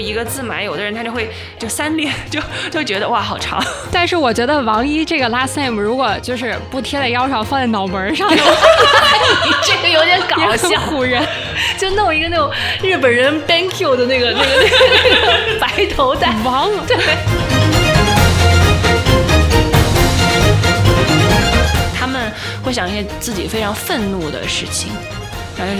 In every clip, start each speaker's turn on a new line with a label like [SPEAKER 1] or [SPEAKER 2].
[SPEAKER 1] 一个字买，有的人他就会就三列，就就觉得哇好长。
[SPEAKER 2] 但是我觉得王一这个 last name 如果就是不贴在腰上，放在脑门上，你
[SPEAKER 3] 这个有点搞笑，
[SPEAKER 2] 唬人。
[SPEAKER 3] 就弄一个那种日本人 Bankyo 的那个那个那个白头带
[SPEAKER 2] 王，
[SPEAKER 3] 对。
[SPEAKER 1] 他们会想一些自己非常愤怒的事情。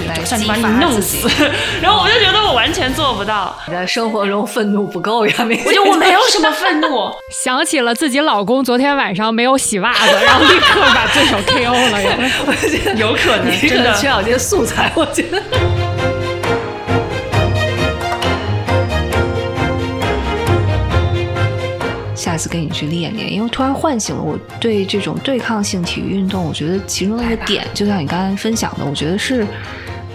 [SPEAKER 3] 来
[SPEAKER 1] 激把你弄死，然后我就觉得我完全做不到。
[SPEAKER 3] 你在生活中愤怒不够呀？
[SPEAKER 1] 我就我没有什么愤怒，
[SPEAKER 2] 想起了自己老公昨天晚上没有洗袜子，然后立刻把对手 KO 了。
[SPEAKER 1] 我觉得有可能，真的
[SPEAKER 3] 缺少这些素材，我觉得。次跟你去练练，因为突然唤醒了我对这种对抗性体育运动，我觉得其中的一个点，就像你刚才分享的，我觉得是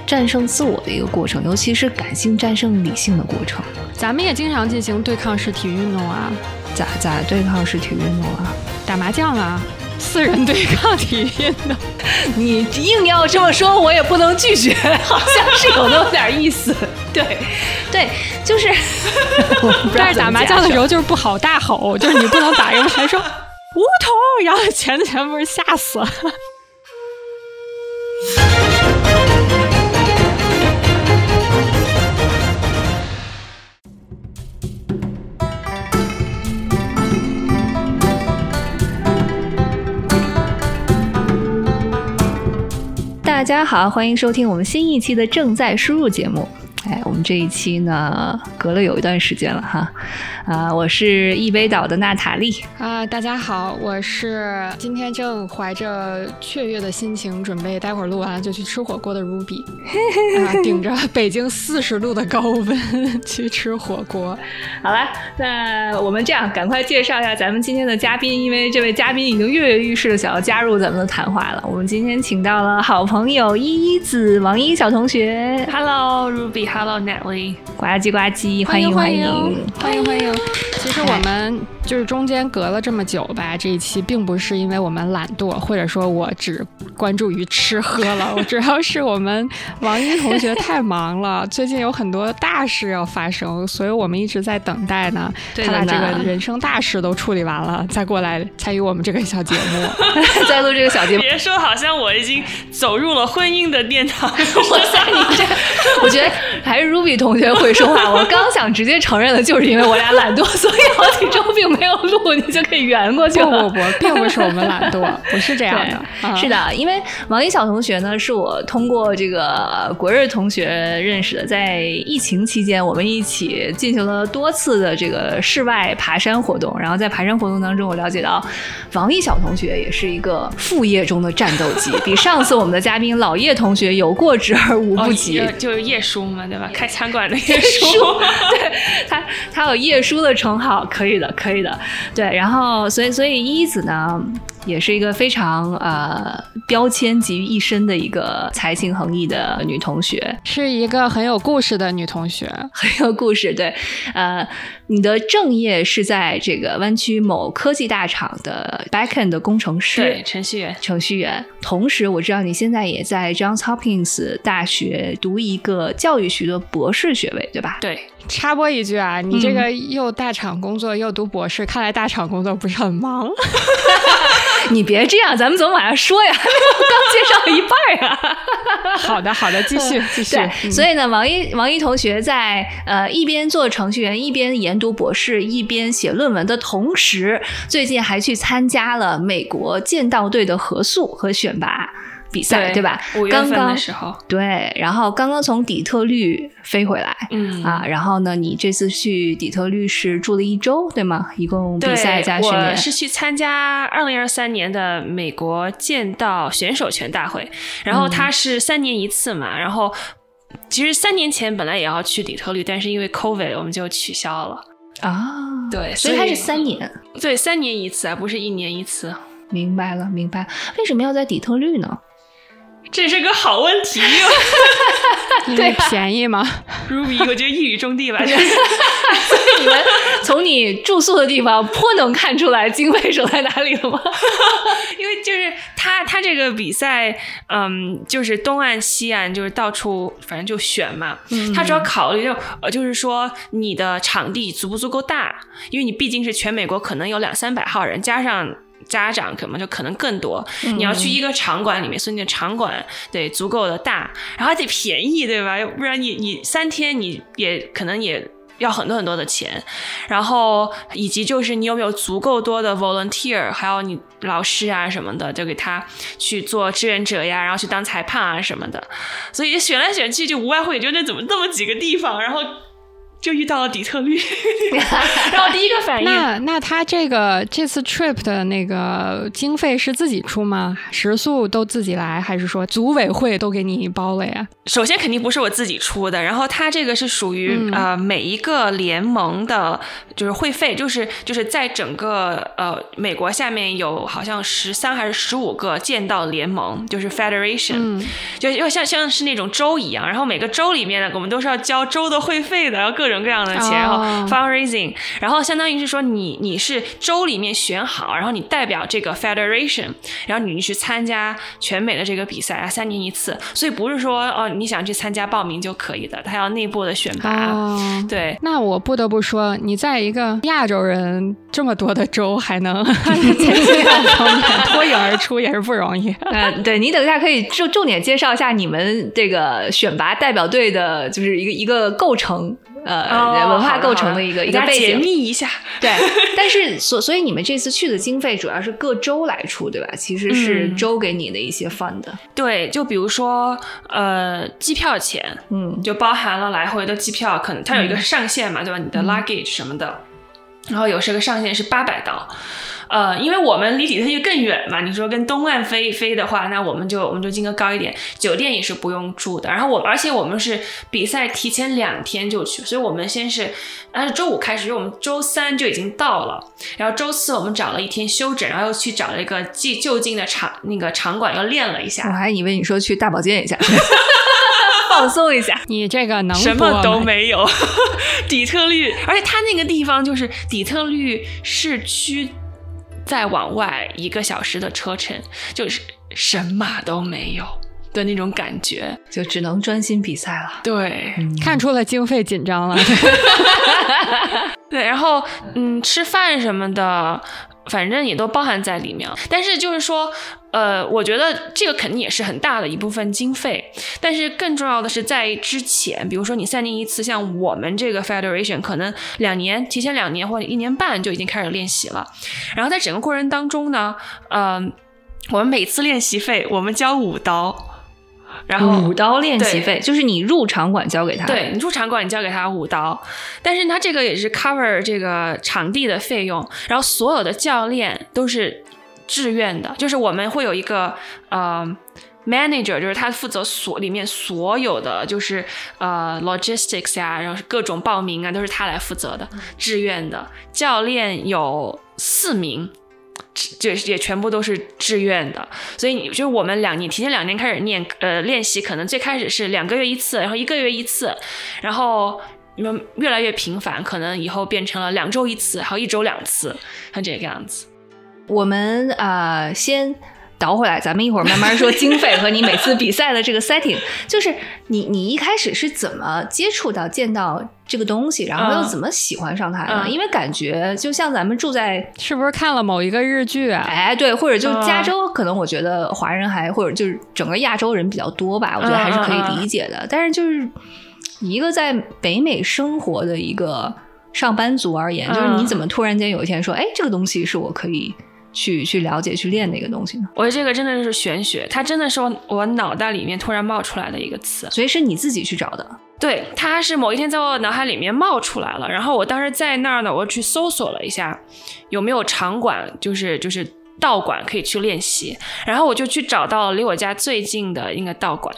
[SPEAKER 3] 战胜自我的一个过程，尤其是感性战胜理性的过程。
[SPEAKER 2] 咱们也经常进行对抗式体育运动啊，
[SPEAKER 3] 咋咋对抗式体育运动啊？
[SPEAKER 2] 打麻将啊。四人对抗体育运动，
[SPEAKER 3] 你硬要这么说，我也不能拒绝，好像是有那么点意思。对，对，就是，
[SPEAKER 2] 但是打麻将的时候就是不好大吼，就是你不能打一个牌说梧桐，然后前前不是吓死了。
[SPEAKER 3] 大家好，欢迎收听我们新一期的正在输入节目。哎，我们这一期呢，隔了有一段时间了哈。啊，我是一杯岛的娜塔莉
[SPEAKER 2] 啊。大家好，我是今天正怀着雀跃的心情，准备待会儿录完就去吃火锅的 Ruby。啊，顶着北京四十度的高温去吃火锅。
[SPEAKER 3] 好了，那我们这样，赶快介绍一下咱们今天的嘉宾，因为这位嘉宾已经跃跃欲试的想要加入咱们的谈话了。我们今天请到了好朋友依依子王一小同学。
[SPEAKER 1] Hello Ruby。Hello Natalie，
[SPEAKER 3] 呱唧呱唧，
[SPEAKER 2] 欢迎
[SPEAKER 3] 欢
[SPEAKER 2] 迎欢迎欢迎。其实我们就是中间隔了这么久吧，这一期并不是因为我们懒惰，或者说我只关注于吃喝了，我主要是我们王一同学太忙了，最近有很多大事要发生，所以我们一直在等待呢。他把这个人生大事都处理完了，再过来参与我们这个小节目，
[SPEAKER 3] 再录这个小节目。
[SPEAKER 1] 别说好像我已经走入了婚姻的殿堂，
[SPEAKER 3] 我塞你这，我觉得。还是 Ruby 同学会说话，我刚想直接承认的，就是因为我俩懒惰，所以好几周并没有录，你就可以圆过去了。
[SPEAKER 2] 不不不，并不是我们懒惰，不是这样的。
[SPEAKER 3] 是的，因为王一小同学呢，是我通过这个国瑞同学认识的，在疫情期间，我们一起进行了多次的这个室外爬山活动。然后在爬山活动当中，我了解到王一小同学也是一个副业中的战斗机，比上次我们的嘉宾老叶同学有过之而无不及，
[SPEAKER 1] 就是叶叔嘛。对吧？开餐馆的叶叔，
[SPEAKER 3] 对他，他有叶叔的称号，可以的，可以的。对，然后，所以，所以一子呢，也是一个非常呃标签集于一身的一个才情横溢的女同学，
[SPEAKER 2] 是一个很有故事的女同学，
[SPEAKER 3] 很有故事。对，呃，你的正业是在这个湾区某科技大厂的 backend 的工程师，
[SPEAKER 1] 对，程序员，
[SPEAKER 3] 程序员。同时，我知道你现在也在 Johns Hopkins 大学读一个教育学的博士学位，对吧？
[SPEAKER 1] 对。
[SPEAKER 2] 插播一句啊，你这个又大厂工作又读博士，看来大厂工作不是很忙。
[SPEAKER 3] 你别这样，咱们怎么往下说呀？刚介绍了一半啊。
[SPEAKER 2] 好的，好的，继续 继续。
[SPEAKER 3] 对，所以呢，王一王一同学在呃一边做程序员，一边研读博士，一边写论文的同时，最近还去参加了美国剑道队的合宿和选拔。比赛对吧？
[SPEAKER 1] 五月份的时候，
[SPEAKER 3] 对，然后刚刚从底特律飞回来，嗯啊，然后呢，你这次去底特律是住了一周，对吗？一共比赛加训练。
[SPEAKER 1] 我是去参加二零二三年的美国剑道选手权大会，然后它是三年一次嘛，然后其实三年前本来也要去底特律，但是因为 COVID 我们就取消了
[SPEAKER 3] 啊。
[SPEAKER 1] 对，
[SPEAKER 3] 所以它是三年，
[SPEAKER 1] 对，三年一次啊，不是一年一次。
[SPEAKER 3] 明白了，明白。为什么要在底特律呢？
[SPEAKER 1] 这是个好问题
[SPEAKER 2] 因为便宜吗
[SPEAKER 1] ？，Ruby，我觉得一语中的吧。就是
[SPEAKER 3] 你们从你住宿的地方颇能看出来经费省在哪里了吗？
[SPEAKER 1] 因为就是他他这个比赛，嗯，就是东岸西岸就是到处反正就选嘛。他主要考虑就呃就是说你的场地足不足够大，因为你毕竟是全美国可能有两三百号人，加上。家长可能就可能更多，你要去一个场馆里面，所以你的场馆得足够的大，然后还得便宜，对吧？要不然你你三天你也可能也要很多很多的钱，然后以及就是你有没有足够多的 volunteer，还有你老师啊什么的，就给他去做志愿者呀，然后去当裁判啊什么的，所以选来选去就无外乎也就那怎么那么几个地方，然后就遇到了底特律，然后第一个反应。
[SPEAKER 2] 那那他这个这次 trip 的那个经费是自己出吗？食宿都自己来，还是说组委会都给你包了呀？
[SPEAKER 1] 首先肯定不是我自己出的，然后他这个是属于、
[SPEAKER 2] 嗯
[SPEAKER 1] 呃每一个联盟的，就是会费，就是就是在整个呃美国下面有好像十三还是十五个剑道联盟，就是 federation，、
[SPEAKER 2] 嗯
[SPEAKER 1] 就又像像是那种州一样，然后每个州里面呢，我们都是要交州的会费的，然后各种各样的钱，然后
[SPEAKER 2] 哦。
[SPEAKER 1] fundraising，然后相当于是说你你是州里面选好，然后你代表这个 federation，然后你去参加全美的这个比赛啊，三年一次，所以不是说哦你想去参加报名就可以的，它要内部的选拔。
[SPEAKER 2] 哦，
[SPEAKER 1] 对，
[SPEAKER 2] 那我不得不说，你在一个亚洲人这么多的州，还能 在这样方面脱颖而出，也是不容易。
[SPEAKER 3] 嗯，对你等一下可以重重点介绍一下你们这个选拔代表队的，就是一个一个构成，呃，
[SPEAKER 1] 哦
[SPEAKER 3] 文化构成的一个一个背
[SPEAKER 1] 解
[SPEAKER 3] 景。
[SPEAKER 1] 密一下。
[SPEAKER 3] 对，但是所所以你们这次去的经费主要是各州来出，对吧？其实是
[SPEAKER 1] 嗯
[SPEAKER 3] 州给你的一些 fund。
[SPEAKER 1] 对，就比如说呃机票钱，
[SPEAKER 3] 嗯
[SPEAKER 1] 就包含了来回的机票，可能它有一个上限嘛，对吧？你的 luggage 什么的，然后有这个上限是八百刀。呃，因为我们离底特律更远嘛，你说跟东岸飞飞的话，那我们就我们就金额高一点，酒店也是不用住的。然后我而且我们是比赛提前两天就去，所以我们先是按照周五开始，因为我们周三就已经到了，然后周四我们找了一天休整，然后又去找了一个近就近的场那个场馆又练了一下
[SPEAKER 3] 我，还以为你说去大保健一下，放松一下。
[SPEAKER 2] 你这个能
[SPEAKER 1] 什么都没有。底特律，而且它那个地方就是底特律市区，再往外一个小时的车程，就是神马都没有的那种感觉。
[SPEAKER 3] 就只能专心比赛了。
[SPEAKER 1] 对，
[SPEAKER 2] 看出了经费紧张了。
[SPEAKER 1] 对，然后嗯，吃饭什么的，反正也都包含在里面。但是就是说，呃，我觉得这个肯定也是很大的一部分经费。但是更重要的是在之前，比如说你三年一次，像我们这个 federation 可能两年，提前两年或者一年半就已经开始练习了。然后在整个过程当中呢，嗯、我们每次练习费我们交五刀。然后
[SPEAKER 3] 五刀练习费就是你入场馆交给他，
[SPEAKER 1] 对你入场馆，你交给他五刀，但是他这个也是 cover 这个场地的费用，然后所有的教练都是志愿的，就是我们会有一个呃 manager，就是他负责所里面所有的就是呃 logistics 呀、然后是各种报名啊，都是他来负责的，志愿的教练有四名。这也全部都是志愿的，所以你就是我们两你提前两年开始念呃练习，可能最开始是两个月一次，然后一个月一次，然后嗯越来越频繁，可能以后变成了两周一次，还有一周两次，像这个样子。
[SPEAKER 3] 我们啊先倒回来，咱们一会儿慢慢说经费和你每次比赛的这个 setting。就是你你一开始是怎么接触到见到这个东西，然后又
[SPEAKER 1] 嗯
[SPEAKER 3] 怎么喜欢上它的呢？
[SPEAKER 1] 嗯
[SPEAKER 3] 因为感觉就像咱们住在
[SPEAKER 2] 是不是看了某一个日剧啊？
[SPEAKER 3] 哎对，或者就
[SPEAKER 1] 嗯
[SPEAKER 3] 加州，可能我觉得华人还或者就是整个亚洲人比较多吧，我觉得还是可以理解的。但是就是一个在北美生活的一个上班族而言，就是你
[SPEAKER 1] 嗯
[SPEAKER 3] 怎么突然间有一天说，哎，这个东西是我可以去去了解、去练的一个东西呢？
[SPEAKER 1] 我觉得这个真的是玄学，它真的是我我脑袋里面突然冒出来的一个词。
[SPEAKER 3] 所以是你自己去找的。
[SPEAKER 1] 对，它是某一天在我脑海里面冒出来了，然后我当时在那儿呢，我去搜索了一下有没有场馆，就是就是道馆可以去练习，然后我就去找到了离我家最近的一个道馆，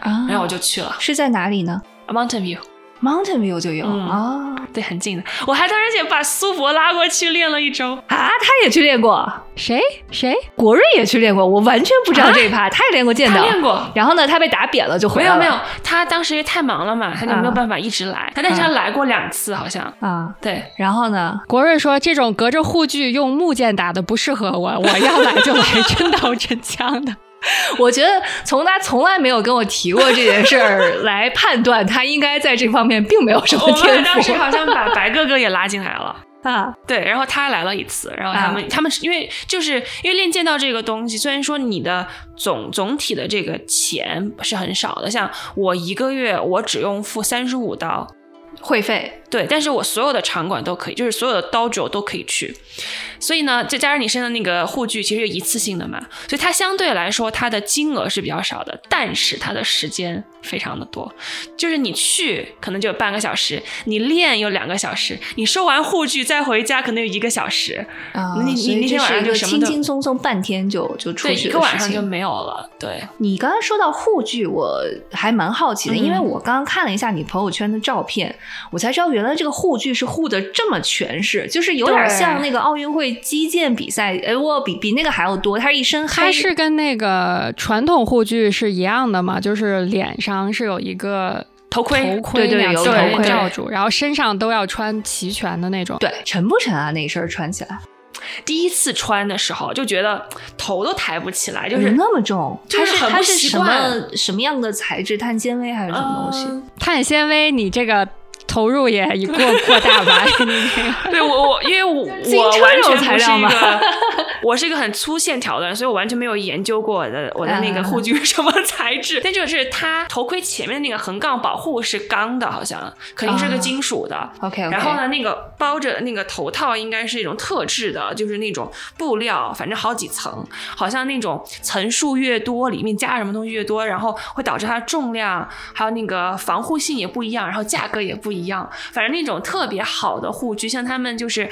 [SPEAKER 3] 啊
[SPEAKER 1] 然后我就去了
[SPEAKER 3] 是在哪里呢
[SPEAKER 1] ？Mountain View。
[SPEAKER 3] Mountain View 就有
[SPEAKER 1] 嗯
[SPEAKER 3] 啊
[SPEAKER 1] 对，很近的。我还当时也把苏博拉过去练了一周。
[SPEAKER 3] 啊，他也去练过，
[SPEAKER 2] 谁谁？
[SPEAKER 3] 国瑞也去练过，我完全不知道这一趴，他也练过剑道，
[SPEAKER 1] 他练过
[SPEAKER 3] 然后呢，他被打扁了就回来了，
[SPEAKER 1] 没有没有，他当时因为太忙了嘛，他就没有
[SPEAKER 3] 啊
[SPEAKER 1] 办法一直来。他但是他来过两次，好像。
[SPEAKER 3] 啊。
[SPEAKER 1] 对，
[SPEAKER 3] 然后呢，
[SPEAKER 2] 国瑞说这种隔着护具用木剑打的不适合我，我要来就来真刀真枪的。
[SPEAKER 3] 我觉得从他从来没有跟我提过这件事儿 来判断，他应该在这方面并没有什么
[SPEAKER 1] 我们当时好像把白哥哥也拉进来了。
[SPEAKER 3] 啊。
[SPEAKER 1] 对，然后他来了一次，然后他们、他们是因为就是因为练剑道这个东西，虽然说你的总总体的这个钱是很少的，像我一个月我只用付三十五刀，
[SPEAKER 3] 会费。
[SPEAKER 1] 对，但是我所有的场馆都可以，就是所有的刀主都可以去，所以呢，再加上你身的那个护具其实是一次性的嘛，所以它相对来说它的金额是比较少的，但是它的时间非常的多，就是你去可能就有半个小时，你练有两个小时，你收完护具再回家可能有一个小时，
[SPEAKER 3] 啊，
[SPEAKER 1] 你你那天晚上就什么都
[SPEAKER 3] 轻松松半天就就出，去的
[SPEAKER 1] 一个晚上就没有了，对，
[SPEAKER 3] 你刚刚说到护具，我还蛮好奇的，
[SPEAKER 1] 嗯。
[SPEAKER 3] 因为我刚刚看了一下你朋友圈的照片，我才知道原来这个护具是护的这么全是，就是有点
[SPEAKER 1] 对
[SPEAKER 3] 像那个奥运会击剑比赛，哎，我比比那个还要多，它是一身黑，
[SPEAKER 2] 它是跟那个传统护具是一样的嘛，就是脸上是有一个
[SPEAKER 1] 头盔
[SPEAKER 2] 头盔
[SPEAKER 3] 对对有头盔
[SPEAKER 2] 罩住，然后身上都要穿齐全的那种。
[SPEAKER 3] 对沉不沉啊？那一身儿穿起来
[SPEAKER 1] 第一次穿的时候就觉得头都抬不起来，就
[SPEAKER 3] 有
[SPEAKER 1] 是
[SPEAKER 3] 那么重，它
[SPEAKER 1] 就是
[SPEAKER 3] 它是什么什么样的材质？碳纤维还是什么东西？
[SPEAKER 1] 嗯
[SPEAKER 2] 碳纤维，你这个投入也过过大吧？
[SPEAKER 1] 对我我因为我 我完全不是一
[SPEAKER 3] 材料吗
[SPEAKER 1] 个，我是一个很粗线条的人，所以我完全没有研究过我的我的那个
[SPEAKER 3] 嗯
[SPEAKER 1] 护具是什么材质。但就是它头盔前面那个横杠保护是钢的，好像肯定是个
[SPEAKER 3] 啊
[SPEAKER 1] 金属的。
[SPEAKER 3] OK OK，
[SPEAKER 1] 然后呢，那个包着那个头套应该是一种特制的，就是那种布料，反正好几层，好像那种层数越多，里面加什么东西越多，然后会导致它的重量还有那个防护性也不一样，然后价格也不一样。一样反正那种特别好的护具，像他们就是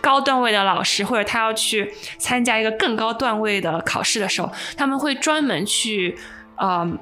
[SPEAKER 1] 高段位的老师，或者他要去参加一个更高段位的考试的时候，他们会专门去，嗯。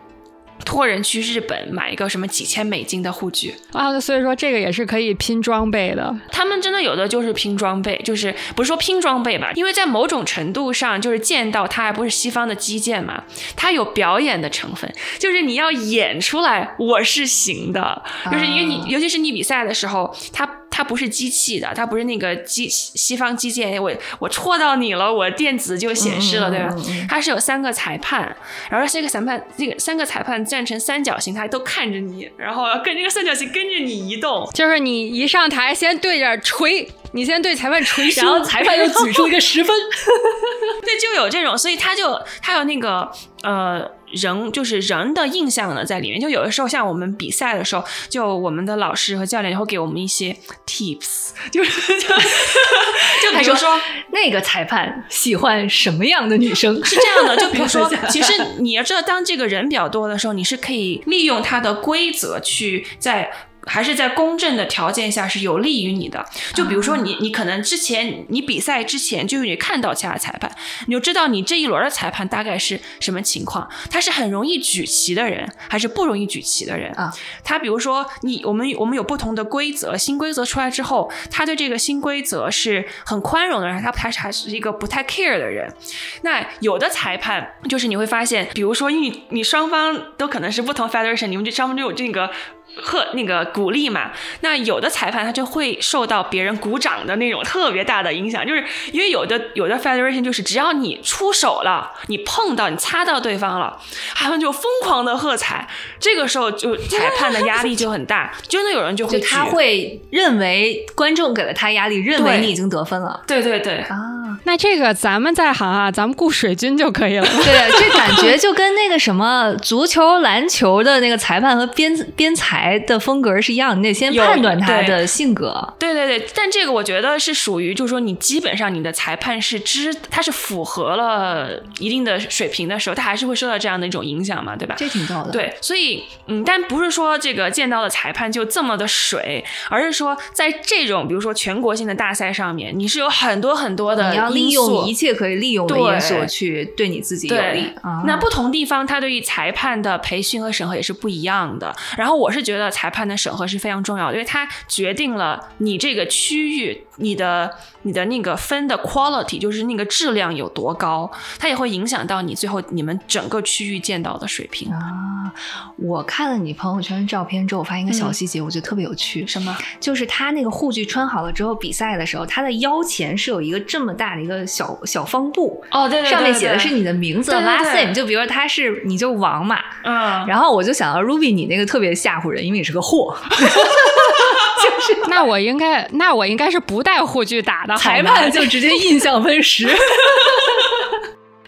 [SPEAKER 1] 托人去日本买一个什么几千美金的护具，
[SPEAKER 2] 啊，所以说这个也是可以拼装备的。
[SPEAKER 1] 他们真的有的就是拼装备，就是不是说拼装备吧，因为在某种程度上，就是剑道它还不是西方的击剑嘛，它有表演的成分，就是你要演出来我是行的，就是因为你，尤其是你比赛的时候，它它不是机器的，它不是那个机西方机械，我我戳到你了，我电子就显示了，对吧？它是有三个裁判，然后这个裁判这个三个裁判站成三角形，他都看着你，然后跟这个三角形跟着你移动，
[SPEAKER 2] 就是你一上台先对着锤，你先对裁判锤胸，
[SPEAKER 3] 然后裁判 又举出一个十分，
[SPEAKER 1] 对，就有这种，所以他就他有那个呃人，就是人的印象呢在里面。就有的时候，像我们比赛的时候，就我们的老师和教练会给我们一些 tips，就是 就就比如说
[SPEAKER 3] 那个裁判喜欢什么样的女生？
[SPEAKER 1] 是这样的，就比如说，其实你要知道，当这个人比较多的时候，你是可以利用他的规则去在。还是在公正的条件下是有利于你的。就比如说你，你可能之前你比赛之前就是你看到其他裁判，你就知道你这一轮的裁判大概是什么情况。他是很容易举旗的人，还是不容易举旗的人
[SPEAKER 3] 啊？
[SPEAKER 1] 他比如说你，我们我们有不同的规则，新规则出来之后，他对这个新规则是很宽容的人，他他还是一个不太 care 的人。那有的裁判就是你会发现，比如说因为你你双方都可能是不同 federation，你们这双方就有这个。和那个鼓励嘛，那有的裁判他就会受到别人鼓掌的那种特别大的影响，就是因为有的有的 federation 就是只要你出手了，你碰到你擦到对方了，他们就疯狂的喝彩，这个时候就裁判的压力就很大，真的有人就会
[SPEAKER 3] 就他会认为观众给了他压力，认为你已经得分了
[SPEAKER 1] 对对对
[SPEAKER 3] 啊。
[SPEAKER 2] 那这个咱们在行啊，咱们雇水军就可以了。
[SPEAKER 3] 对，这感觉就跟那个什么足球、篮球的那个裁判和边边裁的风格是一样，你得先判断他的性格。
[SPEAKER 1] 对对对，但这个我觉得是属于，就是说你基本上你的裁判是知，他是符合了一定的水平的时候，他还是会受到这样的一种影响嘛，对吧？
[SPEAKER 3] 这挺逗的。，
[SPEAKER 1] 对，所以嗯，但不是说这个见到的裁判就这么的水，而是说在这种比如说全国性的大赛上面，你是有很多很多的
[SPEAKER 3] 你要利用一切可以利用的因素去对你自己有利。啊
[SPEAKER 1] 那不同地方，他对于裁判的培训和审核也是不一样的。然后我是觉觉得裁判的审核是非常重要的，因为它决定了你这个区域你的你的那个分的 quality，就是那个质量有多高，它也会影响到你最后你们整个区域见到的水平。
[SPEAKER 3] 啊，我看了你朋友圈的照片之后，我发现一个小细节，我觉得特别有趣。
[SPEAKER 1] 什么？
[SPEAKER 3] 就是他那个护具穿好了之后，比赛的时候，他的腰前是有一个这么大的一个小小方布，
[SPEAKER 1] 哦，对对对，
[SPEAKER 3] 上面写的是你的名字
[SPEAKER 1] 对对
[SPEAKER 3] last name，就比如说他是你就王嘛，
[SPEAKER 1] 嗯，
[SPEAKER 3] 然后我就想到 Ruby，你那个特别吓唬人，因为你是个货，就是
[SPEAKER 2] 那我应该，那我应该是不带护具打的，
[SPEAKER 3] 裁判就直接印象分十。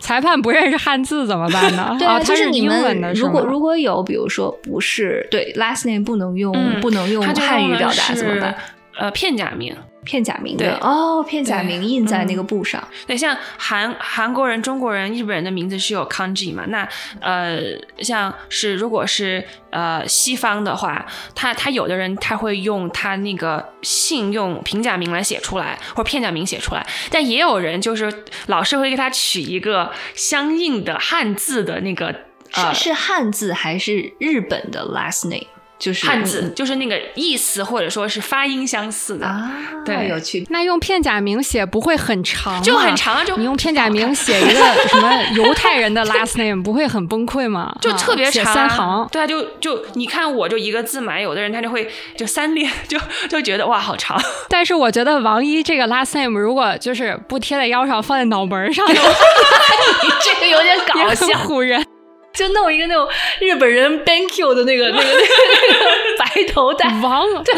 [SPEAKER 2] 裁判不认识汉字怎么办呢？
[SPEAKER 3] 对
[SPEAKER 2] 哦，他
[SPEAKER 3] 就是你
[SPEAKER 2] 英文
[SPEAKER 3] 们
[SPEAKER 2] 的，
[SPEAKER 3] 如果如果有比如说不是对 last name 不能用、
[SPEAKER 1] 嗯
[SPEAKER 3] 不能用汉语表达怎么办？？
[SPEAKER 1] 呃，片假名。
[SPEAKER 3] 片假名
[SPEAKER 1] 对
[SPEAKER 3] 的哦，片假名印在那个
[SPEAKER 1] 嗯
[SPEAKER 3] 布上。
[SPEAKER 1] 对，像韩韩国人、中国人、日本人的名字是有 kanji 嘛？那呃，像是如果是呃西方的话，他他有的人他会用他那个姓用平假名来写出来，或者片假名写出来，但也有人就是老师会给他取一个相应的汉字的那个呃
[SPEAKER 3] 是是汉字还是日本的 last name？就是
[SPEAKER 1] 汉字，就是那个意思或者说是发音相似的，
[SPEAKER 3] 啊，
[SPEAKER 1] 对
[SPEAKER 3] 有趣。
[SPEAKER 2] 那用片假名写不会很长吗？
[SPEAKER 1] 就很长啊，就
[SPEAKER 2] 你用片假名写一个什么犹太人的 last name，不会很崩溃吗？
[SPEAKER 1] 就特别长，
[SPEAKER 2] 三行。
[SPEAKER 1] 对啊，就就你看我就一个字嘛，有的人他就会就三列，就就觉得哇好长，
[SPEAKER 2] 但是我觉得王一这个 last name 如果就是不贴在腰上，放在脑门上，也
[SPEAKER 3] 你这个有点搞
[SPEAKER 2] 很
[SPEAKER 3] 笑，
[SPEAKER 2] 唬人。
[SPEAKER 3] 就弄一个那种日本人 banq 的那个那个那个那个白头带。
[SPEAKER 2] 王
[SPEAKER 3] 对，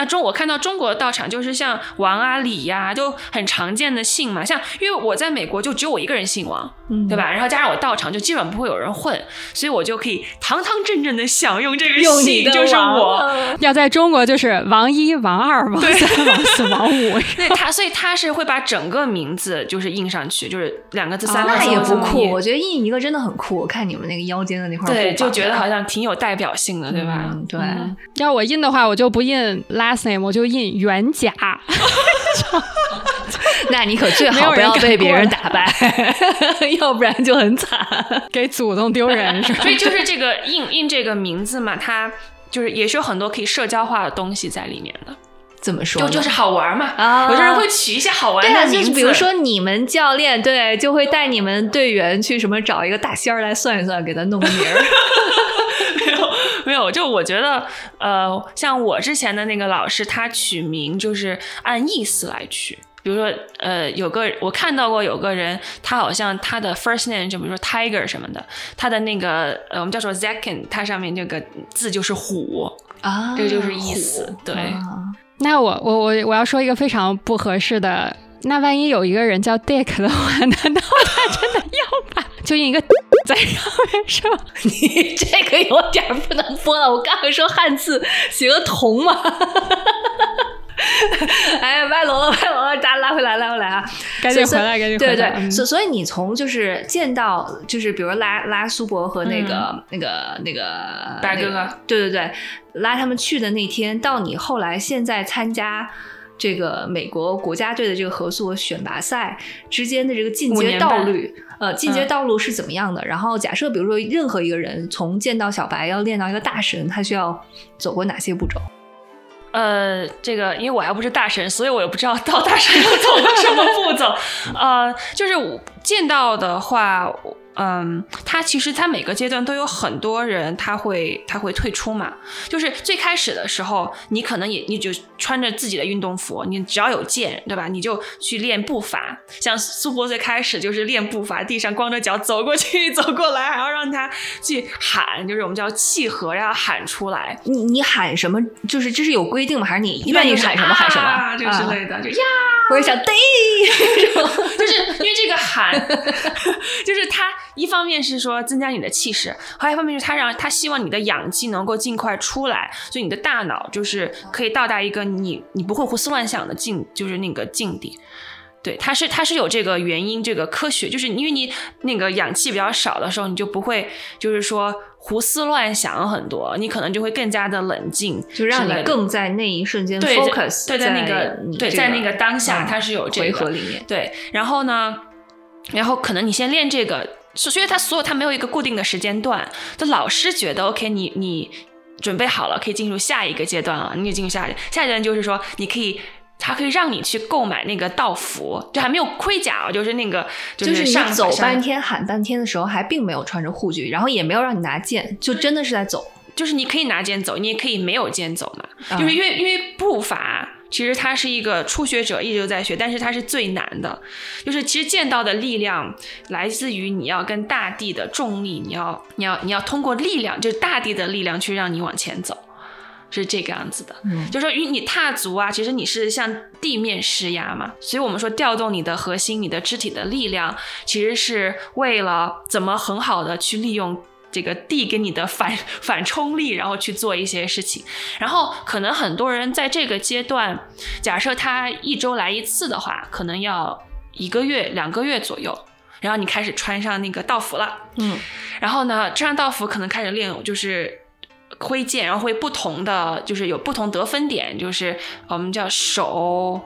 [SPEAKER 1] 那中我看到中国的道场就是像王啊、李呀、就很常见的姓嘛。像因为我在美国就只有我一个人姓王，
[SPEAKER 3] 嗯
[SPEAKER 1] 对吧？然后加上我道场就基本不会有人混，所以我就可以堂堂正正的享用这个姓，就是我。
[SPEAKER 2] 要在中国就是王一、王二、王三、王四、王五。
[SPEAKER 1] 对他，所以他是会把整个名字就是印上去，就是两个字、三个字
[SPEAKER 3] 那也不酷，我觉得印一个真的很酷。我看你们那个腰间的那块
[SPEAKER 1] 对，就觉得好像挺有代表性的，对吧？
[SPEAKER 3] 嗯对
[SPEAKER 1] 嗯
[SPEAKER 2] 要我印的话，我就不印 last name，我就印袁甲。
[SPEAKER 3] 那你可最好不要被别人
[SPEAKER 2] 敢
[SPEAKER 3] 打败，要不然就很惨。
[SPEAKER 2] 给祖宗丢人是吧？
[SPEAKER 1] 所以就是这个印印这个名字嘛，它就是也是有很多可以社交化的东西在里面的，
[SPEAKER 3] 怎么说呢？
[SPEAKER 1] 就就是好玩嘛。
[SPEAKER 3] 啊
[SPEAKER 1] 有的人会取一些好玩
[SPEAKER 3] 对啊，就
[SPEAKER 1] 的名字，
[SPEAKER 3] 是比如说你们教练对，就会带你们队员去什么找一个大仙儿来算一算，给他弄个名儿。
[SPEAKER 1] 没有，就我觉得呃，像我之前的那个老师，他取名就是按意思来取。比如说，呃，有个我看到过有个人，他好像他的 first name 就比如说 tiger 什么的，他的那个呃，我们叫做 Zakin，它上面这个字就是虎，
[SPEAKER 3] 啊
[SPEAKER 1] 这个就是意思对
[SPEAKER 3] 啊
[SPEAKER 2] 那我我我我要说一个非常不合适的，那万一有一个人叫 Dick 的话，难道他真的要把就印一个 在上面是吧？
[SPEAKER 3] 你这个有点不能播了。我刚才说汉字写个同嘛。哎，歪楼了，歪楼了，大家拉回来，拉回来啊！
[SPEAKER 2] 赶紧回来，赶紧
[SPEAKER 3] 对对，
[SPEAKER 2] 回来。嗯
[SPEAKER 3] 所所以你从就是见到就是比如拉拉苏博和那个、那个那个那个
[SPEAKER 1] 白哥哥
[SPEAKER 3] 对对对，拉他们去的那天，到你后来现在参加。这个美国国家队的这个合作选拔赛之间的这个进阶道路，呃，进阶
[SPEAKER 1] 嗯
[SPEAKER 3] 道路是怎么样的？然后假设比如说任何一个人从见到小白要练到一个大神，他需要走过哪些步骤？
[SPEAKER 1] 呃，这个因为我还不是大神，所以我也不知道到大神要走过什么步骤。呃，就是见到的话，嗯，他其实他每个阶段都有很多人他会他会退出嘛。就是最开始的时候，你可能也你就穿着自己的运动服，你只要有剑，对吧？你就去练步伐。像苏博最开始就是练步伐，地上光着脚走过去走过来，还要让他去喊，就是我们叫契合，要喊出来。
[SPEAKER 3] 你你喊什么？就是这是有规定吗？还是你
[SPEAKER 1] 一
[SPEAKER 3] 愿意喊什么喊什么？
[SPEAKER 1] 啊，这个之
[SPEAKER 3] 啊
[SPEAKER 1] 类的，就呀，
[SPEAKER 3] 或者想 day，
[SPEAKER 1] 就是因为这个喊，就是他一方面是说增加你的气势，还有一方面是他让他希望你的氧气能够尽快出来，所以你的大脑就是可以到达一个你你不会胡思乱想的境，就是那个境地。对，它是它是有这个原因，这个科学就是因为你那个氧气比较少的时候，你就不会就是说胡思乱想很多，你可能就会更加的冷静，
[SPEAKER 3] 就让你更在那一瞬间 focus
[SPEAKER 1] 对，在那个对，在那个当下，
[SPEAKER 3] 嗯
[SPEAKER 1] 它是有这
[SPEAKER 3] 回
[SPEAKER 1] 个
[SPEAKER 3] 合里面。
[SPEAKER 1] 对，然后呢，然后可能你先练这个，所所以他所有他没有一个固定的时间段，就老师觉得 OK，你你准备好了，可以进入下一个阶段了。你就进入下一下一阶段，就是说你可以。他可以让你去购买那个道服，就还没有盔甲哦，就是那个
[SPEAKER 3] 就是
[SPEAKER 1] 上
[SPEAKER 3] 你走半天喊半天的时候，还并没有穿着护具，然后也没有让你拿剑，就真的是在走。
[SPEAKER 1] 就是你可以拿剑走，你也可以没有剑走嘛。就是因为因为步伐其实他是一个初学者一直都在学，但是它是最难的。就是其实剑道的力量来自于你要跟大地的重力，你要你要你要通过力量，就是大地的力量去让你往前走。是这个样子的，嗯，就是说，与你踏足啊，其实你是向地面施压嘛，所以我们说调动你的核心、你的肢体的力量，其实是为了怎么很好的去利用这个地给你的反 反冲力，然后去做一些事情。然后可能很多人在这个阶段，假设他一周来一次的话，可能要一个月、两个月左右，然后你开始穿上那个道服了，嗯，然后呢，穿上道服可能开始练，就是。挥剑，然后会不同的，就是有不同得分点，就是我们叫手、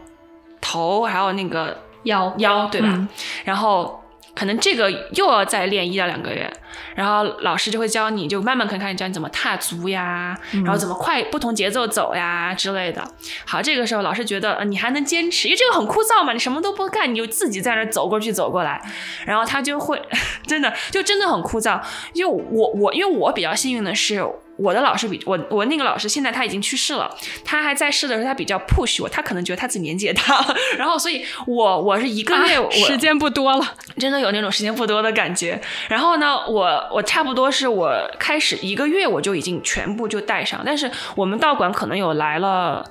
[SPEAKER 1] 头，还有那个
[SPEAKER 3] 腰
[SPEAKER 1] 腰，对吧？然后可能这个又要再练一到两个月，然后老师就会教你，就慢慢可能开始教你怎么踏足呀，然后怎么快不同节奏走呀之类的。好，这个时候老师觉得你还能坚持，因为这个很枯燥嘛，你什么都不干，你就自己在那走过去走过来，然后他就会 真的就真的很枯燥。因为我我因为我比较幸运的是。我的老师比我，我那个老师现在他已经去世了。他还在世的时候，他比较 push 我，他可能觉得他自己年纪也大了，然后所以，我我是一个月，
[SPEAKER 2] 时间不多了，
[SPEAKER 1] 真的有那种时间不多的感觉。然后呢，我我差不多是我开始一个月我就已经全部就带上，但是我们道馆可能有来了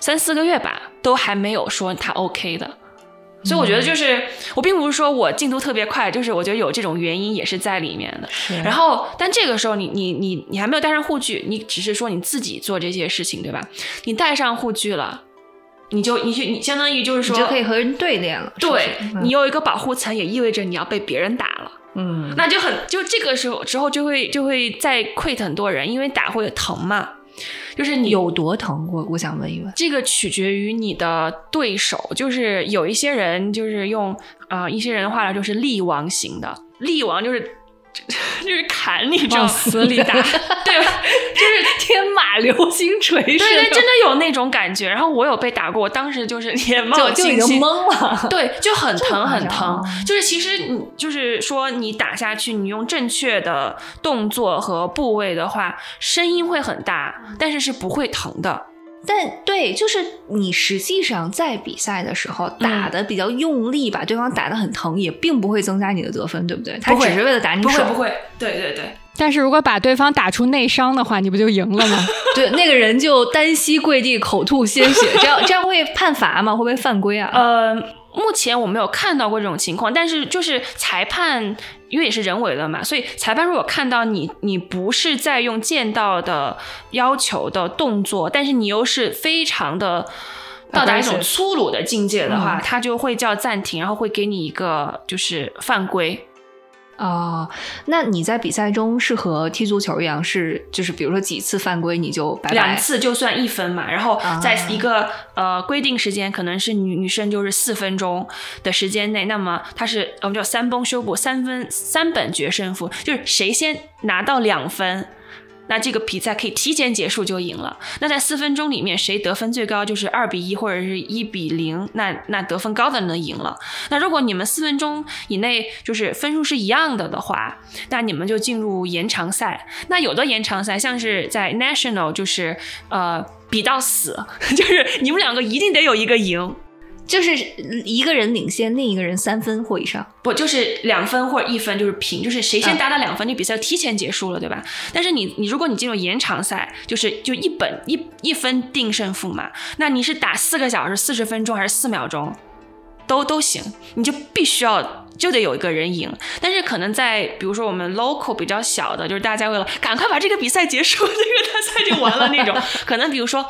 [SPEAKER 1] 三四个月吧，都还没有说他 OK 的。所以我觉得就是，我并不是说我进度特别快，就是我觉得有这种原因也是在里面的。然后，但这个时候你你你你还没有戴上护具，你只是说你自己做这些事情，对吧？你戴上护具了，你就你去你相当于就是说，
[SPEAKER 3] 你就可以和人对练了。
[SPEAKER 1] 对你有一个保护层，也意味着你要被别人打了。嗯，那就很就这个时候之后就会就会再 quit 很多人，因为打会疼嘛。就是你
[SPEAKER 3] 有多疼？我我想问一问，
[SPEAKER 1] 这个取决于你的对手。就是有一些人，就是用啊一些人的话来，就是力王型的，力王就是。就是砍你，
[SPEAKER 2] 往死里打，
[SPEAKER 1] 对吧？就是
[SPEAKER 3] 天马流星锤，对
[SPEAKER 1] 对，真的有那种感觉。然后我有被打过，我当时就是眼冒金
[SPEAKER 3] 星，懵了，
[SPEAKER 1] 对，就很疼很疼。就是其实你就是说你打下去，你用正确的动作和部位的话，声音会很大，但是是不会疼的。
[SPEAKER 3] 但对，就是你实际上在比赛的时候打的比较用力，把对方打的很疼，也并不会增加你的得分，对不对？他只是为了打你
[SPEAKER 1] 手，不会，不会。对对对。
[SPEAKER 2] 但是如果把对方打出内伤的话，你不就赢了吗？
[SPEAKER 3] 对，那个人就单膝跪地，口吐鲜血，这样这样会判罚吗？会不会犯规啊？
[SPEAKER 1] 呃。目前我没有看到过这种情况，但是就是裁判，因为也是人为的嘛，所以裁判如果看到你，你不是在用剑道的要求的动作，但是你又是非常的到达一种粗鲁的境界的话，他就会叫暂停，然后会给你一个就是犯规。
[SPEAKER 3] 哦，那你在比赛中是和踢足球一样，是就是比如说几次犯规你就拜拜，
[SPEAKER 1] 两次就算一分嘛。然后在一个呃规定时间，可能是女女生就是四分钟的时间内，那么它是我们叫三崩修补，三分三本决胜负，就是谁先拿到两分。那这个比赛可以提前结束就赢了。那在四分钟里面，谁得分最高就是二比一或者是一比零，那那得分高的能赢了。那如果你们四分钟以内就是分数是一样的的话，那你们就进入延长赛。那有的延长赛像是在 national 就是呃比到死，就是你们两个一定得有一个赢。
[SPEAKER 3] 就是一个人领先，另一个人三分或以上，
[SPEAKER 1] 不就是两分或者一分就是平，就是谁先达到两分，就比赛提前结束了，对吧？但是你你如果你进入延长赛，就是就一本一一分定胜负嘛，那你是打四个小时四十分钟还是四秒钟，都都行，你就必须要就得有一个人赢。但是可能在比如说我们 local 比较小的，就是大家为了赶快把这个比赛结束，这个大赛就完了那种，可能比如说。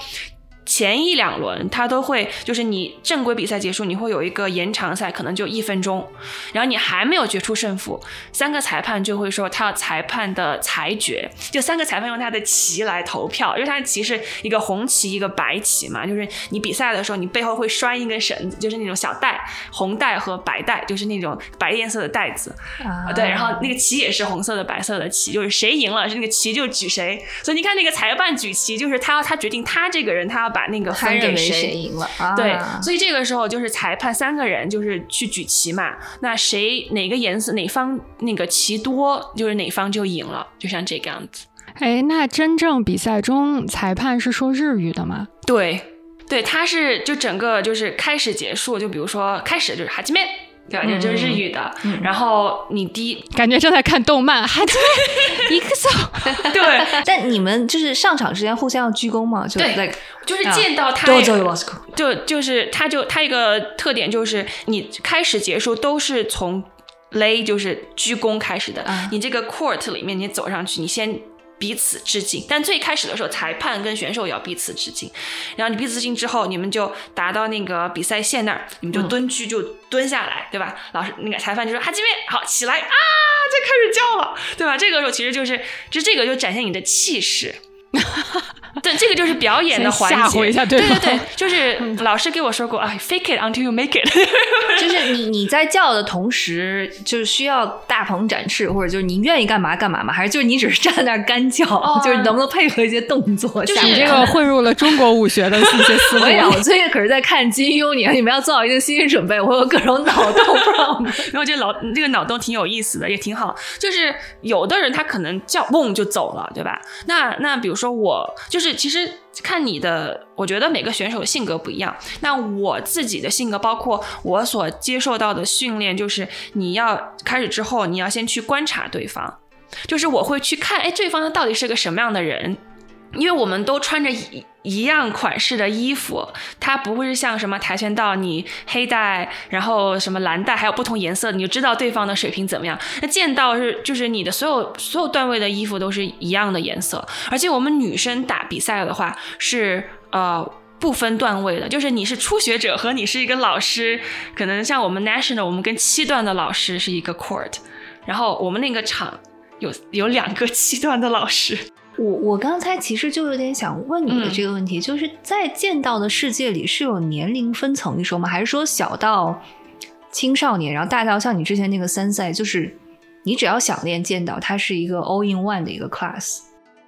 [SPEAKER 1] 前一两轮他都会，就是你正规比赛结束，你会有一个延长赛，可能就一分钟，然后你还没有决出胜负，三个裁判就会说他要裁判的裁决，就三个裁判用他的旗来投票，因为他的旗是一个红旗一个白旗嘛，就是你比赛的时候你背后会拴一根绳子，就是那种小带，红带和白带，就是那种白颜色的带子，啊对，然后那个旗也是红色的白色的旗，就是谁赢了是那个旗就举谁，所以你看那个裁判举旗，就是他要他决定他这个人他要。把那个分给
[SPEAKER 3] 谁赢了？
[SPEAKER 1] 对，所以这个时候就是裁判三个人就是去举旗嘛。那谁哪个颜色哪方那个旗多，就是哪方就赢了，就像这个样子。
[SPEAKER 2] 哎，那真正比赛中裁判是说日语的吗？
[SPEAKER 1] 对，对，他是就整个就是开始结束，就比如说开始就是哈基面。对，就就是日语的。然后你第一
[SPEAKER 2] 感觉正在看动漫，还对，Excel。
[SPEAKER 1] 对，
[SPEAKER 3] 但你们就是上场之前互相要鞠躬吗？
[SPEAKER 1] 对，就是见到他，就就是他就他一个特点就是你开始结束都是从 lay 就是鞠躬开始的。你这个 court 里面你走上去，你先。彼此致敬，但最开始的时候，裁判跟选手也要彼此致敬。然后你彼此致敬之后，你们就达到那个比赛线那儿，你们就蹲狙，就蹲下来，对吧？老师那个裁判就说：“哈基米，好起来啊！”就开始叫了，对吧？这个时候其实就是，就这个就展现你的气势。对，这个就是表演的环节。对对对，就是老师给我说过啊，fake it until you make it。
[SPEAKER 3] 就是你你在叫的同时，就是需要大鹏展翅，或者就是你愿意干嘛干嘛吗？还是就是你只是站在那儿干叫？就是能不能配合一些动作？
[SPEAKER 2] 就是你这个混入了中国武学的一些思维。
[SPEAKER 3] 我最近可是在看金庸，你你们要做好一定心理准备，我有各种脑洞。
[SPEAKER 1] 然后这脑这个脑洞挺有意思的，也挺好。就是有的人他可能叫嗡就走了，对吧？那那比如说我就是。是，其实看你的，我觉得每个选手性格不一样。那我自己的性格，包括我所接受到的训练，就是你要开始之后，你要先去观察对方，就是我会去看，哎，对方他到底是个什么样的人。因为我们都穿着一一样款式的衣服，它不会是像什么跆拳道，你黑带，然后什么蓝带，还有不同颜色，你就知道对方的水平怎么样。那剑道是就是你的所有所有段位的衣服都是一样的颜色，而且我们女生打比赛的话是呃不分段位的，就是你是初学者和你是一个老师，可能像我们 national，我们跟七段的老师是一个 court，然后我们那个场有有两个七段的老师。
[SPEAKER 3] 我我刚才其实就有点想问你的这个问题，就是在剑道的世界里是有年龄分层一说吗？还是说小到青少年，然后大到像你之前那个三赛，就是你只要想练剑道，它是一个 all in one 的一个 class？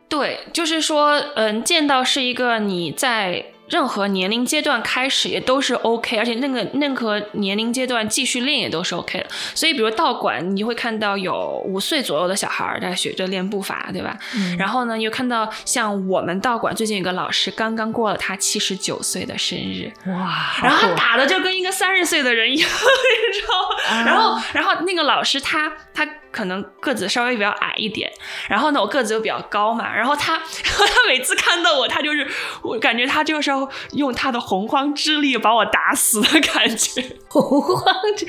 [SPEAKER 1] 对，就是说，嗯，剑道是一个你在。任何年龄阶段开始也都是 OK，而且那个任何年龄阶段继续练也都是 OK 的。所以，比如道馆，你会看到有五岁左右的小孩在学着练步伐，对吧？嗯。然后呢，又看到像我们道馆最近有个老师刚刚过了他七十九岁的生日，
[SPEAKER 3] 哇！
[SPEAKER 1] 然后他打的就跟一个三十岁的人一样，你知道？然后，然后那个老师他他。可能个子稍微比较矮一点，然后呢，我个子又比较高嘛，然后他，然 后他每次看到我，他就是我感觉他就是要用他的洪荒之力把我打死的感觉。
[SPEAKER 3] 洪荒之，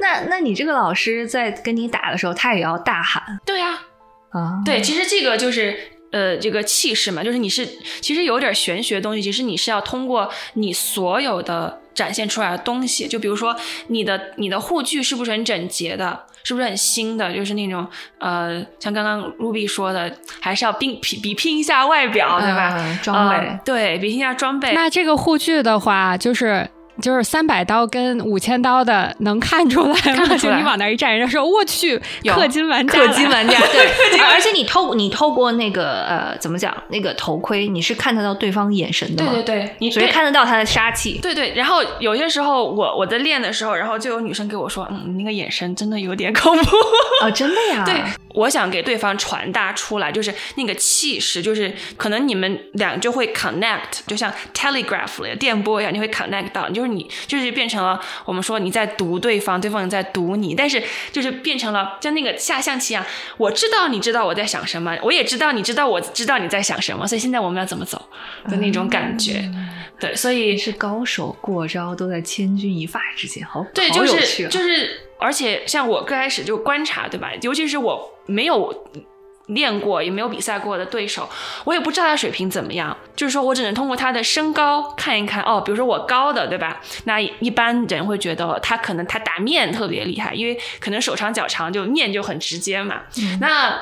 [SPEAKER 3] 那那你这个老师在跟你打的时候，他也要大喊？
[SPEAKER 1] 对呀，啊，对，其实这个就是呃，这个气势嘛，就是你是其实有点玄学的东西，其实你是要通过你所有的展现出来的东西，就比如说你的你的护具是不是很整洁的。是不是很新的？就是那种呃，像刚刚 Ruby 说的，还是要比比拼一下外表，对吧？
[SPEAKER 3] 装备
[SPEAKER 1] 对，比拼一下装备。
[SPEAKER 2] 那这个护具的话，就是。就是三百刀跟五千刀的能看出来吗？就你往那一站，人家说我去，氪金玩家，
[SPEAKER 3] 氪金玩家，对。而且你透你透过那个呃，怎么讲？那个头盔，你是看得到对方眼神的
[SPEAKER 1] 吗？对对对，
[SPEAKER 3] 你所以看得到他的杀气。
[SPEAKER 1] 对对。然后有些时候，我我在练的时候，然后就有女生给我说，嗯，你那个眼神真的有点恐怖。
[SPEAKER 3] 哦，真的呀。
[SPEAKER 1] 对，我想给对方传达出来，就是那个气势，就是可能你们俩就会 connect，就像 telegraph 的电波一样，你会 connect 到，你就是。你就是变成了我们说你在读对方，对方也在读你，但是就是变成了像那个下象棋一样，我知道你知道我在想什么，我也知道你知道我知道你在想什么，所以现在我们要怎么走的那种感觉，对，所以
[SPEAKER 3] 是高手过招都在千钧一发之间，好
[SPEAKER 1] 对，就是就是，而且像我刚开始就观察，对吧？尤其是我没有。练过也没有比赛过的对手，我也不知道他水平怎么样。就是说我只能通过他的身高看一看哦，比如说我高的，对吧？那一般人会觉得他可能他打面特别厉害，因为可能手长脚长，就面就很直接嘛。那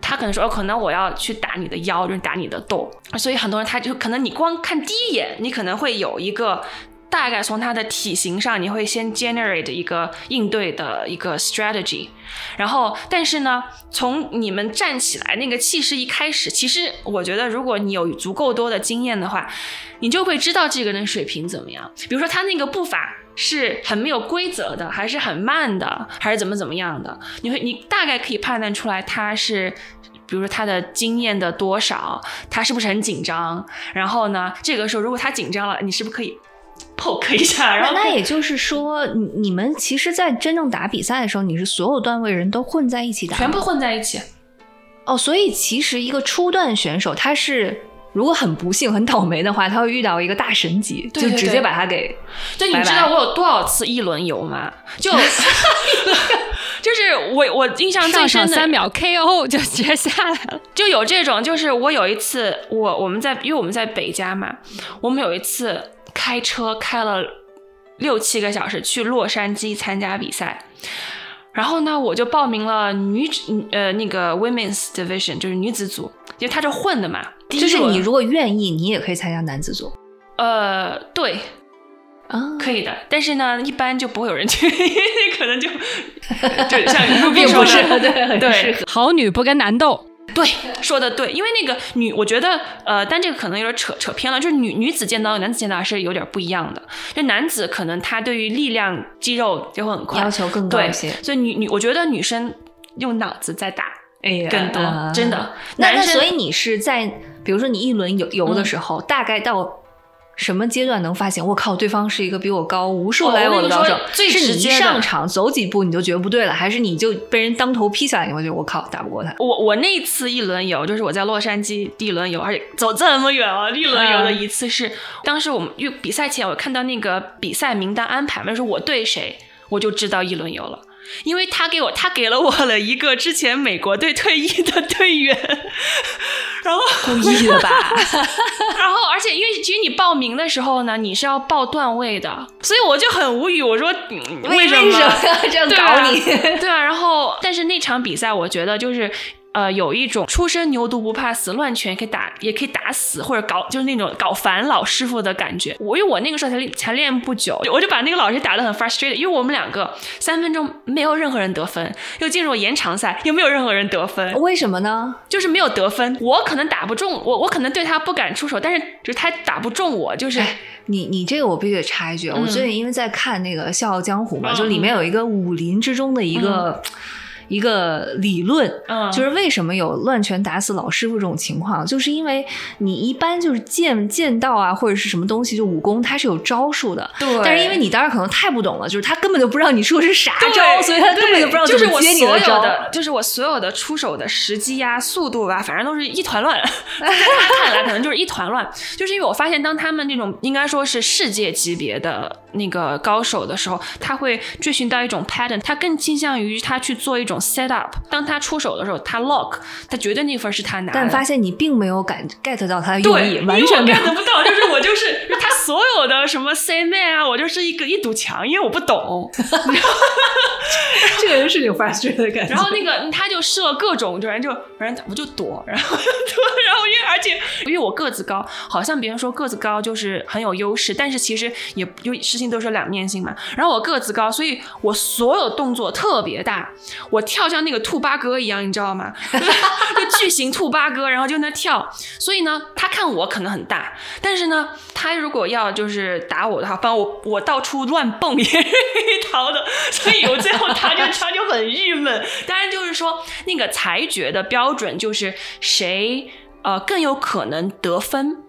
[SPEAKER 1] 他可能说，哦，可能我要去打你的腰，就是打你的肚。所以很多人他就可能你光看第一眼，你可能会有一个。大概从他的体型上，你会先 generate 一个应对的一个 strategy，然后，但是呢，从你们站起来那个气势一开始，其实我觉得，如果你有足够多的经验的话，你就会知道这个人水平怎么样。比如说他那个步伐是很没有规则的，还是很慢的，还是怎么怎么样的，你会你大概可以判断出来他是，比如说他的经验的多少，他是不是很紧张。然后呢，这个时候如果他紧张了，你是不是可以？poke 一下，然后
[SPEAKER 3] 那也就是说，你你们其实，在真正打比赛的时候，你是所有段位人都混在一起打，
[SPEAKER 1] 全部混在一起。
[SPEAKER 3] 哦，所以其实一个初段选手，他是如果很不幸、很倒霉的话，他会遇到一个大神级，就直接把他给。
[SPEAKER 1] 就你知道我有多少次一轮游吗？就 就是我我印象最深的
[SPEAKER 2] 三秒 KO 就直接下来了，
[SPEAKER 1] 就有这种，就是我有一次，我我们在因为我们在北家嘛，我们有一次。开车开了六七个小时去洛杉矶参加比赛，然后呢，我就报名了女子呃那个 women's division，就是女子组，因为他这混的嘛。
[SPEAKER 3] 就是你如果愿意，你也可以参加男子组。
[SPEAKER 1] 呃，对，
[SPEAKER 3] 啊，
[SPEAKER 1] 可以的。但是呢，一般就不会有人去，因 为可能就 就像并
[SPEAKER 3] 不适合，对
[SPEAKER 1] 对，
[SPEAKER 2] 好女不跟男斗。
[SPEAKER 1] 对，说的对，因为那个女，我觉得，呃，但这个可能有点扯扯偏了。就是女女子剑道、男子剑道是有点不一样的。就男子可能他对于力量、肌肉就会很快，
[SPEAKER 3] 要求更高一些。
[SPEAKER 1] 所以女女，我觉得女生用脑子在打，
[SPEAKER 3] 哎，
[SPEAKER 1] 更多，真的。
[SPEAKER 3] 那那所以你是在，比如说你一轮游游的时候，大概到。什么阶段能发现？我靠，对方是一个比我高无数来我的高手。
[SPEAKER 1] 是
[SPEAKER 3] 你一上场走几步你就觉得不对了，还是你就被人当头劈下来？你会觉得我靠，打不过他。
[SPEAKER 1] 我我那次一轮游就是我在洛杉矶第一轮游，而且走这么远啊！一轮游的一次是当时我们因为比赛前我看到那个比赛名单安排嘛，说我对谁，我就知道一轮游了。因为他给我，他给了我了一个之前美国队退役的队员，然后
[SPEAKER 3] 故意的吧？
[SPEAKER 1] 然后，而且因为其实你报名的时候呢，你是要报段位的，所以我就很无语。我说为什么
[SPEAKER 3] 要这样搞你？
[SPEAKER 1] 对啊，然后，但是那场比赛，我觉得就是。呃，有一种初生牛犊不怕死，乱拳可以打，也可以打死或者搞，就是那种搞烦老师傅的感觉。我因为我那个时候才练才练不久，我就把那个老师打得很 frustrated，因为我们两个三分钟没有任何人得分，又进入延长赛，又没有任何人得分，
[SPEAKER 3] 为什么呢？
[SPEAKER 1] 就是没有得分，我可能打不中，我我可能对他不敢出手，但是就是他打不中我，就是
[SPEAKER 3] 你你这个我必须得插一句，我最近因为在看那个《笑傲江湖》嘛，就里面有一个武林之中的一个。一个理论，就是为什么有乱拳打死老师傅这种情况，就是因为你一般就是剑剑道啊或者是什么东西，就武功它是有招数的，
[SPEAKER 1] 对。
[SPEAKER 3] 但是因为你当时可能太不懂了，就是他根本就不知道你说的是啥招，所以他根本就不知道怎么接你
[SPEAKER 1] 的
[SPEAKER 3] 招。
[SPEAKER 1] 就是我所有的出手的时机呀、速度吧，反正都是一团乱。在他看来，可能就是一团乱。就是因为我发现，当他们这种应该说是世界级别的那个高手的时候，他会追寻到一种 pattern，他更倾向于他去做一种。Set up，当他出手的时候，他 lock，他绝对那份是他拿的。
[SPEAKER 3] 但发现你并没有感 get 到他的用
[SPEAKER 1] 意，
[SPEAKER 3] 完全
[SPEAKER 1] get 不到。就是我就是他所有的什么 say man 啊，我就是一个一堵墙，因为我不懂。
[SPEAKER 3] 这个人是有发誓的感觉。
[SPEAKER 1] 然后那个他就设各种，就反正就反正我就躲，然后然后因为而且因为我个子高，好像别人说个子高就是很有优势，但是其实也有事情都是两面性嘛。然后我个子高，所以我所有动作特别大，我。跳像那个兔八哥一样，你知道吗？就巨型兔八哥，然后就那跳。所以呢，他看我可能很大，但是呢，他如果要就是打我的话，帮我我到处乱蹦也是逃的。所以我最后他就他就很郁闷。当然就是说，那个裁决的标准就是谁呃更有可能得分。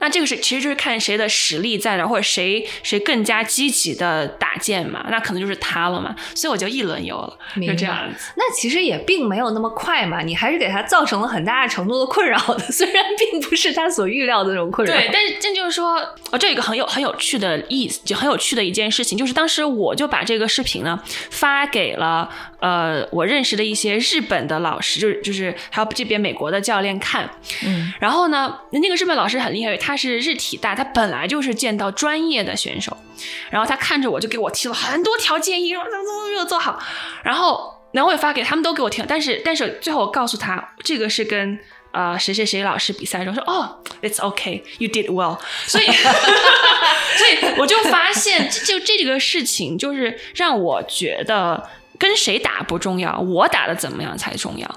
[SPEAKER 1] 那这个是其实就是看谁的实力在哪，或者谁谁更加积极的打剑嘛，那可能就是他了嘛。所以我就一轮游了，就这样子。
[SPEAKER 3] 那其实也并没有那么快嘛，你还是给他造成了很大程度的困扰的，虽然并不是他所预料的那种困扰。
[SPEAKER 1] 对，但是这就是说，哦，这有一个很有很有趣的意思，就很有趣的一件事情，就是当时我就把这个视频呢发给了呃我认识的一些日本的老师，就是就是还有这边美国的教练看，
[SPEAKER 3] 嗯，
[SPEAKER 1] 然后呢，那个日本老师很厉害，他是日体大，他本来就是见到专业的选手，然后他看着我就给我提了很多条建议，说怎么怎么没有做好，然后然后我也发给他们都给我听，但是但是最后我告诉他这个是跟呃谁谁谁老师比赛的时候说哦，it's okay, you did well，所以 所以我就发现就这个事情就是让我觉得跟谁打不重要，我打的怎么样才重要。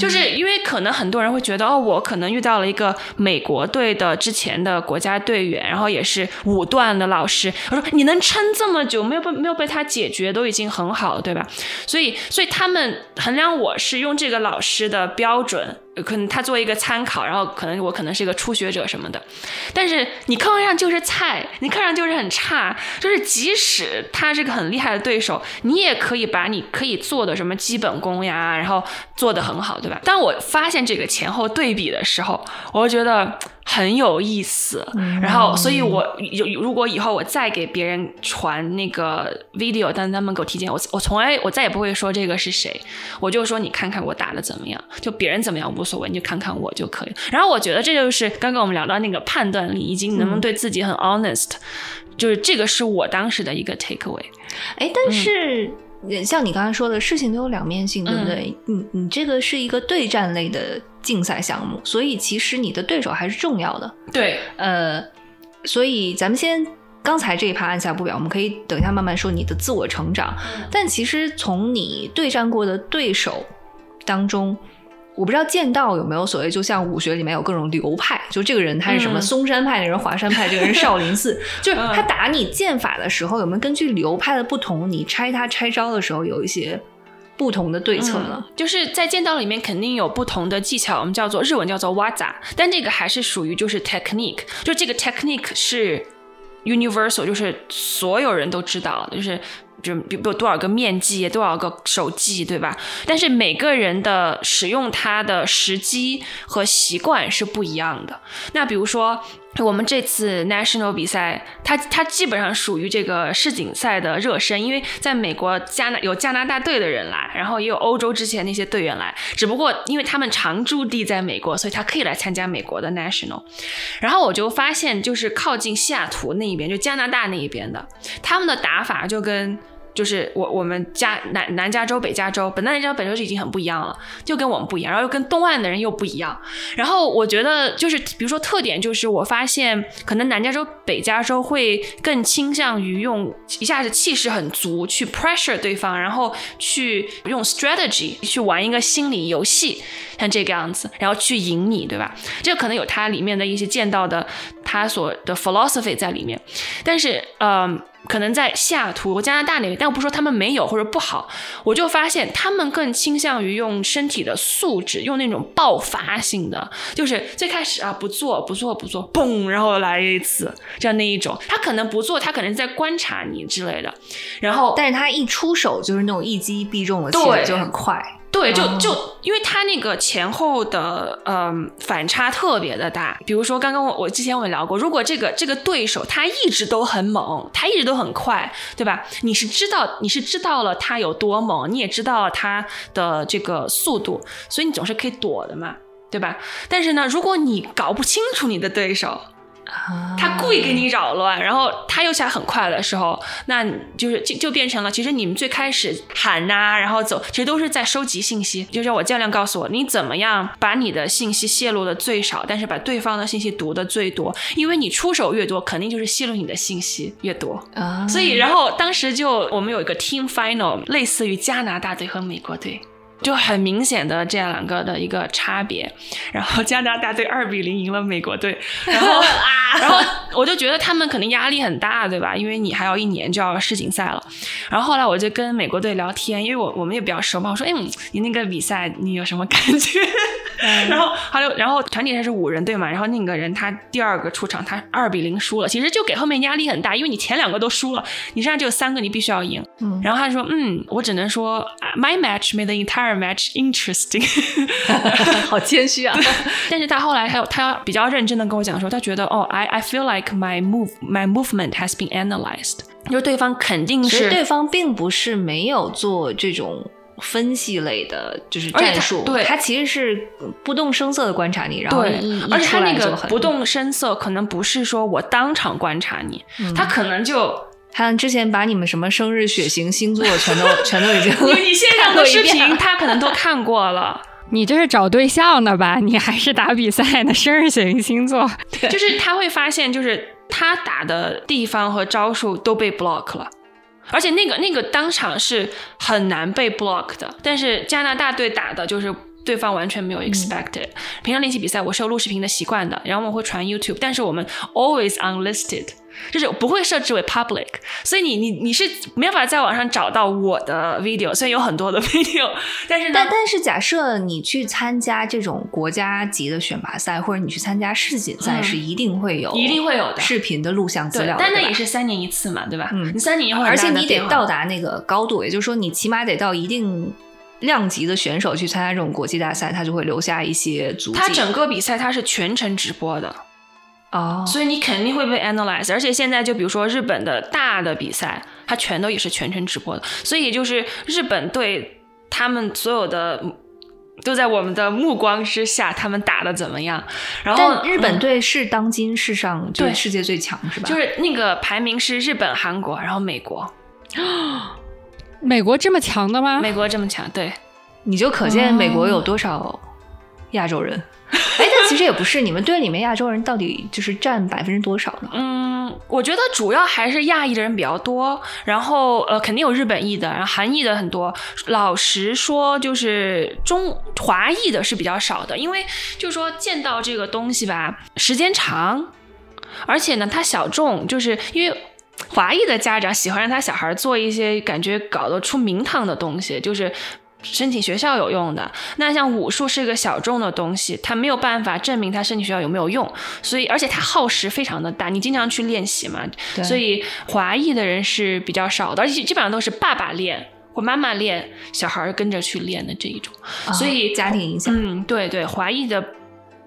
[SPEAKER 1] 就是因为可能很多人会觉得哦，我可能遇到了一个美国队的之前的国家队员，然后也是五段的老师。我说你能撑这么久，没有被没有被他解决，都已经很好了，对吧？所以所以他们衡量我是用这个老师的标准。可能他作为一个参考，然后可能我可能是一个初学者什么的，但是你课上就是菜，你课上就是很差，就是即使他是个很厉害的对手，你也可以把你可以做的什么基本功呀，然后做得很好，对吧？当我发现这个前后对比的时候，我就觉得。很有意思，然后，所以我有如果以后我再给别人传那个 video，但他们给我提建议我我从来我再也不会说这个是谁，我就说你看看我打的怎么样，就别人怎么样无所谓，你就看看我就可以。然后我觉得这就是刚刚我们聊到那个判断力，以及你能不能对自己很 honest，就是这个是我当时的一个 take away。
[SPEAKER 3] 哎，但是。像你刚才说的，事情都有两面性，对不对？你你这个是一个对战类的竞赛项目，所以其实你的对手还是重要的。
[SPEAKER 1] 对，
[SPEAKER 3] 呃，所以咱们先刚才这一趴按下不表，我们可以等一下慢慢说你的自我成长。但其实从你对战过的对手当中。我不知道剑道有没有所谓，就像武学里面有各种流派，就这个人他是什么嵩山派，那人华山派，这个人少林寺，就是他打你剑法的时候，有没有根据流派的不同，你拆他拆招的时候有一些不同的对策呢？
[SPEAKER 1] 就是在剑道里面肯定有不同的技巧，我们叫做日文叫做哇扎，但这个还是属于就是 technique，就这个 technique 是 universal，就是所有人都知道，就是。就比如多少个面积，多少个手技，对吧？但是每个人的使用它的时机和习惯是不一样的。那比如说。我们这次 national 比赛，它它基本上属于这个世锦赛的热身，因为在美国加拿有加拿大队的人来，然后也有欧洲之前那些队员来，只不过因为他们常驻地在美国，所以他可以来参加美国的 national。然后我就发现，就是靠近西雅图那一边，就加拿大那一边的，他们的打法就跟。就是我我们加南南加州北加州，本南加州北加州已经很不一样了，就跟我们不一样，然后又跟东岸的人又不一样。然后我觉得就是比如说特点就是我发现可能南加州北加州会更倾向于用一下子气势很足去 pressure 对方，然后去用 strategy 去玩一个心理游戏，像这个样子，然后去赢你，对吧？这可能有它里面的一些见到的它所的 philosophy 在里面，但是嗯。可能在西雅图、加拿大那边，但我不说他们没有或者不好，我就发现他们更倾向于用身体的素质，用那种爆发性的，就是最开始啊不做不做不做，嘣，然后来一次，这样那一种。他可能不做，他可能在观察你之类的，然后，
[SPEAKER 3] 但是他一出手就是那种一击必中的，对，就很快。
[SPEAKER 1] 对，就就因为他那个前后的嗯反差特别的大。比如说，刚刚我我之前我们聊过，如果这个这个对手他一直都很猛，他一直都很快，对吧？你是知道你是知道了他有多猛，你也知道他的这个速度，所以你总是可以躲的嘛，对吧？但是呢，如果你搞不清楚你的对手。他故意给你扰乱，然后他又起来很快的时候，那就是就就变成了，其实你们最开始喊呐，然后走，其实都是在收集信息。就是我教练告诉我，你怎么样把你的信息泄露的最少，但是把对方的信息读的最多，因为你出手越多，肯定就是泄露你的信息越多啊。所以，然后当时就我们有一个 team final，类似于加拿大队和美国队。就很明显的这样两个的一个差别。然后加拿大队二比零赢了美国队，然后 啊然后我就觉得他们肯定压力很大，对吧？因为你还有一年就要世锦赛了。然后后来我就跟美国队聊天，因为我我们也比较熟嘛，我说：“哎，你那个比赛你有什么感觉？” 然后还有然后团体赛是五人队嘛，然后那个人他第二个出场他二比零输了，其实就给后面压力很大，因为你前两个都输了，你身上只有三个，你必须要赢。然后他说：“嗯，我只能说，my match made the entire match interesting。”
[SPEAKER 3] 好谦虚啊！
[SPEAKER 1] 但是他后来还有他比较认真的跟我讲说，他觉得哦，I I feel like my move my movement has been analyzed，就是对方肯定是
[SPEAKER 3] 对方并不是没有做这种分析类的，就是战术，
[SPEAKER 1] 对
[SPEAKER 3] 他其实是不动声色的观察你，然后
[SPEAKER 1] 而且他那个不动声色，可能不是说我当场观察你，他可能就
[SPEAKER 3] 他之前把你们什么生日、血型、星座全都 全都已经
[SPEAKER 1] 你你线上
[SPEAKER 3] 看过
[SPEAKER 1] 视
[SPEAKER 3] 遍
[SPEAKER 1] 频，他可能都看过了。
[SPEAKER 2] 你这是找对象呢吧？你还是打比赛呢？生日、血型、星座，
[SPEAKER 1] 就是他会发现，就是他打的地方和招数都被 block 了，而且那个那个当场是很难被 block 的。但是加拿大队打的就是对方完全没有 expected。平常练习比赛我是有录视频的习惯的，然后我会传 YouTube，但是我们 always unlisted。就是不会设置为 public，所以你你你是没有办法在网上找到我的 video，虽然有很多的 video，但是呢
[SPEAKER 3] 但但是假设你去参加这种国家级的选拔赛，或者你去参加世锦赛，
[SPEAKER 1] 嗯
[SPEAKER 3] 是一定会有
[SPEAKER 1] 一定会有的
[SPEAKER 3] 视频的录像资料，
[SPEAKER 1] 但那也是三年一次嘛，对吧？
[SPEAKER 3] 嗯
[SPEAKER 1] 你三年以后很
[SPEAKER 3] 而且你得到达那个高度，也就是说，你起码得到一定量级的选手去参加这种国际大赛，他就会留下一些足迹。
[SPEAKER 1] 他整个比赛他是全程直播的，
[SPEAKER 3] 哦，
[SPEAKER 1] 所以你肯定会被 analyze。而且现在就比如说日本的大的比赛，它全都也是全程直播的，所以也就是日本队他们所有的都在我们的目光之下，他们打的怎么样？然后
[SPEAKER 3] 日本
[SPEAKER 1] 嗯
[SPEAKER 3] 队是当今世上就
[SPEAKER 1] 对
[SPEAKER 3] 世界最强，是吧？
[SPEAKER 1] 就是那个排名是日本、韩国，然后美国，
[SPEAKER 2] 美国这么强的吗？
[SPEAKER 1] 美国这么强，对。
[SPEAKER 3] 你就可见美国有多少亚洲人。哎，但其实也不是，你们队里面亚洲人到底就是占百分之多少呢？
[SPEAKER 1] 嗯，我觉得主要还是亚裔的人比较多，然后呃，肯定有日本裔的，然后韩裔的很多。老实说，就是中华裔的是比较少的，因为就是说见到这个东西吧，时间长，而且呢，它小众，就是因为。华裔的家长喜欢让他小孩做一些感觉搞得出名堂的东西，就是申请学校有用的。那像武术是个小众的东西，他没有办法证明他申请学校有没有用，所以而且他耗时非常的大，你经常去练习嘛，所以华裔的人是比较少的，而且基本上都是爸爸练或妈妈练，小孩跟着去练的这一种。所以
[SPEAKER 3] 啊家庭影响。
[SPEAKER 1] 嗯，对对，华裔的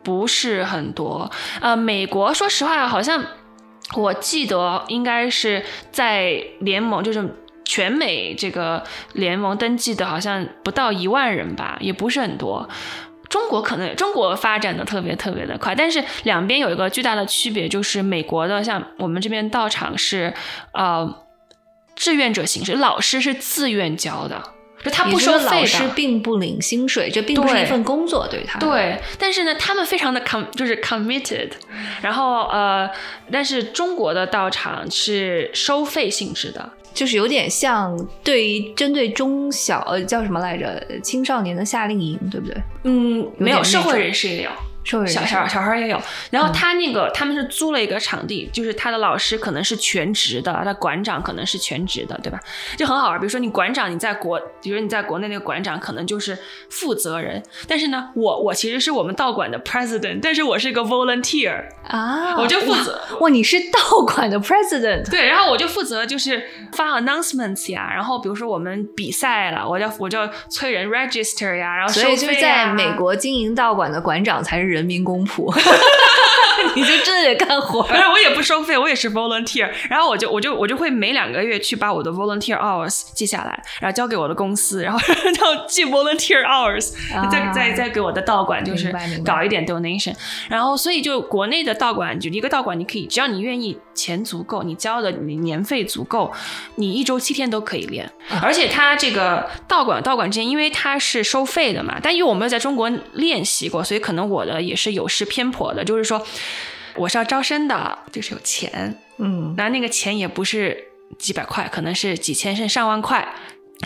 [SPEAKER 1] 不是很多。呃，美国说实话，好像我记得应该是在联盟，就是全美这个联盟登记的，好像不到一万人吧，也不是很多。中国可能中国发展的特别特别的快，但是两边有一个巨大的区别，就是美国的像我们这边道场是呃志愿者形式，老师是自愿教的，就他不收费
[SPEAKER 3] 老师并不领薪水，这并不是一份工作，对于他。，
[SPEAKER 1] 对，但是呢，他们非常的 com 就是 committed，然后呃，但是中国的道场是收费性质的，
[SPEAKER 3] 就是有点像对于针对中小呃叫什么来着青少年的夏令营，对不对？
[SPEAKER 1] 嗯，没有社会人士也有。小小小孩儿也有，然后
[SPEAKER 3] 嗯
[SPEAKER 1] 他那个、他们是租了一个场地，就是他的老师可能是全职的，他馆长可能是全职的，对吧？就很好玩。比如说你馆长，你在国，比如说你在国内那个馆长可能就是负责人，但是呢，我我其实是我们道馆的 president，但是我是一个 volunteer，
[SPEAKER 3] 啊，
[SPEAKER 1] 我就负责
[SPEAKER 3] 哇哇，你是道馆的 president，
[SPEAKER 1] 对，然后我就负责就是发 announcements 呀，然后比如说我们比赛了，我就我就催人 register 呀，然后
[SPEAKER 3] 所以就是在美。国经营道馆的馆长才是人民公仆，你就真的得干活
[SPEAKER 1] 反正 我也不收费，我也是 volunteer，然后我就我就我就会每两个月去把我的 volunteer hours 记下来，然后交给我的公司，然后 然后记 volunteer hours，、
[SPEAKER 3] 啊。
[SPEAKER 1] 再再再给我的道馆就是搞一点 donation，然后所以就国内的道馆，就一个道馆你可以只要你愿意，钱足够，你交的你年费足够，你一周七天都可以练，而且它这个道馆道馆之间，因为它是收费的嘛，但因为我没有在中国练习过，所以可能我的也是有失偏颇的，就是说我是要招生的，就是有钱，
[SPEAKER 3] 嗯，
[SPEAKER 1] 那那个钱也不是几百块，可能是几千甚至上万块。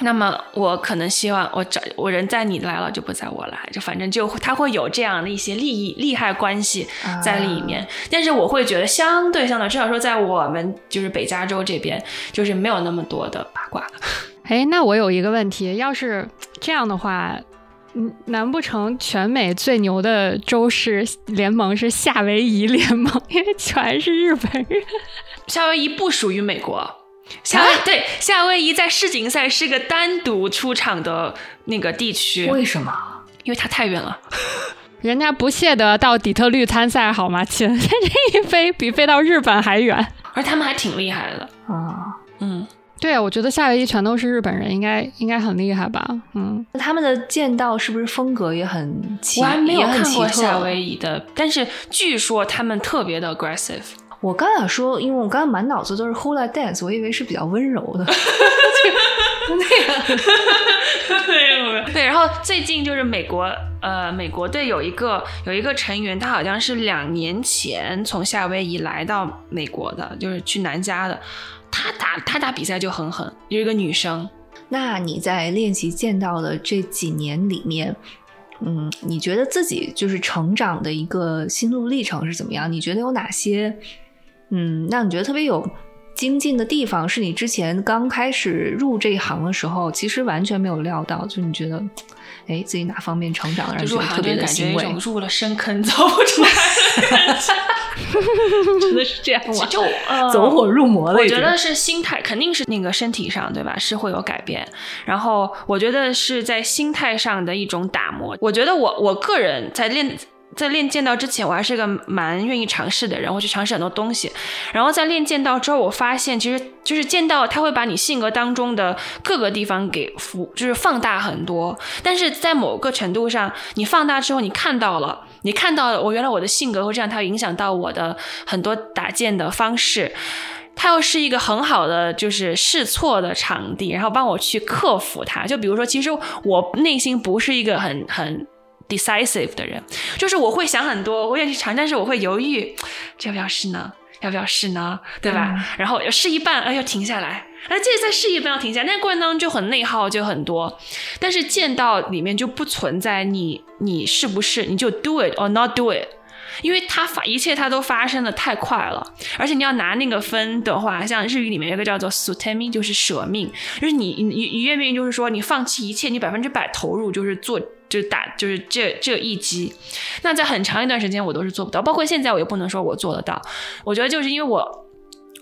[SPEAKER 1] 那么我可能希望我找我人在你来了就不在我来，就反正就他会有这样的一些利益利害关系在里面。但是我会觉得相对相对，至少说在我们就是北加州这边，就是没有那么多的八卦。
[SPEAKER 2] 哎，那我有一个问题，要是这样的话，嗯，难不成全美最牛的州市联盟是夏威夷联盟？因为全是日本人。
[SPEAKER 1] 夏威夷不属于美国。夏威 对夏威夷在世锦赛是个单独出场的那个地区，
[SPEAKER 3] 为什么？
[SPEAKER 1] 因为它太远了，
[SPEAKER 2] 人家不屑得到底特律参赛好吗？亲，这一飞比飞到日本还远，
[SPEAKER 1] 而他们还挺厉害的
[SPEAKER 3] 啊。
[SPEAKER 1] 嗯，
[SPEAKER 2] 对啊，我觉得夏威夷全都是日本人，应该应该很厉害吧？嗯，
[SPEAKER 3] 他们的剑道是不是风格也很奇？
[SPEAKER 1] 我还没有看过夏威夷的，但是据说他们特别的 aggressive。
[SPEAKER 3] 我刚想说，因为我刚刚满脑子都是 hula dance，我以为是比较温柔的。
[SPEAKER 1] 对，然后最近就是美国，呃，美国队有一个有一个成员，他好像是两年前从夏威夷来到美国的，就是去南加的。他打他打比赛就很狠，有一个女生，
[SPEAKER 3] 那你在练习剑道的这几年里面，嗯，你觉得自己就是成长的一个心路历程是怎么样？你觉得有哪些，嗯，让你觉得特别有精进的地方？是你之前刚开始入这一行的时候，其实完全没有料到，就你觉得，哎，自己哪方面成长了，让觉得特别的欣慰？
[SPEAKER 1] 一种入了深坑走不出来的感觉。
[SPEAKER 3] 真的是这样吗？
[SPEAKER 1] 就呃，
[SPEAKER 3] 走火入魔了，
[SPEAKER 1] 我觉得是心态，肯定是那个身体上，对吧？是会有改变。然后我觉得是在心态上的一种打磨。我觉得我我个人在练。在练剑道之前，我还是个蛮愿意尝试的人，我去尝试很多东西。然后在练剑道之后，我发现其实就是剑道，它会把你性格当中的各个地方给复，就是放大很多。但是在某个程度上，你放大之后，你看到了，你看到了，我原来我的性格会这样，它影响到我的很多打剑的方式。它又是一个很好的就是试错的场地，然后帮我去克服它。就比如说，其实我内心不是一个很很 decisive 的人，就是我会想很多，我也去尝，但是我会犹豫，这要不要试呢？要不要试呢？对吧？然后试一半，哎，要停下来，哎，这再试一半要停下来，那过程当中就很内耗，就很多。但是见到里面就不存在你你是不是，你就 do it or not do it。因为它发一切它都发生的太快了，而且你要拿那个分的话，像日语里面有一个叫做 sutemi，就是舍命，就是你你你愿不愿意，就是说你放弃一切，你百分之百投入，就是做就是打就是这这一击。那在很长一段时间我都是做不到，包括现在我也不能说我做得到。我觉得就是因为我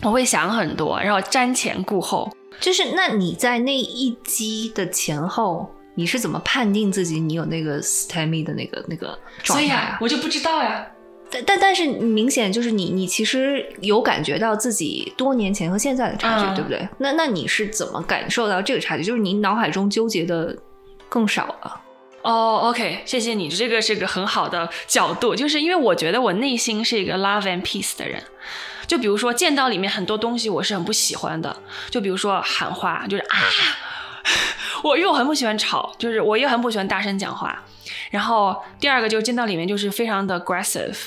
[SPEAKER 1] 我会想很多，然后瞻前顾后。
[SPEAKER 3] 就是那你在那一击的前后，你是怎么判定自己你有那个 STEMI 的那个那个状态
[SPEAKER 1] 所以啊，我就不知道呀。
[SPEAKER 3] 但但但是明显就是你你其实有感觉到自己多年前和现在的差距，
[SPEAKER 1] 嗯
[SPEAKER 3] 对不对？那那你是怎么感受到这个差距？就是你脑海中纠结的更少了。
[SPEAKER 1] 哦、o k 谢谢你，这个是个很好的角度，就是因为我觉得我内心是一个 love and peace 的人。就比如说剑道里面很多东西我是很不喜欢的，就比如说喊话，就是啊，我因为我很不喜欢吵，就是我也很不喜欢大声讲话。然后第二个就是剑道里面就是非常的 aggressive，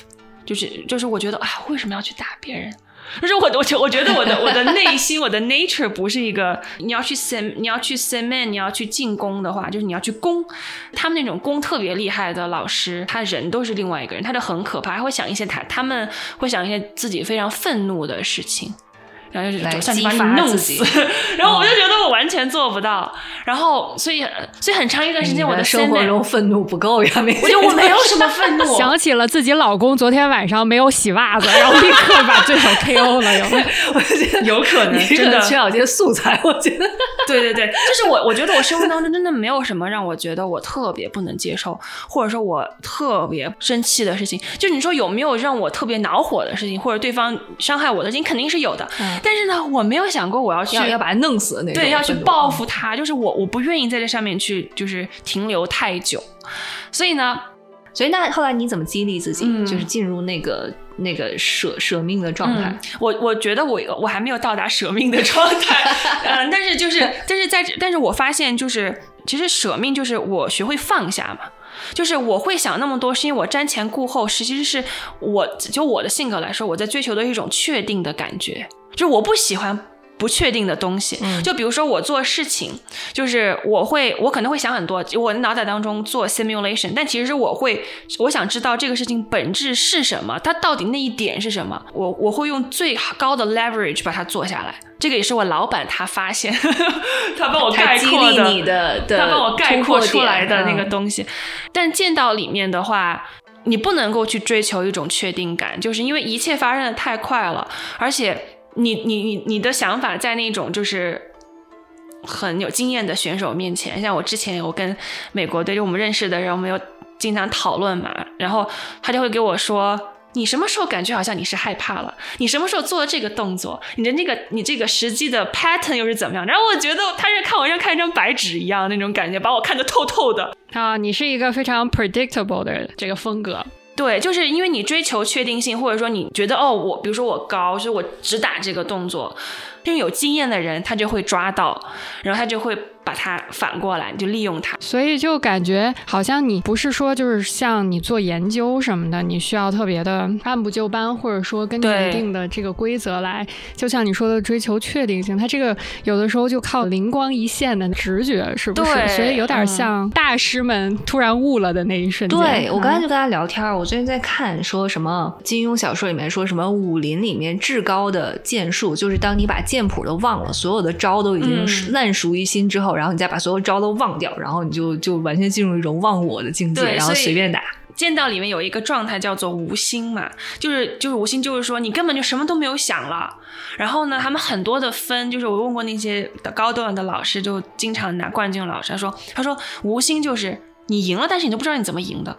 [SPEAKER 1] 就是就是我觉得啊，为什么要去打别人？就是我我觉我觉得我的我的内心我的 nature 不是一个你要去 s m 你要去 c man 你要去进攻的话，就是你要去攻。他们那种攻特别厉害的老师，他人都是另外一个人，他就很可怕，还会想一些他他们会想一些自己非常愤怒的事情。然后就是
[SPEAKER 3] 来
[SPEAKER 1] 上去把你
[SPEAKER 3] 激发
[SPEAKER 1] 弄
[SPEAKER 3] 自己
[SPEAKER 1] 死，然后我就觉得我完全做不到，然后所以所以很长一段时间我
[SPEAKER 3] 的生活中愤怒不够呀，没
[SPEAKER 1] 我觉得我没有什么愤怒，
[SPEAKER 2] 想起了自己老公昨天晚上没有洗袜子，然后立刻把对手 KO 了，有没有？
[SPEAKER 3] 我觉得
[SPEAKER 1] 有可能真的
[SPEAKER 3] 缺少些素材，我觉得。
[SPEAKER 1] 对对对，就是我，我觉得我生活当中真的没有什么让我觉得我特别不能接受，或者说我特别生气的事情。就你说有没有让我特别恼火的事情，或者对方伤害我的事情，肯定是有的。
[SPEAKER 3] 嗯
[SPEAKER 1] 但是呢，我没有想过我要去
[SPEAKER 3] 要要把他弄死那种，
[SPEAKER 1] 对，要去报复他，就是我我不愿意在这上面去就是停留太久。所以呢，
[SPEAKER 3] 所以那后来你怎么激励自己，
[SPEAKER 1] 嗯
[SPEAKER 3] 就是进入那个那个舍舍命的状态
[SPEAKER 1] 嗯？，我我觉得我我还没有到达舍命的状态，嗯、但是就是但是在但是我发现就是其实舍命就是我学会放下嘛。就是我会想那么多，是因为我瞻前顾后，实际是我就我的性格来说，我在追求的一种确定的感觉，就是我不喜欢不确定的东西。就比如说我做事情，就是我会我可能会想很多，我的脑袋当中做 simulation，但其实我会我想知道这个事情本质是什么，它到底那一点是什么，我我会用最高的 leverage 把它做下来。这个也是我老板他发现，他帮我概括
[SPEAKER 3] 的，
[SPEAKER 1] 他帮我概括出来的那个东西。但见到里面的话，你不能够去追求一种确定感，就是因为一切发生的太快了，而且你你你你的想法在那种就是很有经验的选手面前，像我之前有跟美国队就我们认识的人，我们有经常讨论嘛，然后他就会给我说。你什么时候感觉好像你是害怕了？你什么时候做了这个动作？你的那个你这个实际的 pattern 又是怎么样？然后我觉得他是看我像看一张白纸一样那种感觉，把我看得透透的
[SPEAKER 2] 啊！你是一个非常 predictable 的这个风格，
[SPEAKER 1] 对，就是因为你追求确定性，或者说你觉得哦，我比如说我高，所以我只打这个动作。因为有经验的人，他就会抓到，然后他就会。把它反过来，就利用它，
[SPEAKER 2] 所以就感觉好像你不是说就是像你做研究什么的，你需要特别的按部就班，或者说根据一定的这个规则来。就像你说的，追求确定性，它这个有的时候就靠灵光一现的直觉，是不是？所以有点像大师们突然悟了的那一瞬间。
[SPEAKER 3] 对我刚才就跟他聊天，我最近在看说什么金庸小说里面说什么武林里面至高的剑术，就是当你把剑谱都忘了，所有的招都已经烂熟于心之后。然后你再把所有招都忘掉，然后你就就完全进入一种忘我的境界，然后随便打。
[SPEAKER 1] 剑道里面有一个状态叫做无心嘛，就是就是无心，就是说你根本就什么都没有想了。然后呢，他们很多的分，就是我问过那些的高端的老师，就经常拿冠军老师，他说他说无心就是你赢了，但是你都不知道你怎么赢的，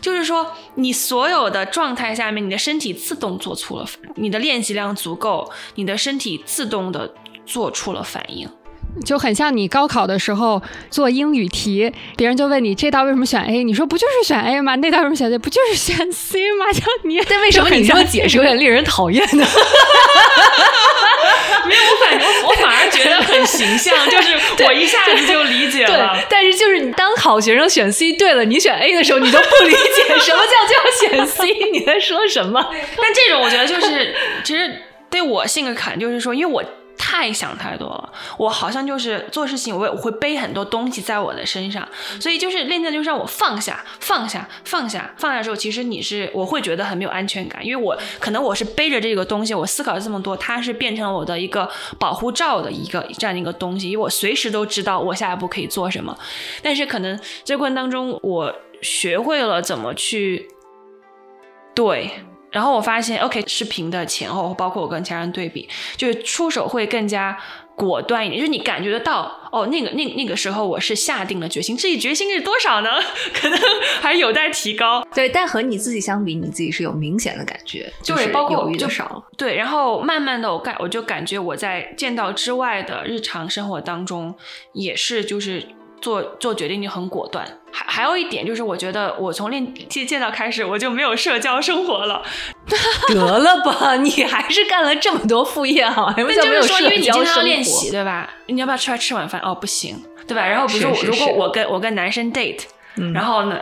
[SPEAKER 1] 就是说你所有的状态下面，你的身体自动做出了，你的练习量足够，你的身体自动的做出了反应。
[SPEAKER 2] 就很像你高考的时候做英语题，别人就问你这道为什么选 A，你说不就是选 A 吗？那道为什么选 C？不就是选 C 吗？就你，
[SPEAKER 3] 但为什么你这么解释有点令人讨厌呢？
[SPEAKER 1] 没有，我反我我反而觉得很形象，就是我一下子就理解了。
[SPEAKER 3] 但是就是你当好学生选 C 对了，你选 A 的时候，你都不理解什么叫叫选 C，你在说什么？
[SPEAKER 1] 但这种我觉得就是，其实对我性格坎就是说，因为我。太想太多了，我好像就是做事情，我我会背很多东西在我的身上，所以就是练剑就是让我放下，放下，放下，放下之后，其实你是我会觉得很没有安全感，因为我可能我是背着这个东西，我思考了这么多，它是变成了我的一个保护罩的一个这样一个东西，因为我随时都知道我下一步可以做什么，但是可能这过程当中，我学会了怎么去对。然后我发现，OK，视频的前后，包括我跟其他人对比，就是出手会更加果断一点。就是你感觉得到，哦，那个那那个时候我是下定了决心，至于决心是多少呢？可能还有待提高。
[SPEAKER 3] 对，但和你自己相比，你自己是有明显的感觉，就是犹豫就少了。
[SPEAKER 1] 对，然后慢慢的，我感我就感觉我在见到之外的日常生活当中，也是就是。做做决定就很果断，还还有一点就是，我觉得我从练剑剑道开始，我就没有社交生活了。
[SPEAKER 3] 得了吧，你还是干了这么多副业好，
[SPEAKER 1] 那
[SPEAKER 3] 就是
[SPEAKER 1] 说，因为你经常练习，对吧？你要不要出来吃晚饭？哦，不行，对吧？然后比如说，如果我跟我跟男生 date，然后呢，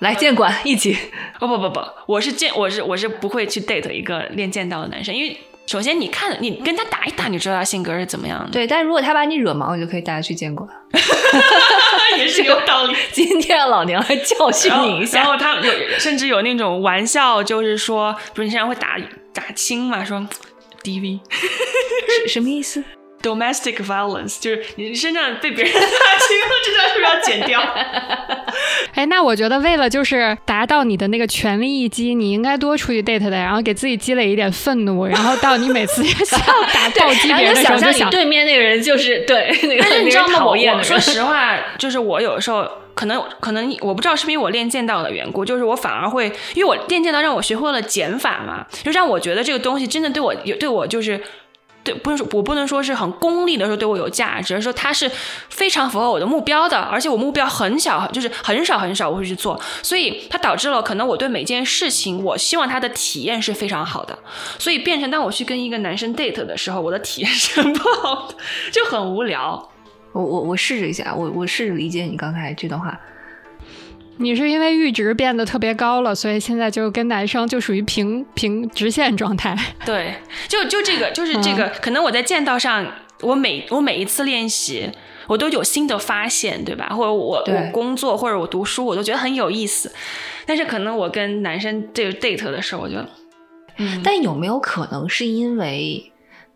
[SPEAKER 3] 来剑馆一起？
[SPEAKER 1] 哦不不不，我是剑，我是我是不会去 date 一个练剑道的男生，因为。首先，你看你跟他打一打，你知道他性格是怎么样的。
[SPEAKER 3] 对，但是如果他把你惹毛，你就可以带他去见过。
[SPEAKER 1] 也是有道理。
[SPEAKER 3] 今天让老娘来教训你一下。
[SPEAKER 1] 然后他有甚至有那种玩笑，就是说，不是你经常会打打亲嘛？说 DV，
[SPEAKER 3] 什么意思
[SPEAKER 1] ？Domestic violence 就是你身上被别人打青了，这段是不是要剪掉？
[SPEAKER 2] 哎，那我觉得为了就是达到你的那个权力一击，你应该多出去 date 的，然后给自己积累一点愤怒，然后到你每次 想打暴击别人的时候，就
[SPEAKER 3] 想对面那个人就是对，
[SPEAKER 1] 但是你知道吗？我说 实话，就是我有时候可能可能我不知道是不是因为我练剑道的缘故，就是我反而会因为我练剑道让我学会了减法嘛，就让我觉得这个东西真的对我有对我就是。对，不是说，我不能说是很功利的说对我有价值，而是说它是非常符合我的目标的，而且我目标很小，就是很少很少我会去做，所以它导致了可能我对每件事情，我希望它的体验是非常好的，所以变成当我去跟一个男生 date 的时候，我的体验是很不好的，就很无聊。
[SPEAKER 3] 我我我试着一下，我我试着理解你刚才这段话。
[SPEAKER 2] 你是因为阈值变得特别高了，所以现在就跟男生就属于平平直线状态。
[SPEAKER 1] 对，就就这个，就是这个，可能我在剑道上，我每我每一次练习，我都有新的发现，对吧？或者我我工作或者我读书，我都觉得很有意思。但是可能我跟男生这个 date 的时候，我就，
[SPEAKER 3] 嗯，但有没有可能是因为？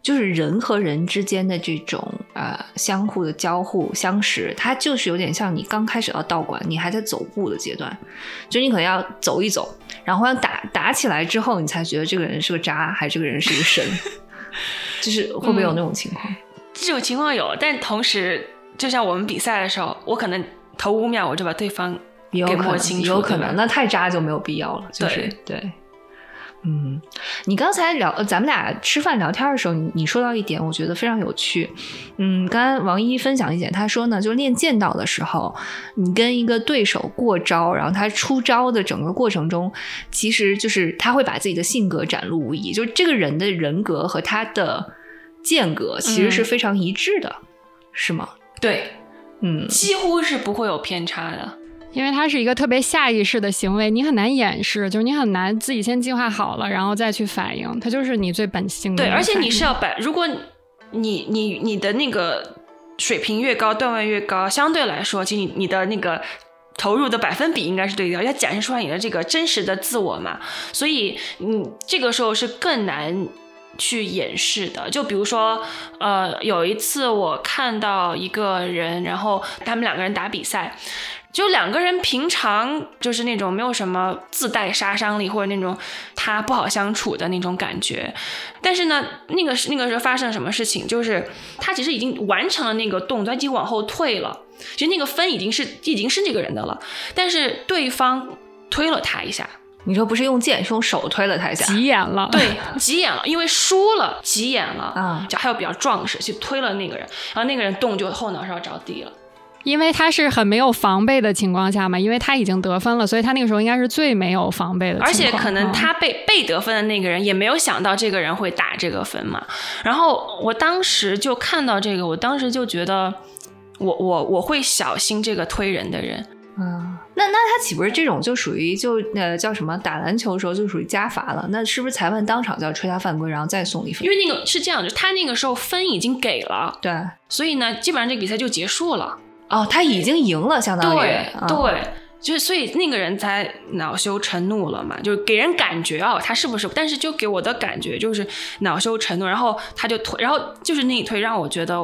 [SPEAKER 3] 就是人和人之间的这种呃相互的交互相识，它就是有点像你刚开始到道馆，你还在走步的阶段，就你可能要走一走，然后要打打起来之后，你才觉得这个人是个渣，还是这个人是一个神，就是会不会有那种情况？
[SPEAKER 1] 这种情况有，但同时就像我们比赛的时候，我可能头五秒我就把对方给摸清楚，
[SPEAKER 3] 有可能，那太渣就没有必要了，就是对。嗯，你刚才聊，咱们俩吃饭聊天的时候，你你说到一点，我觉得非常有趣。嗯，刚刚王一分享一点，他说呢，就练剑道的时候，你跟一个对手过招，然后他出招的整个过程中，其实就是他会把自己的性格展露无遗，就是这个人的人格和他的剑格其实是非常一致的，是吗？
[SPEAKER 1] 对，嗯，几乎是不会有偏差的。
[SPEAKER 2] 因为它是一个特别下意识的行为，你很难掩饰，就是你很难自己先计划好了，然后再去反应，它就是你最本性的。
[SPEAKER 1] 对，而且你是要摆，如果你你你的那个水平越高，段位越高，相对来说，其实你你的那个投入的百分比应该是对的，要展示出来你的这个真实的自我嘛，所以你这个时候是更难去掩饰的。就比如说，呃，有一次我看到一个人，然后他们两个人打比赛。就两个人平常就是那种没有什么自带杀伤力或者那种他不好相处的那种感觉，但是呢，那个是那个时候发生什么事情？就是他其实已经完成了那个动作，已经往后退了，其实那个分已经是已经是这个人的了，但是对方推了他一下。
[SPEAKER 3] 你说不是用剑，是用手推了他一下，
[SPEAKER 2] 急眼了。
[SPEAKER 1] 对，急眼了，因为输了，急眼了啊！就还有比较壮实，去推了那个人，然后那个人动就后脑勺着地了。
[SPEAKER 2] 因为他是很没有防备的情况下嘛，因为他已经得分了，所以他那个时候应该是最没有防备的。
[SPEAKER 1] 而且可能他被被得分的那个人也没有想到这个人会打这个分嘛。然后我当时就看到这个，我当时就觉得，我我我会小心这个推人的人。
[SPEAKER 3] 嗯，那那他岂不是这种就属于就呃叫什么打篮球的时候就属于加罚了？那是不是裁判当场就要吹他犯规，然后再送一分？
[SPEAKER 1] 因为那个是这样，就他那个时候分已经给了，
[SPEAKER 3] 对，
[SPEAKER 1] 所以呢，基本上这比赛就结束了。
[SPEAKER 3] 哦，他已经赢了，相当于
[SPEAKER 1] 对对，就是所以那个人才恼羞成怒了嘛，就给人感觉哦，他是不是？但是就给我的感觉就是恼羞成怒，然后他就推，然后就是那一推让我觉得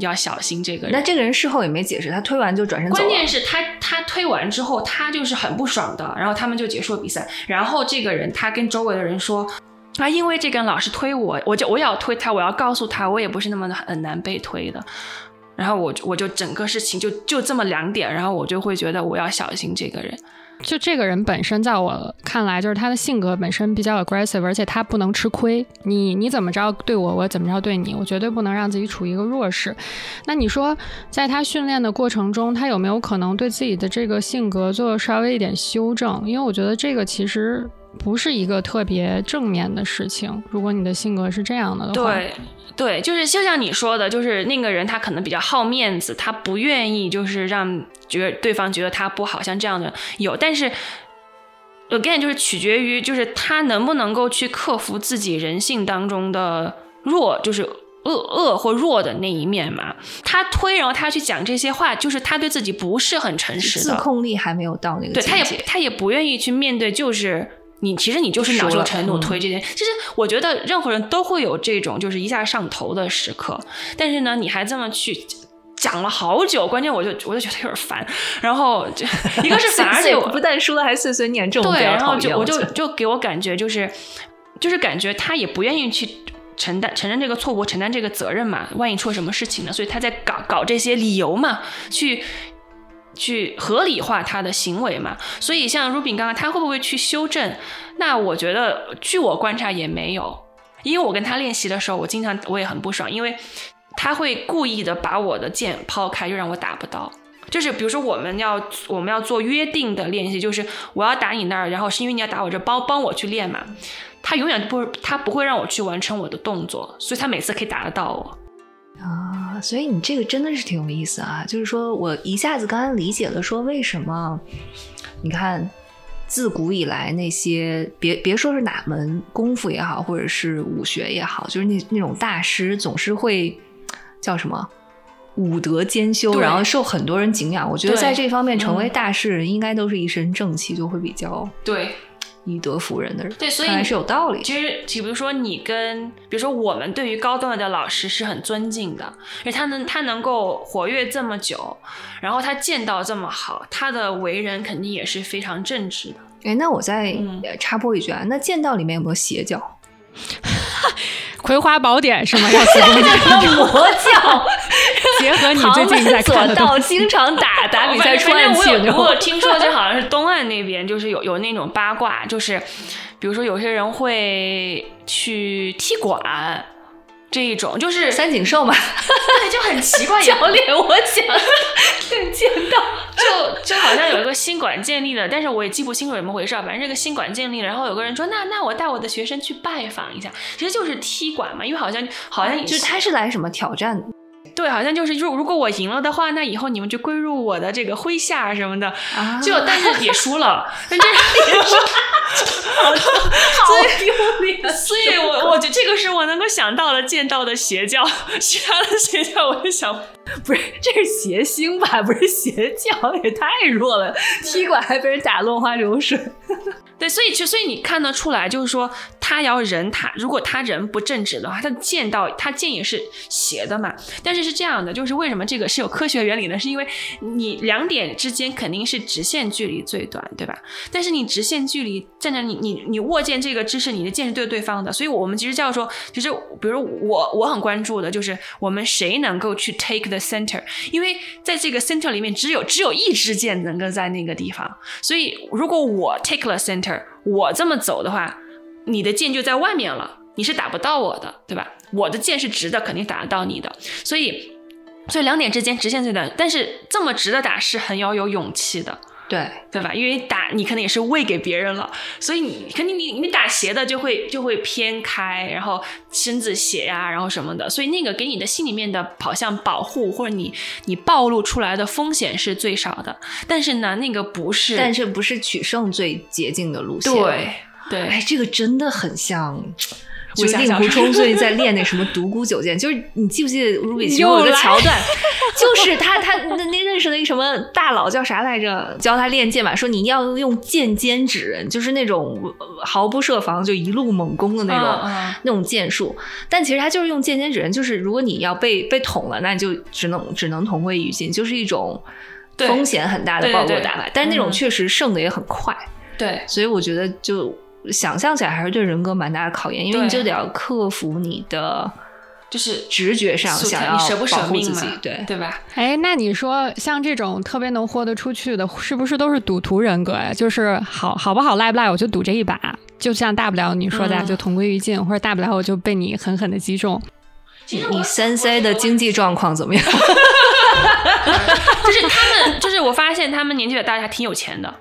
[SPEAKER 1] 要小心这个人。
[SPEAKER 3] 那这个人事后也没解释，他推完就转身走
[SPEAKER 1] 了。关键是他他推完之后，他就是很不爽的，然后他们就结束了比赛。然后这个人他跟周围的人说啊，因为这个人老是推我，我就我要推他，我要告诉他，我也不是那么的很难被推的。然后我我就整个事情就就这么两点，然后我就会觉得我要小心这个人。
[SPEAKER 2] 就这个人本身，在我看来，就是他的性格本身比较 aggressive，而且他不能吃亏。你你怎么着对我，我怎么着对你，我绝对不能让自己处于一个弱势。那你说，在他训练的过程中，他有没有可能对自己的这个性格做稍微一点修正？因为我觉得这个其实不是一个特别正面的事情。如果你的性格是这样的的
[SPEAKER 1] 话，对。对，就是就像你说的，就是那个人他可能比较好面子，他不愿意就是让觉得对方觉得他不好，像这样的有。但是 again 就是取决于就是他能不能够去克服自己人性当中的弱，就是恶恶或弱的那一面嘛。他推，然后他去讲这些话，就是他对自己不是很诚实，
[SPEAKER 3] 自控力还没有到那个
[SPEAKER 1] 对，他也他也不愿意去面对，就是。你其实你就是恼羞成怒推这件，其实我觉得任何人都会有这种就是一下上头的时刻，但是呢，你还这么去讲了好久，关键我就我就觉得有点烦。然后就一个是 烦，而且
[SPEAKER 3] 不但输了还碎碎念，这种
[SPEAKER 1] 对，然后就我就就给我感觉就是就是感觉他也不愿意去承担承认这个错误，承担这个责任嘛，万一出了什么事情呢？所以他在搞搞这些理由嘛，去。去合理化他的行为嘛，所以像 Rubin 刚刚他会不会去修正？那我觉得，据我观察也没有，因为我跟他练习的时候，我经常我也很不爽，因为他会故意的把我的剑抛开，就让我打不到。就是比如说我们要我们要做约定的练习，就是我要打你那儿，然后是因为你要打我这，帮帮我去练嘛。他永远不他不会让我去完成我的动作，所以他每次可以打得到我。
[SPEAKER 3] 所以你这个真的是挺有意思啊！就是说我一下子刚刚理解了，说为什么你看自古以来那些别别说是哪门功夫也好，或者是武学也好，就是那那种大师总是会叫什么武德兼修，然后受很多人敬仰。我觉得在这方面成为
[SPEAKER 1] 嗯
[SPEAKER 3] 大师人，应该都是一身正气，就会比较
[SPEAKER 1] 对
[SPEAKER 3] 以德服人的人。
[SPEAKER 1] 对，所以
[SPEAKER 3] 还是有道理。
[SPEAKER 1] 其实，比如说你跟，比如说我们对于高段位的老师是很尊敬的，因为他能他能够活跃这么久，然后他剑道这么好，他的为人肯定也是非常正直的。
[SPEAKER 3] 哎，那我再插播一句啊，那剑道里面有没有邪教？
[SPEAKER 2] 《葵花宝典》是吗？要子宫剑
[SPEAKER 3] 魔教，
[SPEAKER 2] 结合你最近在看的
[SPEAKER 3] 经常打打比赛 出暗器，
[SPEAKER 1] 我我有听说，就好像是东岸那边，就是有有那种八卦，就是比如说有些人会去踢馆。这一种就是
[SPEAKER 3] 三井寿嘛，
[SPEAKER 1] 对，就很奇怪，也
[SPEAKER 3] 教练，我想见到。
[SPEAKER 1] 就就好像有一个新馆建立了，但是我也记不清楚怎么回事儿。反正这个新馆建立了，然后有个人说，那那我带我的学生去拜访一下，其实就是踢馆嘛，因为好像好像
[SPEAKER 3] 就是他是来什么挑战的
[SPEAKER 1] 对，好像就是如如果我赢了的话，那以后你们就归入我的这个麾下什么的。
[SPEAKER 3] 啊
[SPEAKER 1] 就但是也输了，但这
[SPEAKER 3] 好丢脸。
[SPEAKER 1] 所以 我我觉得这个是我能够想到的见到的邪教，其他的邪教我就想
[SPEAKER 3] 不是，这是邪星吧？不是邪教，也太弱了。踢馆还被人打落花流水。
[SPEAKER 1] 对，所以就所以你看得出来，就是说他要人他如果他人不正直的话，他剑道他剑也是邪的嘛。但是是这样的，就是为什么这个是有科学原理呢？是因为你两点之间肯定是直线距离最短，对吧？但是你直线距离站在你你你握剑这个姿势，你的剑是对对方的，所以我们其实叫做，其实比如我我很关注的就是我们谁能够去 take the center，因为在这个 center 里面只有只有一支箭能够在那个地方，所以如果我 take 了 center，我这么走的话，你的箭就在外面了，你是打不到我的，对吧？我的箭是直的，肯定打得到你的，所以。所以两点之间直线最短，但是这么直的打是很要有勇气的，
[SPEAKER 3] 对，
[SPEAKER 1] 对吧？因为打你可能也是喂给别人了，所以你肯定你你打斜的就会就会偏开，然后身子斜呀、然后什么的，所以那个给你的心里面的好像保护或者你你暴露出来的风险是最少的。但是呢，那个不是，
[SPEAKER 3] 但是不是取胜最捷径的路线？
[SPEAKER 1] 对对
[SPEAKER 3] 哎，这个真的很像。就
[SPEAKER 1] 武
[SPEAKER 3] 是令狐冲最近在 练那什么独孤九剑，就是你记不记得《如比其中
[SPEAKER 2] 又
[SPEAKER 3] 有个桥段，就是他他那那认识的一个什么大佬叫啥来着，教他练剑嘛，说你要用剑尖指人，就是那种呃毫不设防就一路猛攻的那种、那种剑术。但其实他就是用剑尖指人，就是如果你要被被捅了，那你就只能只能同归于尽，就是一种
[SPEAKER 1] 对
[SPEAKER 3] 风险很大的暴露打法。但是那种
[SPEAKER 1] 嗯
[SPEAKER 3] 确实胜的也很快。
[SPEAKER 1] 对
[SPEAKER 3] 所以我觉得就想象起来还是对人格蛮大的考验，因为你就得要克服你的
[SPEAKER 1] 就是
[SPEAKER 3] 直觉上想要
[SPEAKER 1] 你舍不舍
[SPEAKER 3] 保护
[SPEAKER 1] 命嘛
[SPEAKER 3] 自己，，对。
[SPEAKER 1] 对吧？
[SPEAKER 2] 哎，那你说像这种特别能豁得出去的，是不是都是赌徒人格呀？就是好好不好赖不赖，我就赌这一把，就像大不了你说的就同归于尽，或者大不了我就被你狠狠的击中。
[SPEAKER 3] 你你三 C 的经济状况怎么样？
[SPEAKER 1] 就是他们，就是我发现他们年纪也大，还挺有钱的。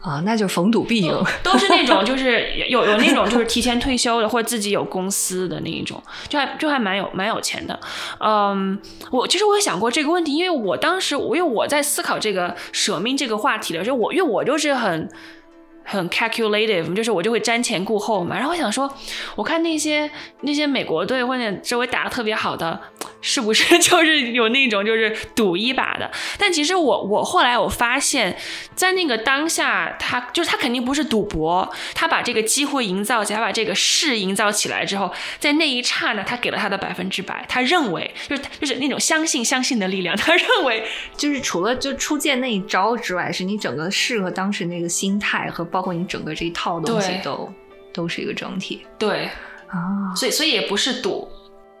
[SPEAKER 3] 啊，那就逢赌必赢。
[SPEAKER 1] 都是那种就是有有那种就是提前退休的，或者自己有公司的那一种，就还就还蛮有蛮有钱的。嗯，我其实我也想过这个问题，因为我当时我因为我在思考这个舍命这个话题的时候，我因为我就是很。很 calculative，就是我就会瞻前顾后嘛。然后我想说，我看那些那些美国队或者周围打的特别好的，是不是 就是有那种就是赌一把的？但其实我我后来我发现，在那个当下，他就是他肯定不是赌博，他把这个机会营造起来，他把这个势营造起来之后，在那一刹那，他给了他的百分之百，他认为就是就是那种相信相信的力量，他认为
[SPEAKER 3] 就是除了就出剑那一招之外，是你整个适合当时那个心态和包括你整个这一套东西都都是一个整体
[SPEAKER 1] 对，
[SPEAKER 3] 啊。
[SPEAKER 1] 所以所以也不是赌，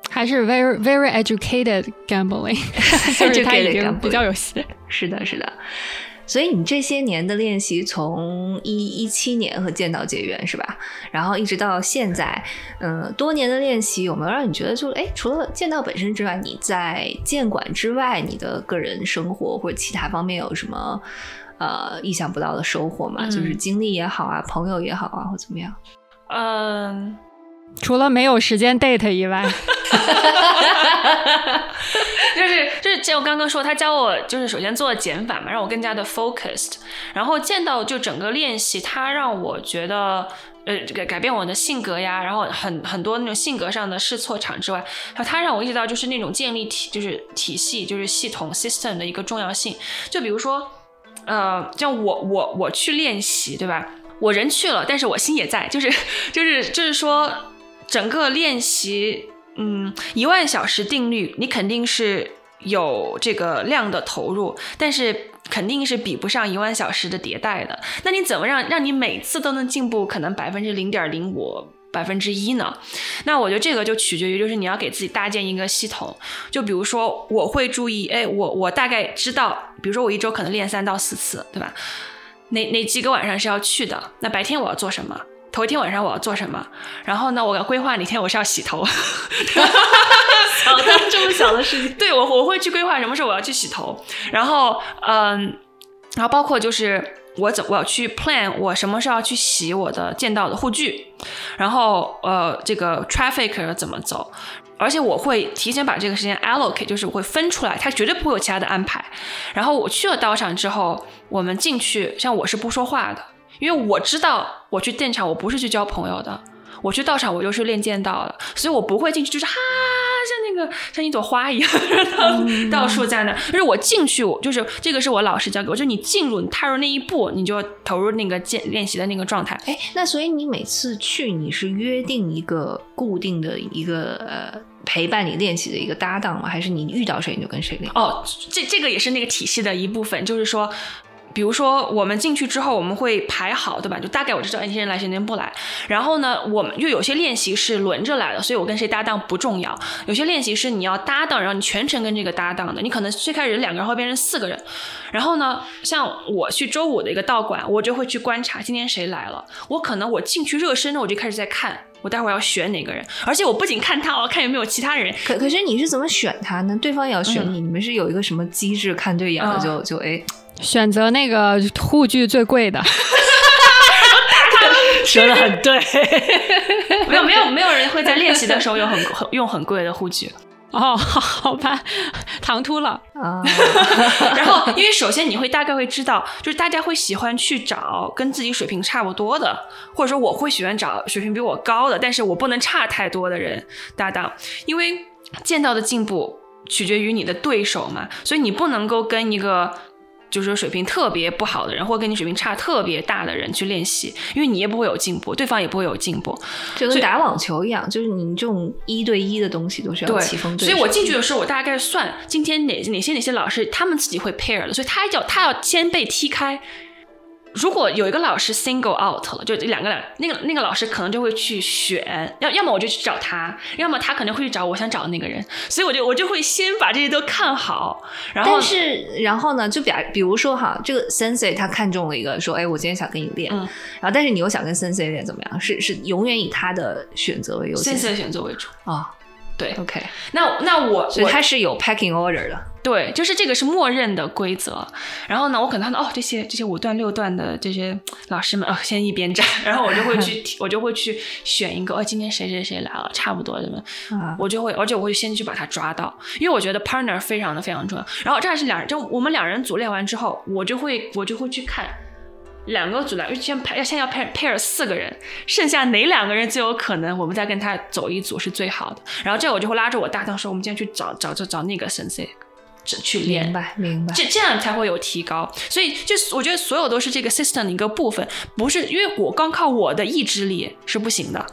[SPEAKER 2] 还是 very very educated gambling，就是他已经比较有戏。
[SPEAKER 3] 是的，是的。所以你这些年的练习，从一一七年和剑道结缘是吧？然后一直到现在，嗯，多年的练习有没有让你觉得就是，哎，除了剑道本身之外，你在剑馆之外，你的个人生活或者其他方面有什么呃意想不到的收获嘛？
[SPEAKER 1] 嗯
[SPEAKER 3] 就是经历也好啊，朋友也好啊，或怎么样？
[SPEAKER 1] 嗯。
[SPEAKER 2] 除了没有时间 date 以外，
[SPEAKER 1] 就是就是像我刚刚说，他教我就是首先做减法嘛，让我更加的 focused，然后见到就整个练习，他让我觉得呃改改变我的性格呀，然后很很多那种性格上的试错场之外，还有他让我意识到就是那种建立体就是体系就是系统 system 的一个重要性，就比如说呃像我我我去练习对吧？我人去了，但是我心也在，就是就是就是说整个练习。嗯，一万小时定律，你肯定是有这个量的投入，但是肯定是比不上一万小时的迭代的。那你怎么让让你每次都能进步，可能百分之零点零五、百分之一呢？那我觉得这个就取决于，就是你要给自己搭建一个系统。就比如说，我会注意，哎，我我大概知道，比如说我一周可能练三到四次，对吧？哪哪几个晚上是要去的？那白天我要做什么？头一天晚上我要做什么？然后呢，我要规划哪天我是要洗头。
[SPEAKER 3] 想到这么小的事情，
[SPEAKER 1] 对我我会去规划什么时候我要去洗头。然后嗯，然后包括就是我怎我要去 plan 我什么时候要去洗我的见到的护具。然后呃，这个 traffic 怎么走？而且我会提前把这个时间 allocate，就是我会分出来，他绝对不会有其他的安排。然后我去了道场之后，我们进去，像我是不说话的。因为我知道我去电场，我不是去交朋友的，我去道场，我就是练剑道的，所以我不会进去，就是哈，像那个像一朵花一样，到处在那。就是我进去，我就是这个是我老师教给我，就是你进入，你踏入那一步，你就投入那个练练习的那个状态。
[SPEAKER 3] 哎，那所以你每次去，你是约定一个固定的一个呃陪伴你练习的一个搭档吗？还是你遇到谁你就跟谁练？
[SPEAKER 1] 哦，这这个也是那个体系的一部分，就是说。比如说，我们进去之后，我们会排好，对吧？就大概我知道，哎，这些人来，这些人不来。然后呢，我们又有些练习是轮着来的，所以我跟谁搭档不重要。有些练习是你要搭档，然后你全程跟这个搭档的。你可能最开始两个人会变成四个人。然后呢，像我去周五的一个道馆，我就会去观察今天谁来了。我可能我进去热身，我就开始在看，我待会儿要选哪个人。而且我不仅看他，我要看有没有其他人。
[SPEAKER 3] 可可是你是怎么选他呢？对方也要选你，你们是有一个什么机制？看对眼了就就哎。
[SPEAKER 2] 选择那个护具最贵的，
[SPEAKER 3] 说的很对。
[SPEAKER 1] 没有没有没有人会在练习的时候用很 用很贵的护具
[SPEAKER 2] 哦，好吧，唐突了
[SPEAKER 3] 啊。
[SPEAKER 1] 然后，因为首先你会大概会知道，就是大家会喜欢去找跟自己水平差不多的，或者说我会喜欢找水平比我高的，但是我不能差太多的人搭档，因为见到的进步取决于你的对手嘛，所以你不能够跟一个。就是说，水平特别不好的人，或者跟你水平差特别大的人去练习，因为你也不会有进步，对方也不会有进步，
[SPEAKER 3] 就跟打网球一样，就是你这种一对一的东西都是要棋逢对
[SPEAKER 1] 手。所以我进去的时候，我大概算今天哪哪些哪些老师他们自己会 pair 的，所以他要他要先被踢开。如果有一个老师 single out 了，就两个两那个那个老师可能就会去选，要要么我就去找他，要么他可能会去找我想找的那个人，所以我就我就会先把这些都看好。然后
[SPEAKER 3] 但是然后呢，就比比如说哈，这个 sensei 他看中了一个，说哎，我今天想跟你练，嗯然后但是你又想跟 sensei 练，怎么样？是是永远以他的选择为优先
[SPEAKER 1] ，sensei 选择为主
[SPEAKER 3] 啊。
[SPEAKER 1] 对
[SPEAKER 3] ，OK，
[SPEAKER 1] 那那我
[SPEAKER 3] 所以他是有 packing order 的，
[SPEAKER 1] 对，就是这个是默认的规则。然后呢，我可能看到哦，这些这些五段六段的这些老师们哦，先一边站，然后我就会去 我就会去选一个哦，今天谁谁谁来了，差不多的们，我就会，而且我会先去把他抓到，因为我觉得 partner 非常的非常重要。然后这样是两人，就我们两人组练完之后，我就会我就会去看。两个组来，先排要先要 pair pair 四个人，剩下哪两个人最有可能，我们再跟他走一组是最好的。然后这我就会拉着我搭档说，我们今天去找找找找那个 sensei 去练，
[SPEAKER 3] 明白明白，
[SPEAKER 1] 这这样才会有提高。所以就我觉得所有都是这个 system 的一个部分，不是因为我光靠我的意志力是不行的。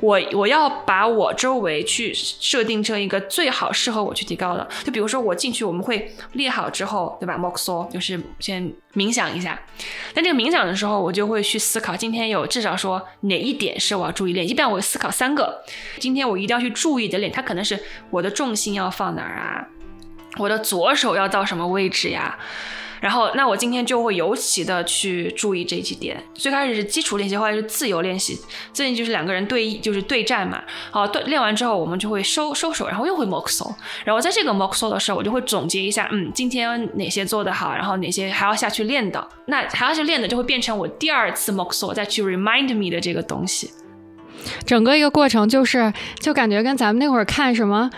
[SPEAKER 1] 我我要把我周围去设定成一个最好适合我去提高的，就比如说我进去，我们会列好之后，对吧 m o x o 就是先冥想一下。但这个冥想的时候，我就会去思考，今天有至少说哪一点是我要注意练。一般我思考三个，今天我一定要去注意的练，它可能是我的重心要放哪儿啊，我的左手要到什么位置呀。然后，那我今天就会尤其的去注意这几点。最开始是基础练习，后来是自由练习。最近就是两个人对，就是对战嘛。好，对练完之后，我们就会收收手，然后又会 mock so。然后在这个 mock so 的时候，我就会总结一下，嗯，今天哪些做得好，然后哪些还要下去练的。那还要去练的，就会变成我第二次 mock so 再去 remind me 的这个东西。
[SPEAKER 2] 整个一个过程就是就感觉跟咱们那会儿看什么。《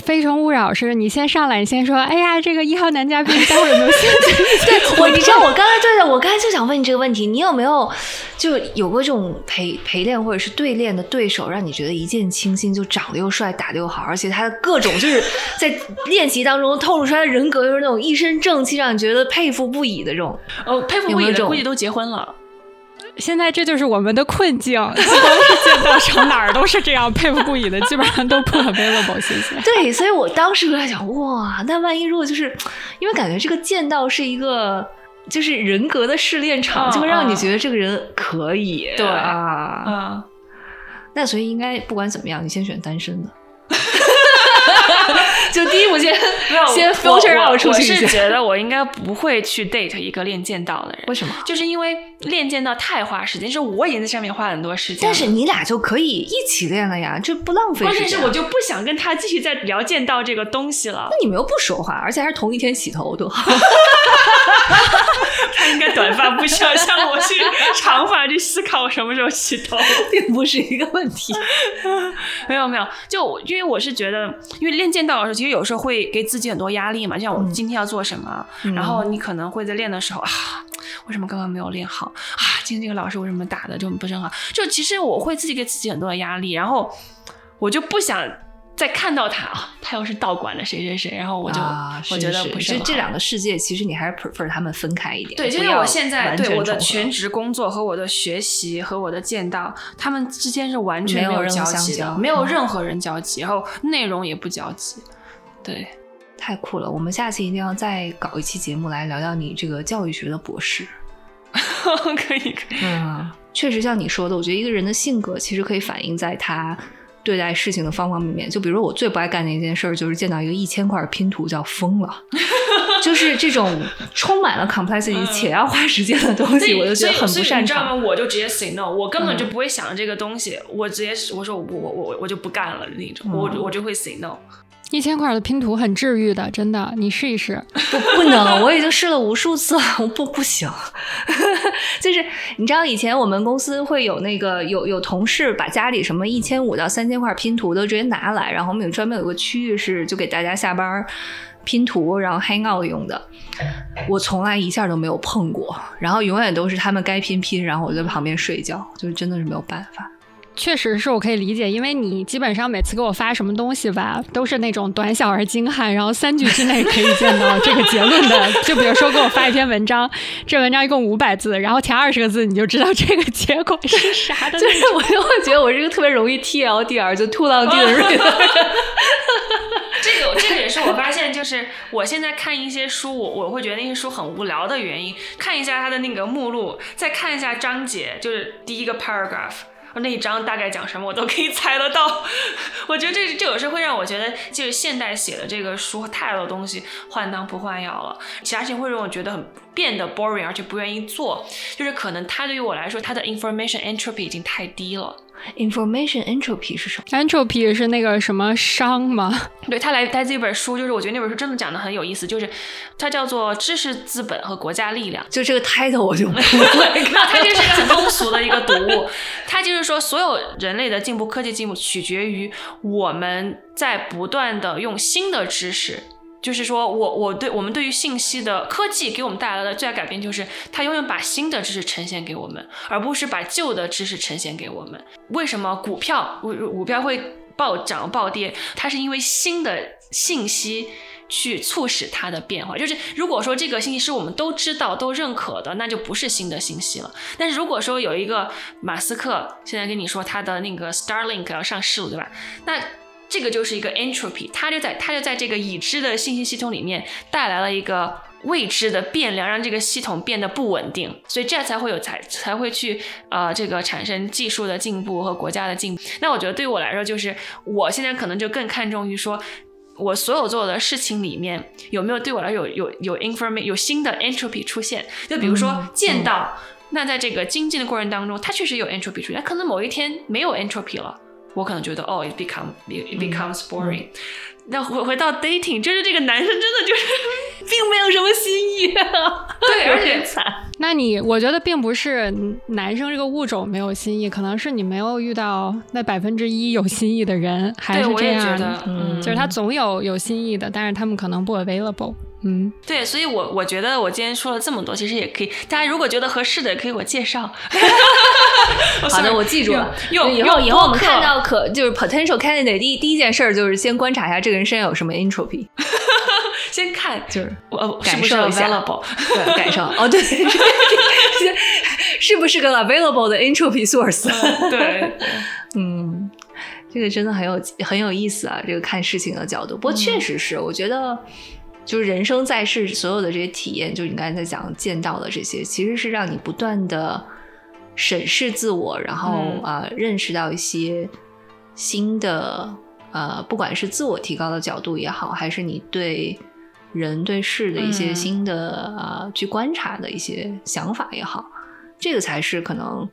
[SPEAKER 2] 非诚勿扰》是，你先上来，你先说，哎呀，这个一号男嘉宾待会儿有没有兴趣？
[SPEAKER 3] 对我，你知道我刚才就是，我刚才就想问你这个问题，你有没有就有过这种陪陪练或者是对练的对手，让你觉得一见倾心，就长得又帅，打得又好，而且他的各种就是在练习当中透露出来的人格，又是那种一身正气，让你觉得佩服不已的这种。
[SPEAKER 1] 哦，佩服不已的估计都结婚了。
[SPEAKER 2] 现在这就是我们的困境，不光是见到场哪儿都是这样佩服不已的，基本上都不 available。谢谢。
[SPEAKER 3] 对，所以我当时就在想，哇，那万一如果就是因为感觉这个剑道是一个就是人格的试炼场，就会让你觉得这个人可以。
[SPEAKER 1] 对
[SPEAKER 3] 啊，嗯。那所以应该不管怎么样，你先选单身的。就第一步先 先 filter 让
[SPEAKER 1] 我
[SPEAKER 3] 出去。
[SPEAKER 1] 我是觉得我应该不会去 date 一个练剑道的人。
[SPEAKER 3] 为什么？
[SPEAKER 1] 就是因为练剑道太花时间，就是我已经在上面花很多时间。
[SPEAKER 3] 但是你俩就可以一起练了呀，这不浪费时间。
[SPEAKER 1] 关键是我就不想跟他继续再聊剑道这个东西了。
[SPEAKER 3] 那你们又不说话，而且还是同一天洗头，多好。
[SPEAKER 1] 他应该短发不需要像我去长发去思考我什么时候洗头，
[SPEAKER 3] 并不是一个问题。
[SPEAKER 1] 没有没有，就因为我是觉得，因为练剑道的时候，其实有时候会给自己很多压力嘛。就像我今天要做什么，然后你可能会在练的时候啊，为什么刚刚没有练好啊？今天这个老师为什么打的就不是很好？就其实我会自己给自己很多的压力，然后我就不想。再看到他啊，他又是道馆的谁谁谁，然后我就我觉得不
[SPEAKER 3] 是这两个世界，其实你还是 prefer 他们分开一点。
[SPEAKER 1] 对，就是我现在对我的全职工作和我的学习和我的剑道，他们之间是完全没有交集的，没有任何人交集，然后内容也不交集。对，
[SPEAKER 3] 太酷了！我们下次一定要再搞一期节目来聊聊你这个教育学的博士。
[SPEAKER 1] 可以可以，
[SPEAKER 3] 嗯，确实像你说的，我觉得一个人的性格其实可以反映在他。对待事情的方方面面，就比如我最不爱干的一件事儿，就是见到一个一千块拼图就要疯了，就是这种充满了 complexity 且要花时间的东西，我就觉得很不擅长。你
[SPEAKER 1] 知道吗？我就直接 say no，我根本就不会想这个东西，我直接我说我我我我就不干了那种，我我就会 say no。
[SPEAKER 2] 一千块的拼图很治愈的，真的，你试一试。
[SPEAKER 3] 不，不能，我已经试了无数次了，我不不行。就是你知道，以前我们公司会有那个有有同事把家里什么一千五到三千块拼图都直接拿来，然后我们有专门有个区域是就给大家下班拼图，然后 hang out 用的。我从来一下都没有碰过，然后永远都是他们该拼拼，然后我在旁边睡觉，就是真的是没有办法。
[SPEAKER 2] 确实是我可以理解，因为你基本上每次给我发什么东西吧，都是那种短小而精悍，然后三句之内可以见到这个结论的。就比如说给我发一篇文章，这文章一共五百字，然后前二十个字你就知道这个结果是啥的。
[SPEAKER 3] 就是我就会觉得我是一个特别容易 T L D R 就吐浪地的人。
[SPEAKER 1] 这个这个也是我发现，就是我现在看一些书，我我会觉得那些书很无聊的原因，看一下它的那个目录，再看一下章节，就是第一个 paragraph。那一章大概讲什么，我都可以猜得到。我觉得这这有时候会让我觉得，就是现代写的这个书太多东西换汤不换药了，其他事情会让我觉得很变得 boring，而且不愿意做。就是可能它对于我来说，它的 information entropy 已经太低了。
[SPEAKER 3] Information entropy 是什么
[SPEAKER 2] ？Entropy 是那个什么商吗？
[SPEAKER 1] 对，他来来自一本书，就是我觉得那本书真的讲的很有意思，就是它叫做《知识资本和国家力量》。
[SPEAKER 3] 就这个 title 我就不会，
[SPEAKER 1] 它就是一个很通俗的一个读物。它就是说，所有人类的进步、科技进步，取决于我们在不断的用新的知识。就是说我我对我们对于信息的科技给我们带来的最大改变，就是它永远把新的知识呈现给我们，而不是把旧的知识呈现给我们。为什么股票股股票会暴涨暴跌？它是因为新的信息去促使它的变化。就是如果说这个信息是我们都知道都认可的，那就不是新的信息了。但是如果说有一个马斯克现在跟你说他的那个 Starlink 要上市了，对吧？那这个就是一个 entropy，它就在它就在这个已知的信息系统里面带来了一个未知的变量，让这个系统变得不稳定，所以这样才会有才才会去呃这个产生技术的进步和国家的进步。那我觉得对于我来说，就是我现在可能就更看重于说，我所有做的事情里面有没有对我来有有有 information 有新的 entropy 出现。就比如说见到，那在这个精进的过程当中，它确实有 entropy 出现，可能某一天没有 entropy 了。我可能觉得哦，it become it becomes boring。那回回到 dating，就是这个男生真的就是 并没有什么新意，
[SPEAKER 3] 对，
[SPEAKER 1] 而且
[SPEAKER 2] 惨。那你我觉得并不是男生这个物种没有新意，可能是你没有遇到那百分之一有新意的人，还是这样。
[SPEAKER 1] 的，
[SPEAKER 3] 嗯。
[SPEAKER 2] 就是他总有有新意的，但是他们可能不 available。嗯，
[SPEAKER 1] 对，所以我我觉得我今天说了这么多，其实也可以，大家如果觉得合适的，也可以给我介绍。
[SPEAKER 3] 好的，我记住了。
[SPEAKER 1] 用
[SPEAKER 3] 以后以后我们看
[SPEAKER 1] 到
[SPEAKER 3] 到可就是 potential candidate 第一第一件事儿就是先观察一下这个人身上有什么 entropy，
[SPEAKER 1] 先看，
[SPEAKER 3] 就是
[SPEAKER 1] 我
[SPEAKER 3] 感受一下对感受哦对，是不是个 available 的 entropy source？
[SPEAKER 1] 对，
[SPEAKER 3] 嗯，这个真的很有很有意思啊，这个看事情的角度。不过确实是，我觉得就是人生在世所有的这些体验，就你刚才在讲见到的这些，其实是让你不断的审视自我，然后
[SPEAKER 1] 嗯。
[SPEAKER 3] 啊、呃认识到一些新的呃，不管是自我提高的角度也好，还是你对人对事的一些
[SPEAKER 1] 嗯。
[SPEAKER 3] 新的、呃去观察的一些想法也好，这个才是可能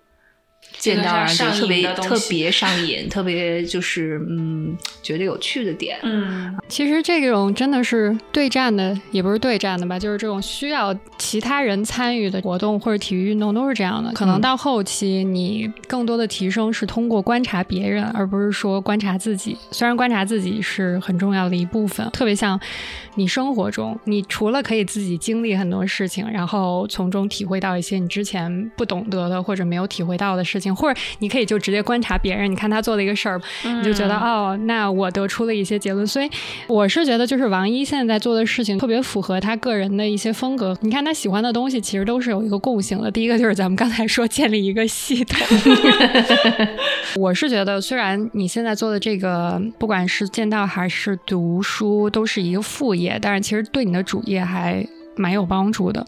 [SPEAKER 3] 见到让
[SPEAKER 1] 上
[SPEAKER 3] 人特别特别上瘾，特别就是嗯觉得有趣的点。
[SPEAKER 1] 嗯，
[SPEAKER 2] 其实这种真的是对战的，也不是对战的吧，就是这种需要其他人参与的活动或者体育运动都是这样的。可能
[SPEAKER 3] 嗯
[SPEAKER 2] 到后期，你更多的提升是通过观察别人，而不是说观察自己。虽然观察自己是很重要的一部分，特别像你生活中，你除了可以自己经历很多事情，然后从中体会到一些你之前不懂得的或者没有体会到的事情，或者你可以就直接观察别人，你看他做了一个事儿，你就觉得、哦，那我得出了一些结论。所以我是觉得，就是王一现在在做的事情特别符合他个人的一些风格。你看他喜欢的东西，其实都是有一个共性的。第一个就是咱们刚才说建立一个系统。我是觉得，虽然你现在做的这个，不管是剑道还是读书，都是一个副业，但是其实对你的主业还蛮有帮助的。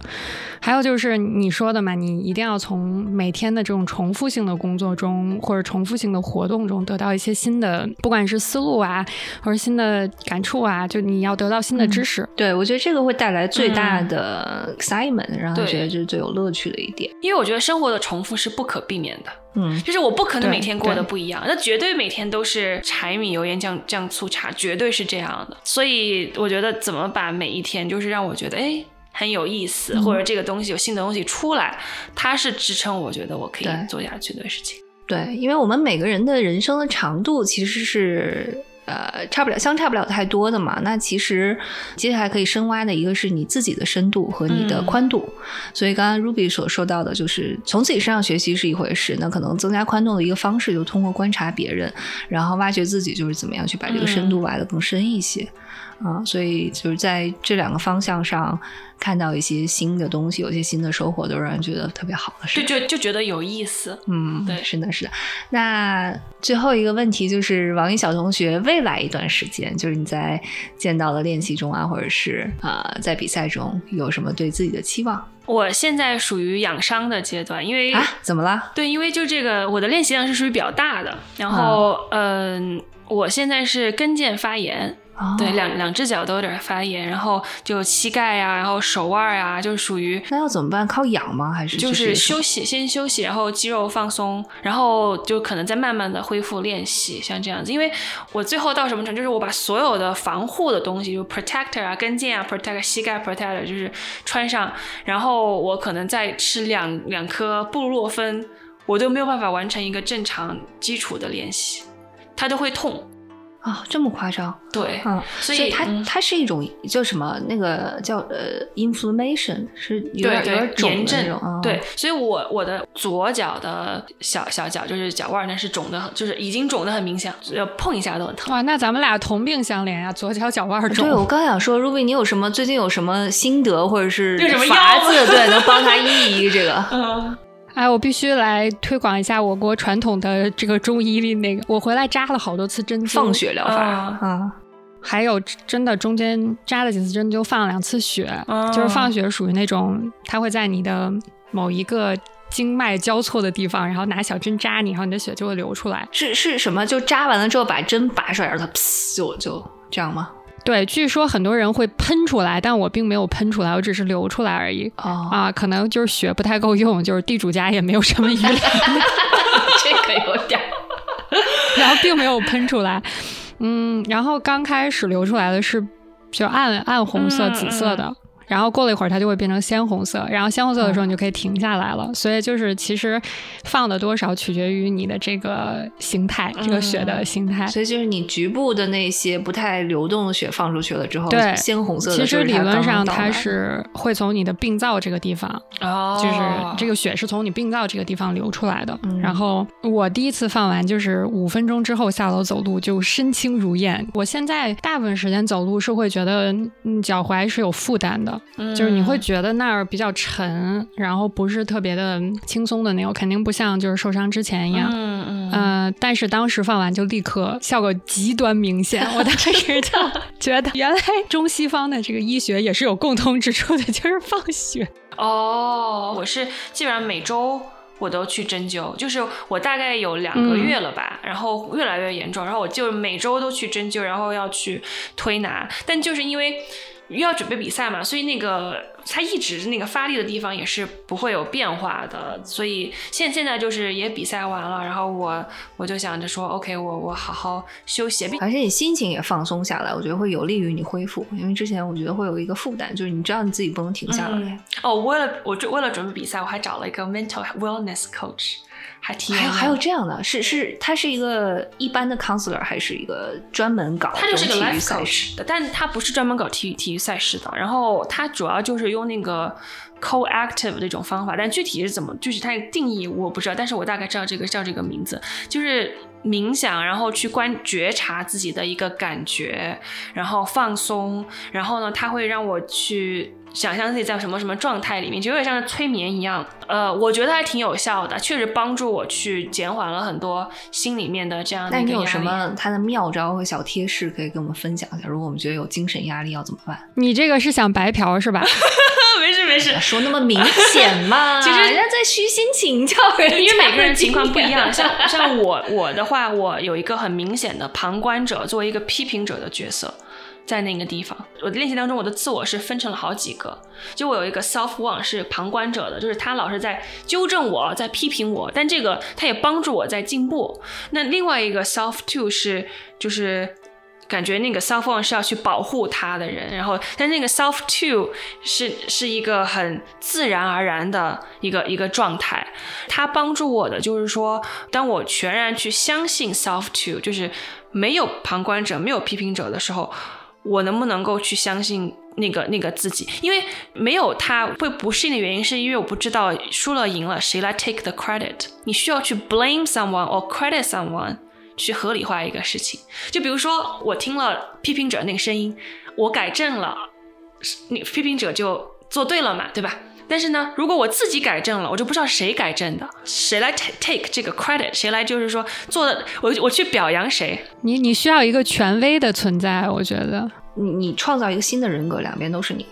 [SPEAKER 2] 还有就是你说的嘛，你一定要从每天的这种重复性的工作中，或者重复性的活动中得到一些新的，不管是思路啊，或者新的感触啊，就你要得到新的知识。
[SPEAKER 3] 对，我觉得这个会带来最大的 excitement，、让他觉得这是最有乐趣的一点。
[SPEAKER 1] 因为我觉得生活的重复是不可避免的。
[SPEAKER 3] 嗯，
[SPEAKER 1] 就是我不可能每天过得不一样，那绝对每天都是柴米油盐酱酱醋茶，绝对是这样的。所以我觉得怎么把每一天就是让我觉得哎很有意思，
[SPEAKER 3] 嗯
[SPEAKER 1] 或者这个东西有新的东西出来，它是支撑我觉得我可以做下去的事情。
[SPEAKER 3] 对，因为我们每个人的人生的长度其实是呃差不了，相差不了太多的嘛。那其实接下来可以深挖的一个是你自己的深度和你的
[SPEAKER 1] 嗯
[SPEAKER 3] 宽度。所以刚刚 Ruby 所说到的，就是从自己身上学习是一回事，那可能增加宽度的一个方式，就通过观察别人，然后挖掘自己，就是怎么样去把这个深度挖得更深一些。啊、所以就是在这两个方向上看到一些新的东西，有些新的收获，都让人觉得特别好的事
[SPEAKER 1] 就。就就觉得有意思。
[SPEAKER 3] 嗯，
[SPEAKER 1] 对
[SPEAKER 3] 是的，是的。那最后一个问题就是，王一小同学，未来一段时间，就是你在见到的练习中啊，或者是啊、呃在比赛中，有什么对自己的期望
[SPEAKER 1] 我现在属于养伤的阶段，因为
[SPEAKER 3] 啊？怎么了？
[SPEAKER 1] 对，因为就这个我的练习量是属于比较大的，然后嗯、我现在是跟腱发炎。
[SPEAKER 3] 哦
[SPEAKER 1] 对，两两只脚都有点发炎，然后就膝盖呀、然后手腕呀、就是属于
[SPEAKER 3] 那要怎么办？靠养吗？还是
[SPEAKER 1] 就是
[SPEAKER 3] 是
[SPEAKER 1] 休息，先休息，然后肌肉放松，然后就可能再慢慢的恢复练习，像这样子。因为我最后到什么程度，就是我把所有的防护的东西，就 protector 啊、跟腱啊、protector 膝盖 protector 就是穿上，然后我可能再吃两两颗布洛芬，我都没有办法完成一个正常基础的练习，它都会痛。
[SPEAKER 3] 啊、这么夸张？
[SPEAKER 1] 对，
[SPEAKER 3] 嗯，
[SPEAKER 1] 所以
[SPEAKER 3] 它、
[SPEAKER 1] 嗯
[SPEAKER 3] 它是一种叫什么？那个叫呃 inflammation，是有点
[SPEAKER 1] 对
[SPEAKER 3] 有点
[SPEAKER 1] 对，炎症
[SPEAKER 3] 肿的那种。嗯、
[SPEAKER 1] 对，所以我我的左脚的小小脚就是脚腕儿那是肿的，就是已经肿的很明显，要碰一下都很疼。
[SPEAKER 2] 哇，那咱们俩同病相怜呀、左脚脚腕肿。
[SPEAKER 3] 对，我刚想说，Ruby，你有什么最近有什么心得或者是
[SPEAKER 1] 有什么
[SPEAKER 3] 法
[SPEAKER 1] 药
[SPEAKER 3] 子，对，能帮他医一医这个？
[SPEAKER 1] 嗯，
[SPEAKER 2] 哎，我必须来推广一下我国传统的这个中医的那个，我回来扎了好多次针灸，
[SPEAKER 3] 放血疗法
[SPEAKER 1] 啊
[SPEAKER 3] 啊，
[SPEAKER 2] 还有真的中间扎了几次针就，放了两次血，
[SPEAKER 1] 哦
[SPEAKER 2] 就是放血属于那种，它会在你的某一个经脉交错的地方，然后拿小针扎你，然后你的血就会流出来。
[SPEAKER 3] 是是什么？就扎完了之后把针拔出来，然后它噗就就这样吗？
[SPEAKER 2] 对，据说很多人会喷出来，但我并没有喷出来，我只是流出来而已。
[SPEAKER 3] 哦，
[SPEAKER 2] 啊，可能就是血不太够用，就是地主家也没有什么余粮，
[SPEAKER 3] 这个有点儿。
[SPEAKER 2] 然后并没有喷出来。嗯，然后刚开始流出来的是就暗暗红色、
[SPEAKER 1] 嗯
[SPEAKER 2] 紫色的，然后过了一会儿它就会变成鲜红色，然后鲜红色的时候你就可以停下来了。所以就是其实放的多少取决于你的这个形态，这个血的形态。
[SPEAKER 3] 所以就是你局部的那些不太流动的血放出去了之后，
[SPEAKER 2] 对
[SPEAKER 3] 鲜红色的。
[SPEAKER 2] 其实理论上它
[SPEAKER 3] 它
[SPEAKER 2] 是会从你的病灶这个地方，
[SPEAKER 1] 哦
[SPEAKER 2] 就是这个血是从你病灶这个地方流出来的。
[SPEAKER 3] 嗯
[SPEAKER 2] 然后我第一次放完就是五分钟之后下楼走路就身轻如燕。我现在大部分时间走路是会觉得嗯脚踝是有负担的，就是你会觉得那儿比较沉，然后不是特别的轻松的那种，肯定不像就是受伤之前一样。
[SPEAKER 1] 嗯嗯
[SPEAKER 2] 呃，但是当时放完就立刻效果极端明显，我当时就 觉得原来中西方的这个医学也是有共通之处的，就是放血。
[SPEAKER 1] 哦，我是基本上每周我都去针灸，就是我大概有两个月了吧，然后越来越严重，然后我就每周都去针灸，然后要去推拿，但就是因为又要准备比赛嘛，所以那个他一直那个发力的地方也是不会有变化的，所以现现在就是也比赛完了，然后我我就想着说，OK，我我好好休息，并
[SPEAKER 3] 而且你心情也放松下来，我觉得会有利于你恢复。因为之前我觉得会有一个负担，就是你知道你自己不能停下来。
[SPEAKER 1] 嗯哦，为了我就为了准备比赛，我还找了一个 mental wellness coach，还挺
[SPEAKER 3] 还有还有这样的，是是，他是一个一般的 counselor，还是一个专门搞
[SPEAKER 1] 他就是个 life
[SPEAKER 3] 育赛
[SPEAKER 1] coach
[SPEAKER 3] 事？
[SPEAKER 1] 的，但他不是专门搞体育体育赛事的。然后他主要就是用那个 co-active 这种方法，但具体是怎么，具体它的定义我不知道，但是我大概知道这个叫这个名字，就是冥想，然后去观觉察自己的一个感觉，然后放松，然后呢，他会让我去。想象自己在什么什么状态里面，就有点像是催眠一样。呃，我觉得还挺有效的，确实帮助我去减缓了很多心里面的这样的
[SPEAKER 3] 那你有。什么他的妙招和小贴士可以跟我们分享一下？如果我们觉得有精神压力要怎么办？
[SPEAKER 2] 你这个是想白嫖是吧？
[SPEAKER 1] 没 事没事，
[SPEAKER 3] 说那么明显嘛？
[SPEAKER 1] 其实
[SPEAKER 3] 人家在虚心请教人
[SPEAKER 1] 因为每个人情况不一样，像像我我的话，我有一个很明显的旁观者，作为一个批评者的角色。在那个地方，我的练习当中，我的自我是分成了好几个。就我有一个 self one 是旁观者的，就是他老是在纠正我，在批评我，但这个他也帮助我在进步。那另外一个 self two 是就是感觉那个 self one 是要去保护他的人，然后但那个 self two 是是一个很自然而然的一个一个状态。他帮助我的就是说，当我全然去相信 self two，就是没有旁观者、没有批评者的时候。我能不能够去相信那个那个自己？因为没有他会不适应的原因，是因为我不知道输了赢了谁来 take the credit。你需要去 blame someone or credit someone 去合理化一个事情。就比如说，我听了批评者那个声音，我改正了，你批评者就做对了嘛，对吧？但是呢，如果我自己改正了，我就不知道谁改正的，谁来 take take 这个 credit，谁来就是说做的，我我去表扬谁。
[SPEAKER 2] 你你需要一个权威的存在，我觉得。
[SPEAKER 3] 你你创造一个新的人格，两边都是你。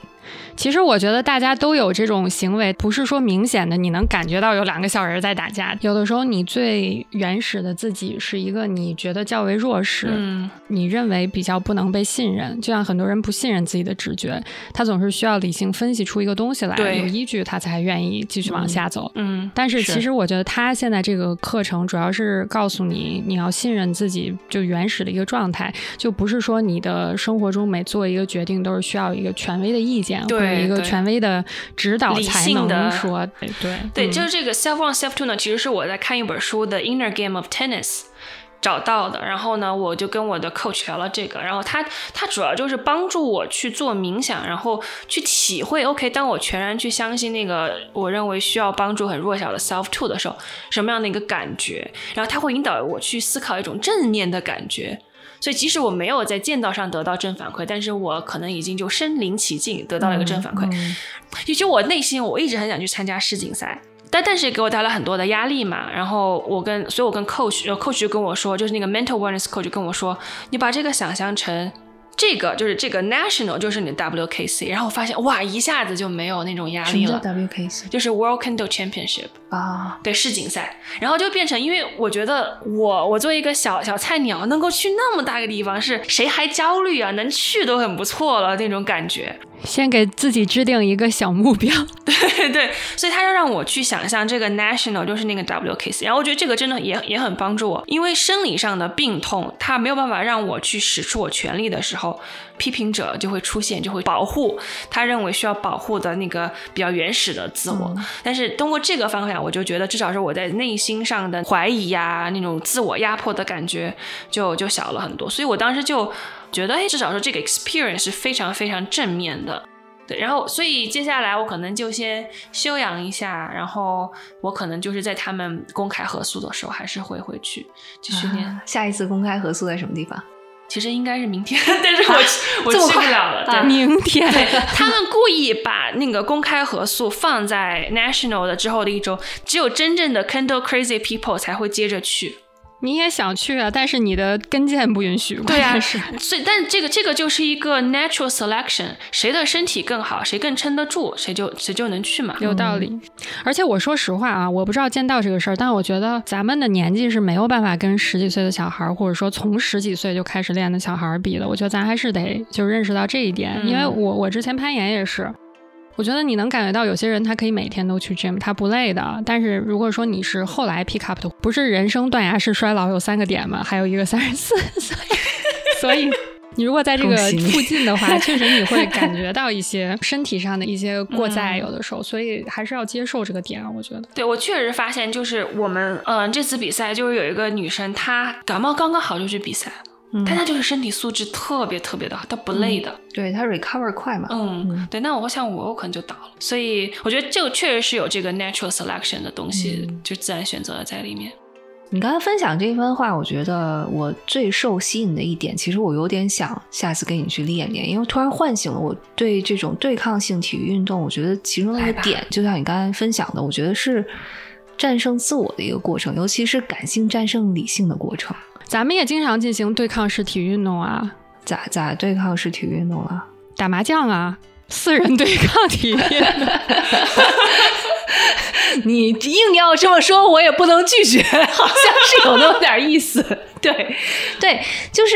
[SPEAKER 2] 其实我觉得大家都有这种行为，不是说明显的你能感觉到有两个小人在打架。有的时候你最原始的自己是一个你觉得较为弱势，
[SPEAKER 1] 嗯，
[SPEAKER 2] 你认为比较不能被信任，就像很多人不信任自己的直觉，他总是需要理性分析出一个东西来，有依据他才愿意继续往下走。
[SPEAKER 1] 嗯，
[SPEAKER 2] 但是
[SPEAKER 1] 是
[SPEAKER 2] 其实我觉得他现在这个课程主要是告诉你，你要信任自己就原始的一个状态，就不是说你的生活中每做一个决定都是需要一个权威的意见者一个权威的指导
[SPEAKER 1] 理
[SPEAKER 2] 才
[SPEAKER 1] 性的
[SPEAKER 2] 能说对对
[SPEAKER 1] 就是这个 self one self two 呢，其实是我在看一本书的 Inner Game of Tennis 找到的。然后呢，我就跟我的 coach 聊了这个，然后他他主要就是帮助我去做冥想，然后去体会 OK，当我全然去相信那个我认为需要帮助很弱小的 self two 的时候，什么样的一个感觉？然后他会引导我去思考一种正面的感觉。所以，即使我没有在剑道上得到正反馈，但是我可能已经就身临其境得到了一个正反馈。
[SPEAKER 3] 嗯
[SPEAKER 1] 也就我内心我一直很想去参加世锦赛，但但是给我带来很多的压力嘛。然后我跟，所以我跟 coach，然后 coach 就跟我说，就是那个 mental awareness coach 就跟我说，你把这个想象成。这个就是这个 national 就是你的 WKC，然后我发现哇，一下子就没有那种压力了
[SPEAKER 3] ，WKC
[SPEAKER 1] 就是 World Kendo Championship，
[SPEAKER 3] 啊？
[SPEAKER 1] 对世锦赛，然后就变成，因为我觉得我我作为一个小小菜鸟，能够去那么大个地方，是谁还焦虑啊？能去都很不错了那种感觉。
[SPEAKER 2] 先给自己制定一个小目标。
[SPEAKER 1] 对对，所以他要让我去想象这个 national 就是那个 WKC，然后我觉得这个真的也也很帮助我，因为生理上的病痛，它没有办法让我去使出我全力的时候，批评者就会出现，就会保护他认为需要保护的那个比较原始的自我。但是通过这个方法，我就觉得至少是我在内心上的怀疑呀，那种自我压迫的感觉就就小了很多。所以我当时就觉得，哎，至少说这个 experience 是非常非常正面的。对，然后所以接下来我可能就先休养一下，然后我可能就是在他们公开合宿的时候，还是会回去继续练。
[SPEAKER 3] 下一次公开合宿在什么地方？
[SPEAKER 1] 其实应该是明天，但是我我去不了了。对，
[SPEAKER 2] 明天。
[SPEAKER 1] 他们故意把那个公开合宿放在 national 的之后的一周，只有真正的 Kindle Crazy People 才会接着去。
[SPEAKER 2] 你也想去啊，但是你的跟腱不允许。
[SPEAKER 1] 对
[SPEAKER 2] 呀，是。
[SPEAKER 1] 所以，但这个这个就是一个 natural selection，谁的身体更好，谁更撑得住，谁就谁就能去嘛。
[SPEAKER 2] 有道理。而且我说实话啊，我不知道剑道这个事儿，但我觉得咱们的年纪是没有办法跟十几岁的小孩，或者说从十几岁就开始练的小孩比的。我觉得咱还是得就认识到这一点，因为我我之前攀岩也是。我觉得你能感觉到有些人他可以每天都去 gym，他不累的。但是如果说你是后来 pick up 的，不是人生断崖式衰老有三个点吗？还有一个三十四 岁，所以你如果在这个附近的话，确实你会感觉到一些身体上的一些过载，有的时候，所以还是要接受这个点。我觉得，
[SPEAKER 1] 对我确实发现，就是我们嗯这次比赛就是有一个女生，她感冒刚刚好就去比赛。但他就是身体素质特别特别的好，他不累的。
[SPEAKER 3] 对他 recover 快嘛。
[SPEAKER 1] 嗯，对。那我想我我可能就倒了。所以我觉得这个确实是有这个 natural selection 的东西，就自然选择了在里面。
[SPEAKER 3] 你刚才分享这一番话，我觉得我最受吸引的一点，其实我有点想下次跟你去练练，因为突然唤醒了我对这种对抗性体育运动，我觉得其中的一个点，就像你刚才分享的，我觉得是战胜自我的一个过程，尤其是感性战胜理性的过程。
[SPEAKER 2] 咱们也经常进行对抗式体育运动啊，
[SPEAKER 3] 咋咋对抗式体育运动啊？
[SPEAKER 2] 打麻将啊，四人对抗体育。
[SPEAKER 3] 你硬要这么说，我也不能拒绝，好像是有那么点意思。对，对，就是。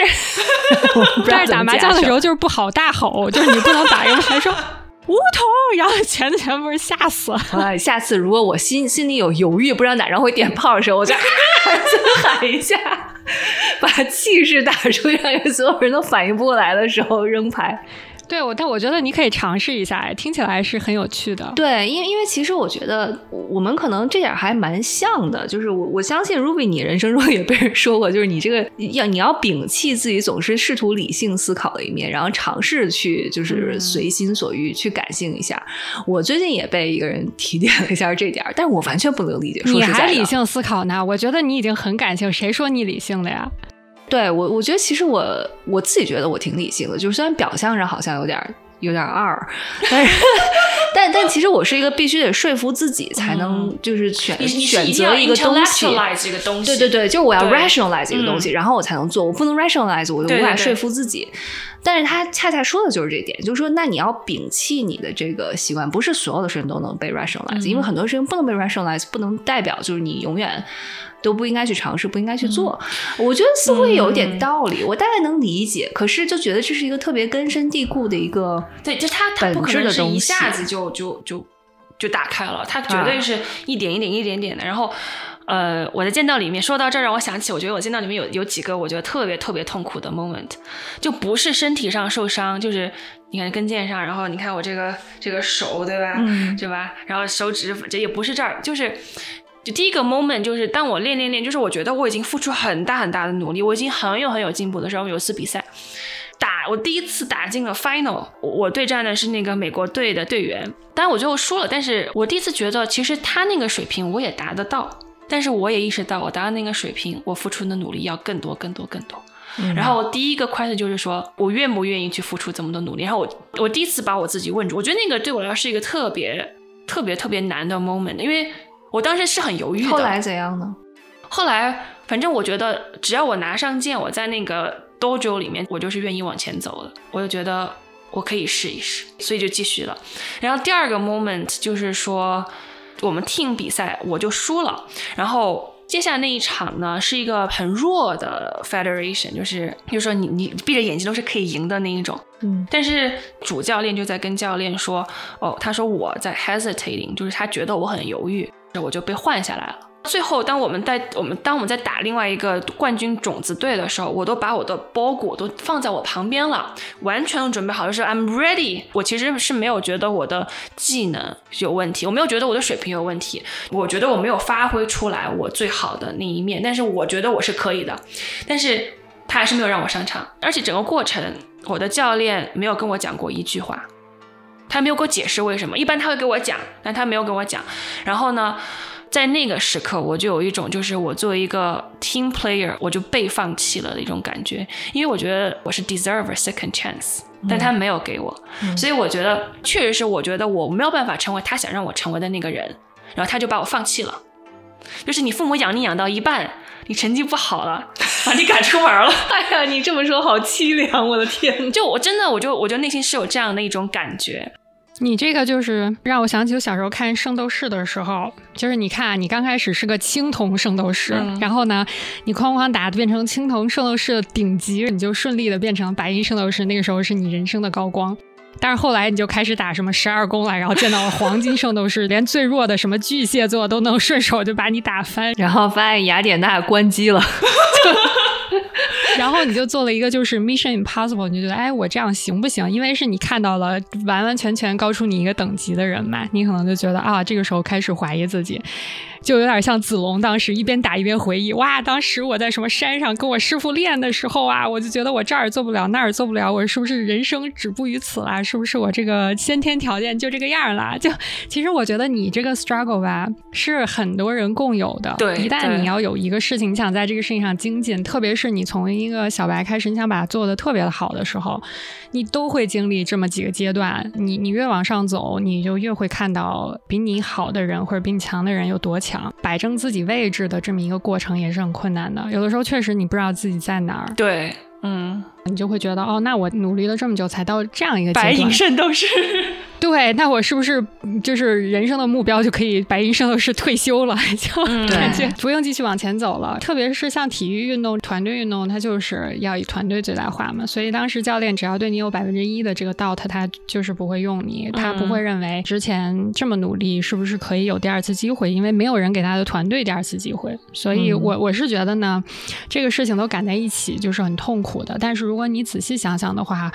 [SPEAKER 2] 但是打麻将的时候就是不好大吼，就是你不能打一个还说。梧桐，然后前前不是吓死了。
[SPEAKER 3] 哎！下次如果我心心里有犹豫，不知道哪张会点炮的时候，我就 喊一下，把气势打出，让所有人都反应不过来的时候扔牌。
[SPEAKER 2] 对，我但我觉得你可以尝试一下，听起来是很有趣的。
[SPEAKER 3] 对，因为因为其实我觉得我们可能这点还蛮像的，就是我我相信 Ruby，你人生中也被人说过，就是你这个要你要摒弃自己总是试图理性思考的一面，然后尝试去就是随心所欲去感性一下。我最近也被一个人提点了一下这点，但是我完全不能理解。
[SPEAKER 2] 你还理性思考呢？我觉得你已经很感性，谁说你理性了呀？
[SPEAKER 3] 对我，我觉得其实我我自己觉得我挺理性的，就是虽然表象上好像有点有点二，但是 但但其实我是一个必须得说服自己才能就是选选择一个东西，对对对，就是我要 rationalize 一个东西，然后我才能做，我不能 rationalize，我就无法说服自己。但是他恰恰说的就是这点，就是说，那你要摒弃你的这个习惯，不是所有的事情都能被 rationalize，因为很多事情不能被 rationalize，不能代表就是你永远。都不应该去尝试，不应该去做。我觉得似乎有点道理，我大概能理解。可是就觉得这是一个特别根深蒂固的一个，
[SPEAKER 1] 对，就他他不可能是一下子就就就就打开了，他绝对是一点一点一点点的。然后，呃，我的剑道里面说到这儿，让我想起，我觉得我剑道里面有有几个我觉得特别特别痛苦的 moment，就不是身体上受伤，就是你看跟腱上，然后你看我这个这个手，对吧？嗯，对吧？然后手指这也不是这儿，就是。就第一个 moment 就是当我练练练，就是我觉得我已经付出很大很大的努力，我已经很有很有进步的时候，有一次比赛打我第一次打进了 final，我对战的是那个美国队的队员，当然我最后输了，但是我第一次觉得其实他那个水平我也达得到，但是我也意识到我达到那个水平，我付出的努力要更多更多更多。然后我第一个 question 就是说我愿不愿意去付出这么多努力，然后我我第一次把我自己问住，我觉得那个对我来说是一个特别特别特别难的 moment，因为。我当时是很犹豫的。
[SPEAKER 3] 后来怎样呢？
[SPEAKER 1] 后来，反正我觉得，只要我拿上剑，我在那个 dojo 里面，我就是愿意往前走的。我就觉得我可以试一试，所以就继续了。然后第二个 moment 就是说，我们 team 比赛我就输了。然后接下来那一场呢，是一个很弱的 federation，就是就是说你你闭着眼睛都是可以赢的那一种。嗯。但是主教练就在跟教练说，哦，他说我在 hesitating，就是他觉得我很犹豫。我就被换下来了。最后，当我们在我们当我们在打另外一个冠军种子队的时候，我都把我的包裹都放在我旁边了，完全都准备好，就是 I'm ready。我其实是没有觉得我的技能有问题，我没有觉得我的水平有问题，我觉得我没有发挥出来我最好的那一面，但是我觉得我是可以的，但是他还是没有让我上场，而且整个过程我的教练没有跟我讲过一句话，他没有给我解释为什么，一般他会给我讲，但他没有跟我讲，然后呢？在那个时刻，我就有一种，就是我作为一个 team player，我就被放弃了的一种感觉，因为我觉得我是 deserve a second chance，但他没有给我，所以我觉得确实是，我觉得我没有办法成为他想让我成为的那个人，然后他就把我放弃了。就是你父母养你养到一半，你成绩不好了，把你赶出门了。
[SPEAKER 3] 哎呀，你这么说好凄凉，我的天！
[SPEAKER 1] 就我真的，我就我就内心是有这样的一种感觉。
[SPEAKER 2] 你这个就是让我想起我小时候看《圣斗士》的时候，就是你看，你刚开始是个青铜圣斗士，然后呢，你哐哐打变成青铜圣斗士的顶级，你就顺利的变成白银圣斗士，那个时候是你人生的高光。但是后来你就开始打什么十二宫了，然后见到了黄金圣斗士，连最弱的什么巨蟹座都能顺手就把你打翻，
[SPEAKER 3] 然后发现雅典娜关机了。
[SPEAKER 2] 然后你就做了一个就是 Mission Impossible，你就觉得哎，我这样行不行？因为是你看到了完完全全高出你一个等级的人嘛，你可能就觉得啊，这个时候开始怀疑自己。就有点像子龙当时一边打一边回忆，哇，当时我在什么山上跟我师傅练的时候啊，我就觉得我这儿做不了，那儿做不了，我是不是人生止步于此了？是不是我这个先天条件就这个样了？就其实我觉得你这个 struggle 吧，是很多人共有的。
[SPEAKER 1] 对，
[SPEAKER 2] 一旦你要有一个事情，你想在这个事情上精进，特别是你从一个小白开始，你想把它做的特别的好的时候，你都会经历这么几个阶段。你你越往上走，你就越会看到比你好的人或者比你强的人有多强。摆正自己位置的这么一个过程也是很困难的，有的时候确实你不知道自己在哪儿。
[SPEAKER 1] 对，嗯，
[SPEAKER 2] 你就会觉得哦，那我努力了这么久才到这样一个
[SPEAKER 1] 白银圣斗士。
[SPEAKER 2] 对，那我是不是就是人生的目标就可以白银圣斗士退休了？就感觉不用继续往前走了。特别是像体育运动、团队运动，它就是要以团队最大化嘛。所以当时教练只要对你有百分之一的这个 doubt，他就是不会用你，他不会认为之前这么努力是不是可以有第二次机会，因为没有人给他的团队第二次机会。所以我我是觉得呢，这个事情都赶在一起就是很痛苦的。但是如果你仔细想想的话，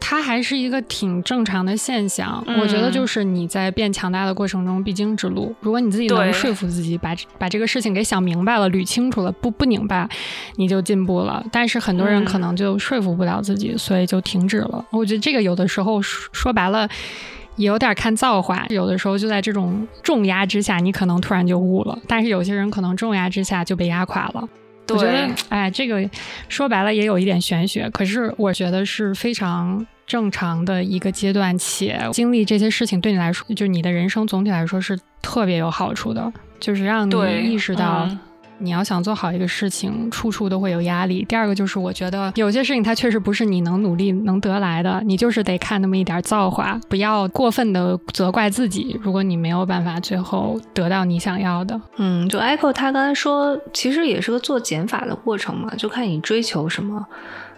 [SPEAKER 2] 它还是一个挺正常的现象，我觉得就是你在变强大的过程中必经之路。如果你自己能说服自己，把把这个事情给想明白了、捋清楚了，不不拧巴，你就进步了。但是很多人可能就说服不了自己，所以就停止了。我觉得这个有的时候说白了也有点看造化，有的时候就在这种重压之下，你可能突然就悟了。但是有些人可能重压之下就被压垮了。我觉得，哎，这个说白了也有一点玄学，可是我觉得是非常正常的一个阶段，且经历这些事情对你来说，就你的人生总体来说是特别有好处的，就是让你意识到。你要想做好一个事情，处处都会有压力。第二个就是，我觉得有些事情它确实不是你能努力能得来的，你就是得看那么一点造化，不要过分的责怪自己。如果你没有办法最后得到你想要的，
[SPEAKER 3] 嗯，就 Echo 他刚才说，其实也是个做减法的过程嘛，就看你追求什么。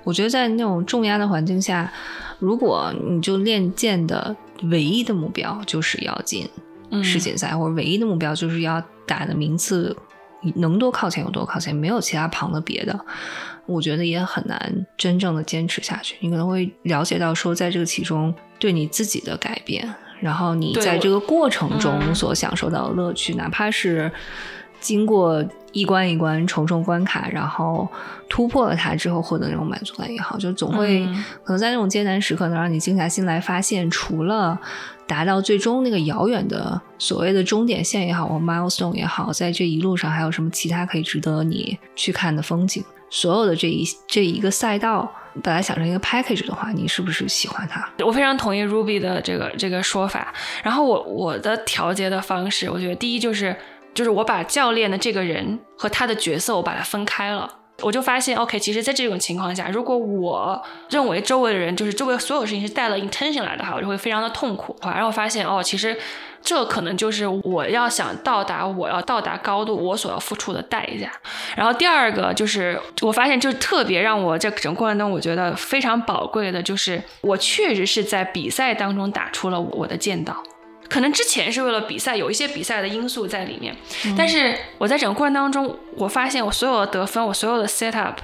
[SPEAKER 3] 我觉得在那种重压的环境下，如果你就练剑的唯一的目标就是要进世锦赛，或者唯一的目标就是要打的名次。能多靠前有多靠前，没有其他旁的别的，我觉得也很难真正的坚持下去。你可能会了解到说，在这个其中对你自己的改变，然后你在这个过程中所享受到的乐趣，哪怕是经过一关一关、重重关卡，然后突破了它之后获得那种满足感也好，就总会可能在那种艰难时刻能让你静下心来发现，除了。达到最终那个遥远的所谓的终点线也好，或 milestone 也好，在这一路上还有什么其他可以值得你去看的风景？所有的这一这一个赛道，把它想成一个 package 的话，你是不是喜欢它？
[SPEAKER 1] 我非常同意 Ruby 的这个这个说法。然后我我的调节的方式，我觉得第一就是就是我把教练的这个人和他的角色我把它分开了。我就发现，OK，其实，在这种情况下，如果我认为周围的人就是周围所有事情是带了 intention 来的话，我就会非常的痛苦。然后发现，哦，其实这可能就是我要想到达我要到达高度，我所要付出的代价。然后第二个就是，我发现就特别让我在整个过程中我觉得非常宝贵的，就是我确实是在比赛当中打出了我的剑道。可能之前是为了比赛，有一些比赛的因素在里面，但是我在整个过程当中，我发现我所有的得分，我所有的 set up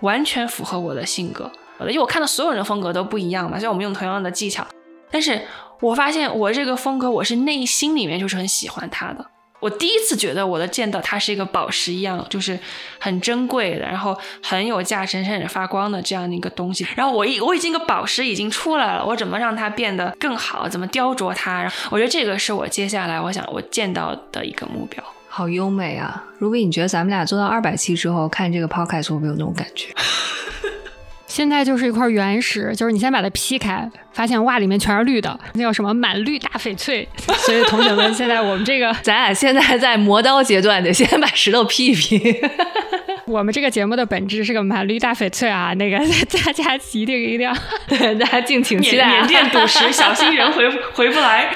[SPEAKER 1] 完全符合我的性格，因为我看到所有人的风格都不一样嘛，虽然我们用同样的技巧，但是我发现我这个风格，我是内心里面就是很喜欢他的。我第一次觉得我的剑道它是一个宝石一样，就是很珍贵的，然后很有价值、闪闪发光的这样的一个东西。然后我已我已经个宝石已经出来了，我怎么让它变得更好？怎么雕琢它？我觉得这个是我接下来我想我见到的一个目标。
[SPEAKER 3] 好优美啊，Ruby，你觉得咱们俩做到二百期之后看这个 podcast 会不会有那种感觉？
[SPEAKER 2] 现在就是一块原石，就是你先把它劈开，发现哇，里面全是绿的，那叫什么满绿大翡翠。所以同学们，现在我们这个，
[SPEAKER 3] 咱俩现在在磨刀阶段，得先把石头劈一劈。
[SPEAKER 2] 我们这个节目的本质是个满绿大翡翠啊，那个 大家一定一定要，
[SPEAKER 3] 大家敬请期待。
[SPEAKER 1] 缅甸赌石，小心人回回不来。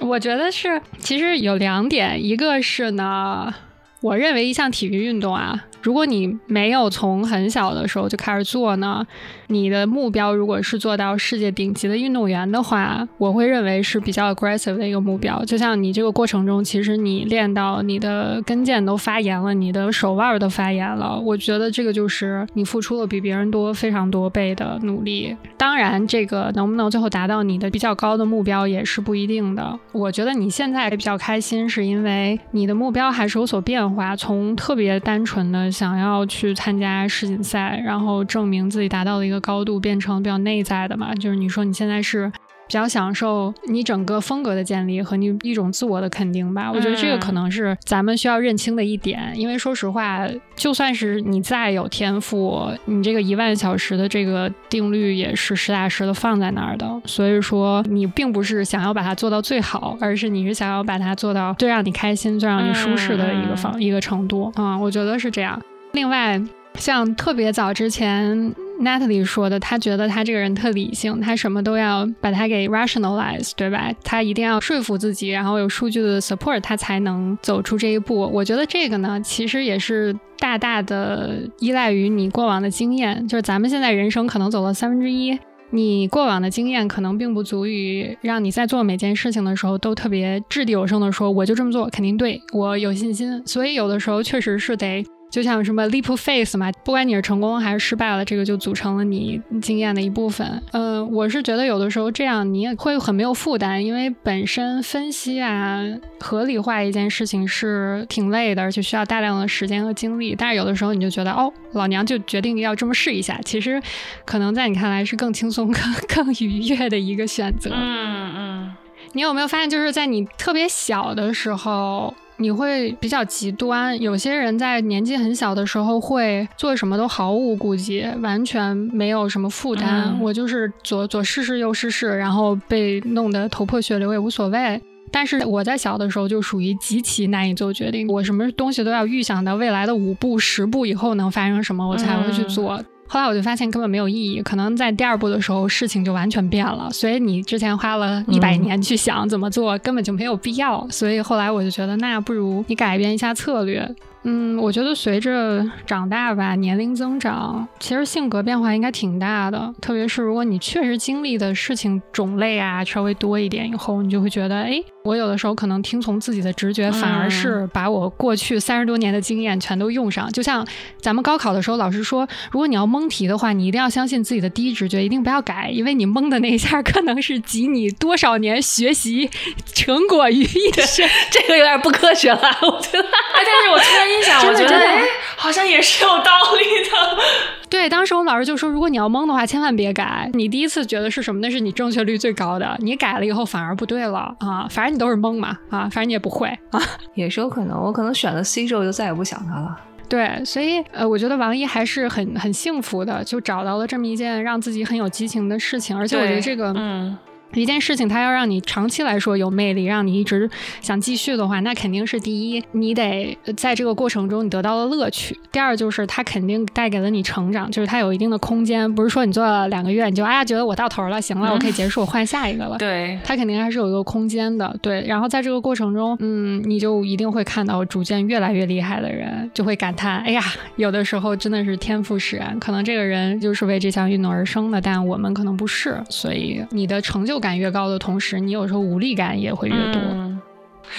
[SPEAKER 2] 我觉得是，其实有两点，一个是呢，我认为一项体育运动啊。如果你没有从很小的时候就开始做呢，你的目标如果是做到世界顶级的运动员的话，我会认为是比较 aggressive 的一个目标。就像你这个过程中，其实你练到你的跟腱都发炎了，你的手腕都发炎了，我觉得这个就是你付出了比别人多非常多倍的努力。当然，这个能不能最后达到你的比较高的目标也是不一定的。我觉得你现在比较开心，是因为你的目标还是有所变化，从特别单纯的。想要去参加世锦赛，然后证明自己达到了一个高度，变成比较内在的嘛？就是你说你现在是比较享受你整个风格的建立和你一种自我的肯定吧？我觉得这个可能是咱们需要认清的一点。因为说实话，就算是你再有天赋，你这个一万小时的这个定律也是实打实的放在那儿的。所以说，你并不是想要把它做到最好，而是你是想要把它做到最让你开心、最让你舒适的一个方一个程度。嗯，我觉得是这样。另外，像特别早之前 Natalie 说的，他觉得他这个人特理性，他什么都要把它给 rationalize，对吧？他一定要说服自己，然后有数据的 support，他才能走出这一步。我觉得这个呢，其实也是大大的依赖于你过往的经验。就是咱们现在人生可能走了三分之一，你过往的经验可能并不足以让你在做每件事情的时候都特别掷地有声的说，我就这么做肯定对，我有信心。所以有的时候确实是得。就像什么 leap face 嘛，不管你是成功还是失败了，这个就组成了你经验的一部分。嗯，我是觉得有的时候这样你也会很没有负担，因为本身分析啊、合理化一件事情是挺累的，而且需要大量的时间和精力。但是有的时候你就觉得，哦，老娘就决定要这么试一下，其实可能在你看来是更轻松、更更愉悦的一个选择。
[SPEAKER 1] 嗯嗯，
[SPEAKER 2] 你有没有发现，就是在你特别小的时候？你会比较极端，有些人在年纪很小的时候会做什么都毫无顾忌，完全没有什么负担。我就是左左试试右试试，然后被弄得头破血流也无所谓。但是我在小的时候就属于极其难以做决定，我什么东西都要预想到未来的五步十步以后能发生什么，我才会去做。后来我就发现根本没有意义，可能在第二步的时候事情就完全变了。所以你之前花了一百年去想怎么做，根本就没有必要。所以后来我就觉得，那不如你改变一下策略。嗯，我觉得随着长大吧，年龄增长，其实性格变化应该挺大的。特别是如果你确实经历的事情种类啊稍微多一点以后，你就会觉得，哎，我有的时候可能听从自己的直觉，反而是把我过去三十多年的经验全都用上。就像咱们高考的时候，老师说，如果你要蒙题的话，你一定要相信自己的第一直觉，一定不要改，因为你蒙的那一下可能是集你多少年学习成果于一身。
[SPEAKER 3] 这个有点不科学了，我觉得。
[SPEAKER 1] 哎，但是我突然。一想，我觉得哎，好像也是有道理的。
[SPEAKER 2] 对，当时我们老师就说，如果你要蒙的话，千万别改。你第一次觉得是什么？那是你正确率最高的。你改了以后反而不对了啊！反正你都是蒙嘛啊！反正你也不会啊，
[SPEAKER 3] 也是有可能。我可能选了 C 之后就再也不想它了。
[SPEAKER 2] 对，所以呃，我觉得王一还是很很幸福的，就找到了这么一件让自己很有激情的事情。而且我觉得这个
[SPEAKER 1] 嗯。
[SPEAKER 2] 一件事情，它要让你长期来说有魅力，让你一直想继续的话，那肯定是第一，你得在这个过程中你得到了乐趣；第二，就是它肯定带给了你成长，就是它有一定的空间，不是说你做了两个月你就哎呀觉得我到头了，行了，我可以结束，我换下一个了。
[SPEAKER 1] 对，
[SPEAKER 2] 它肯定还是有一个空间的。对，然后在这个过程中，嗯，你就一定会看到逐渐越来越厉害的人，就会感叹，哎呀，有的时候真的是天赋使然，可能这个人就是为这项运动而生的，但我们可能不是，所以你的成就。感越高的同时，你有时候无力感也会越多。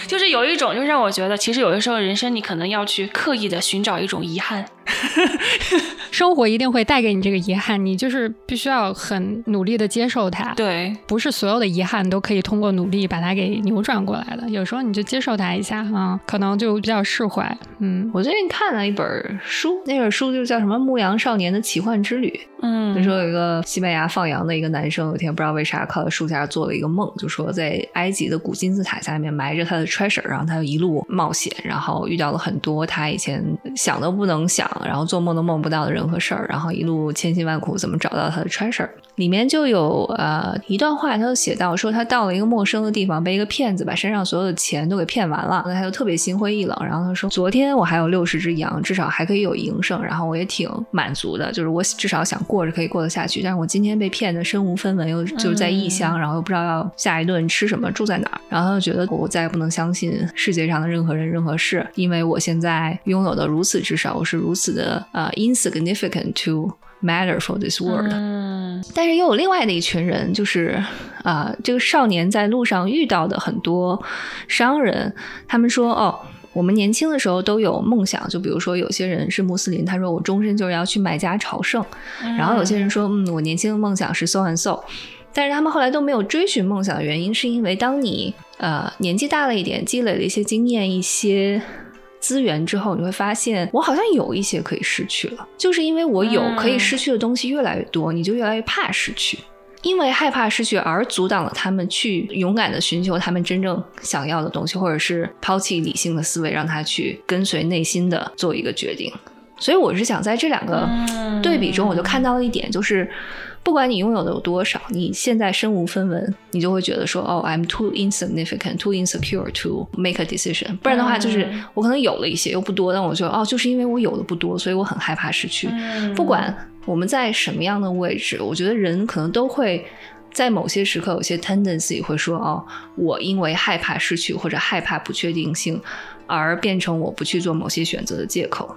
[SPEAKER 1] 就是有一种，就让我觉得，其实有的时候人生你可能要去刻意的寻找一种遗憾。
[SPEAKER 2] 生活一定会带给你这个遗憾，你就是必须要很努力的接受它。，
[SPEAKER 1] 对，
[SPEAKER 2] 不是所有的遗憾都可以通过努力把它给扭转过来的。有时候你就接受它一下，啊、可能就比较释怀。嗯，
[SPEAKER 3] 我最近看了一本书，那本书就叫什么《牧羊少年的奇幻之旅》。
[SPEAKER 1] 嗯，
[SPEAKER 3] 就说有一个西班牙放羊的一个男生，有一天不知道为啥靠在树下做了一个梦，就说在埃及的古金字塔下面埋着他的 treasure，然后他就一路冒险，然后遇到了很多他以前想都不能想，然后做梦都梦不到的人和事儿，然后一路千辛万苦怎么找到他的 treasure。里面就有呃一段话，他就写到说他到了一个陌生的地方，被一个骗子把身上所有的钱都给骗完了，那他就特别心灰意冷。然后他说，昨天我还有六十只羊，至少还可以有营生，然后我也挺满足的，就是我至少想过着可以过得下去。但是我今天被骗得身无分文，又就是在异乡，然后又不知道要下一顿吃什么，住在哪儿。然后他就觉得我再也不能相信世界上的任何人、任何事，因为我现在拥有的如此之少，我是如此的呃 insignificant to matter for this world。
[SPEAKER 1] 嗯
[SPEAKER 3] 但是又有另外的一群人，就是啊、呃这个少年在路上遇到的很多商人，他们说哦。我们年轻的时候都有梦想，就比如说有些人是穆斯林，他说我终身就是要去麦加朝圣，然后有些人说，嗯，我年轻的梦想是 so and so，但是他们后来都没有追寻梦想的原因，是因为当你呃年纪大了一点，积累了一些经验、一些资源之后，你会发现我好像有一些可以失去了，就是因为我有可以失去的东西越来越多，你就越来越怕失去。因为害怕失去而阻挡了他们去勇敢的寻求他们真正想要的东西，或者是抛弃理性的思维，让他去跟随内心的做一个决定。所以我是想在这两个对比中，我就看到了一点，就是不管你拥有的有多少，你现在身无分文，你就会觉得说，哦，I'm too insignificant, too insecure to make a decision。不然的话，就是
[SPEAKER 1] 嗯
[SPEAKER 3] 我可能有了一些又不多，但我觉得，哦，就是因为我有的不多，所以我很害怕失去。
[SPEAKER 1] 嗯
[SPEAKER 3] 不管我们在什么样的位置，我觉得人可能都会在某些时刻有些 tendency 会说哦，我因为害怕失去或者害怕不确定性，而变成我不去做某些选择的借口。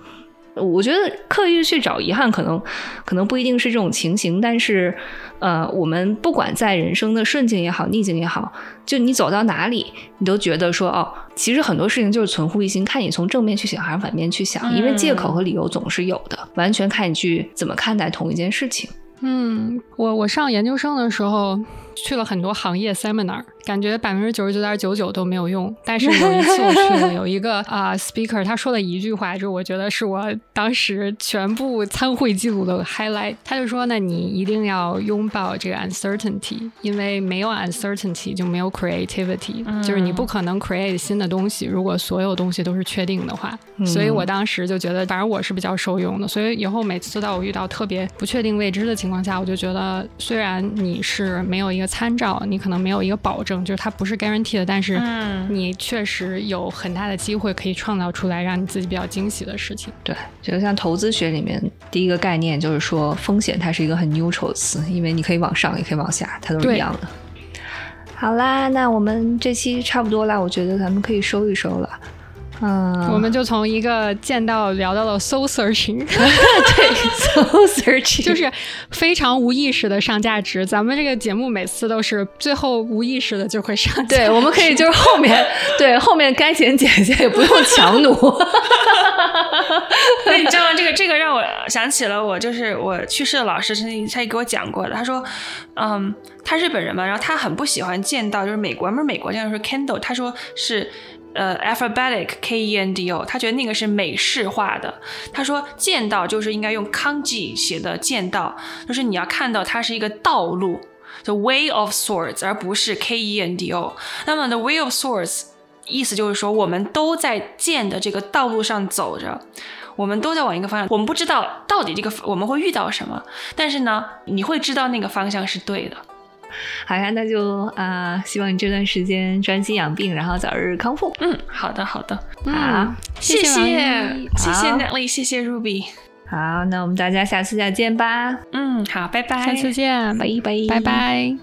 [SPEAKER 3] 我觉得刻意去找遗憾，可能可能不一定是这种情形，但是，呃，我们不管在人生的顺境也好，逆境也好，就你走到哪里，你都觉得说，哦，其实很多事情就是存乎一心，看你从正面去想还是反面去想，因为借口和理由总是有的，完全看你去怎么看待同一件事情。
[SPEAKER 2] 嗯，我我上研究生的时候去了很多行业 seminar，感觉百分之九十九点九九都没有用。但是有一次我去了，有一个啊、speaker，他说了一句话，就我觉得是我当时全部参会记录的 highlight。他就说呢，你一定要拥抱这个 uncertainty，因为没有 uncertainty 就没有 creativity，、就是你不可能 create 新的东西，如果所有东西都是确定的话。所以我当时就觉得，反正我是比较受用的。所以以后每次到我遇到特别不确定未知的情况下，我就觉得，虽然你是没有一个参照，你可能没有一个保证，就是它不是 guarantee 的，但是
[SPEAKER 1] 嗯
[SPEAKER 2] 你确实有很大的机会可以创造出来让你自己比较惊喜的事情。
[SPEAKER 3] 对，就像投资学里面第一个概念就是说，风险它是一个很 neutral 的词，因为你可以往上，也可以往下，它都是一样的。好啦，那我们这期差不多啦，我觉得咱们可以收一收了。嗯，
[SPEAKER 2] 我们就从一个见到聊到了 soul searching，
[SPEAKER 3] 对 soul searching
[SPEAKER 2] 就是非常无意识的上价值。咱们这个节目每次都是最后无意识的就会上价值。
[SPEAKER 3] 对，我们可以就是后面 对后面该剪剪剪，也不用强弩。
[SPEAKER 1] 那你知道吗？这个这个让我想起了我就是我去世的老师，曾经他也给我讲过的。他说，嗯，他日本人嘛，然后他很不喜欢见到，就是美国，不是美国这样说 Kendo，他说是。呃，alphabetic K E N D O，他觉得那个是美式化的。他说剑道就是应该用 kanji 写的剑道，就是你要看到它是一个道路，就 way of swords，而不是 K E N D O。那么 the way of swords 意思就是说，我们都在剑的这个道路上走着，我们都在往一个方向，我们不知道到底这个我们会遇到什么，但是呢，你会知道那个方向是对的。
[SPEAKER 3] 好呀，那就啊、呃希望你这段时间专心养病，然后早日康复。
[SPEAKER 1] 嗯，好的，好的，
[SPEAKER 2] 嗯
[SPEAKER 3] 好，
[SPEAKER 1] 谢
[SPEAKER 2] 谢
[SPEAKER 1] 谢谢谢
[SPEAKER 3] 好
[SPEAKER 1] Natalie，谢谢 Ruby。
[SPEAKER 3] 好，那我们大家下次再见吧，
[SPEAKER 1] 嗯，好，拜拜，
[SPEAKER 2] 下次见，
[SPEAKER 3] 拜拜，
[SPEAKER 2] 拜拜。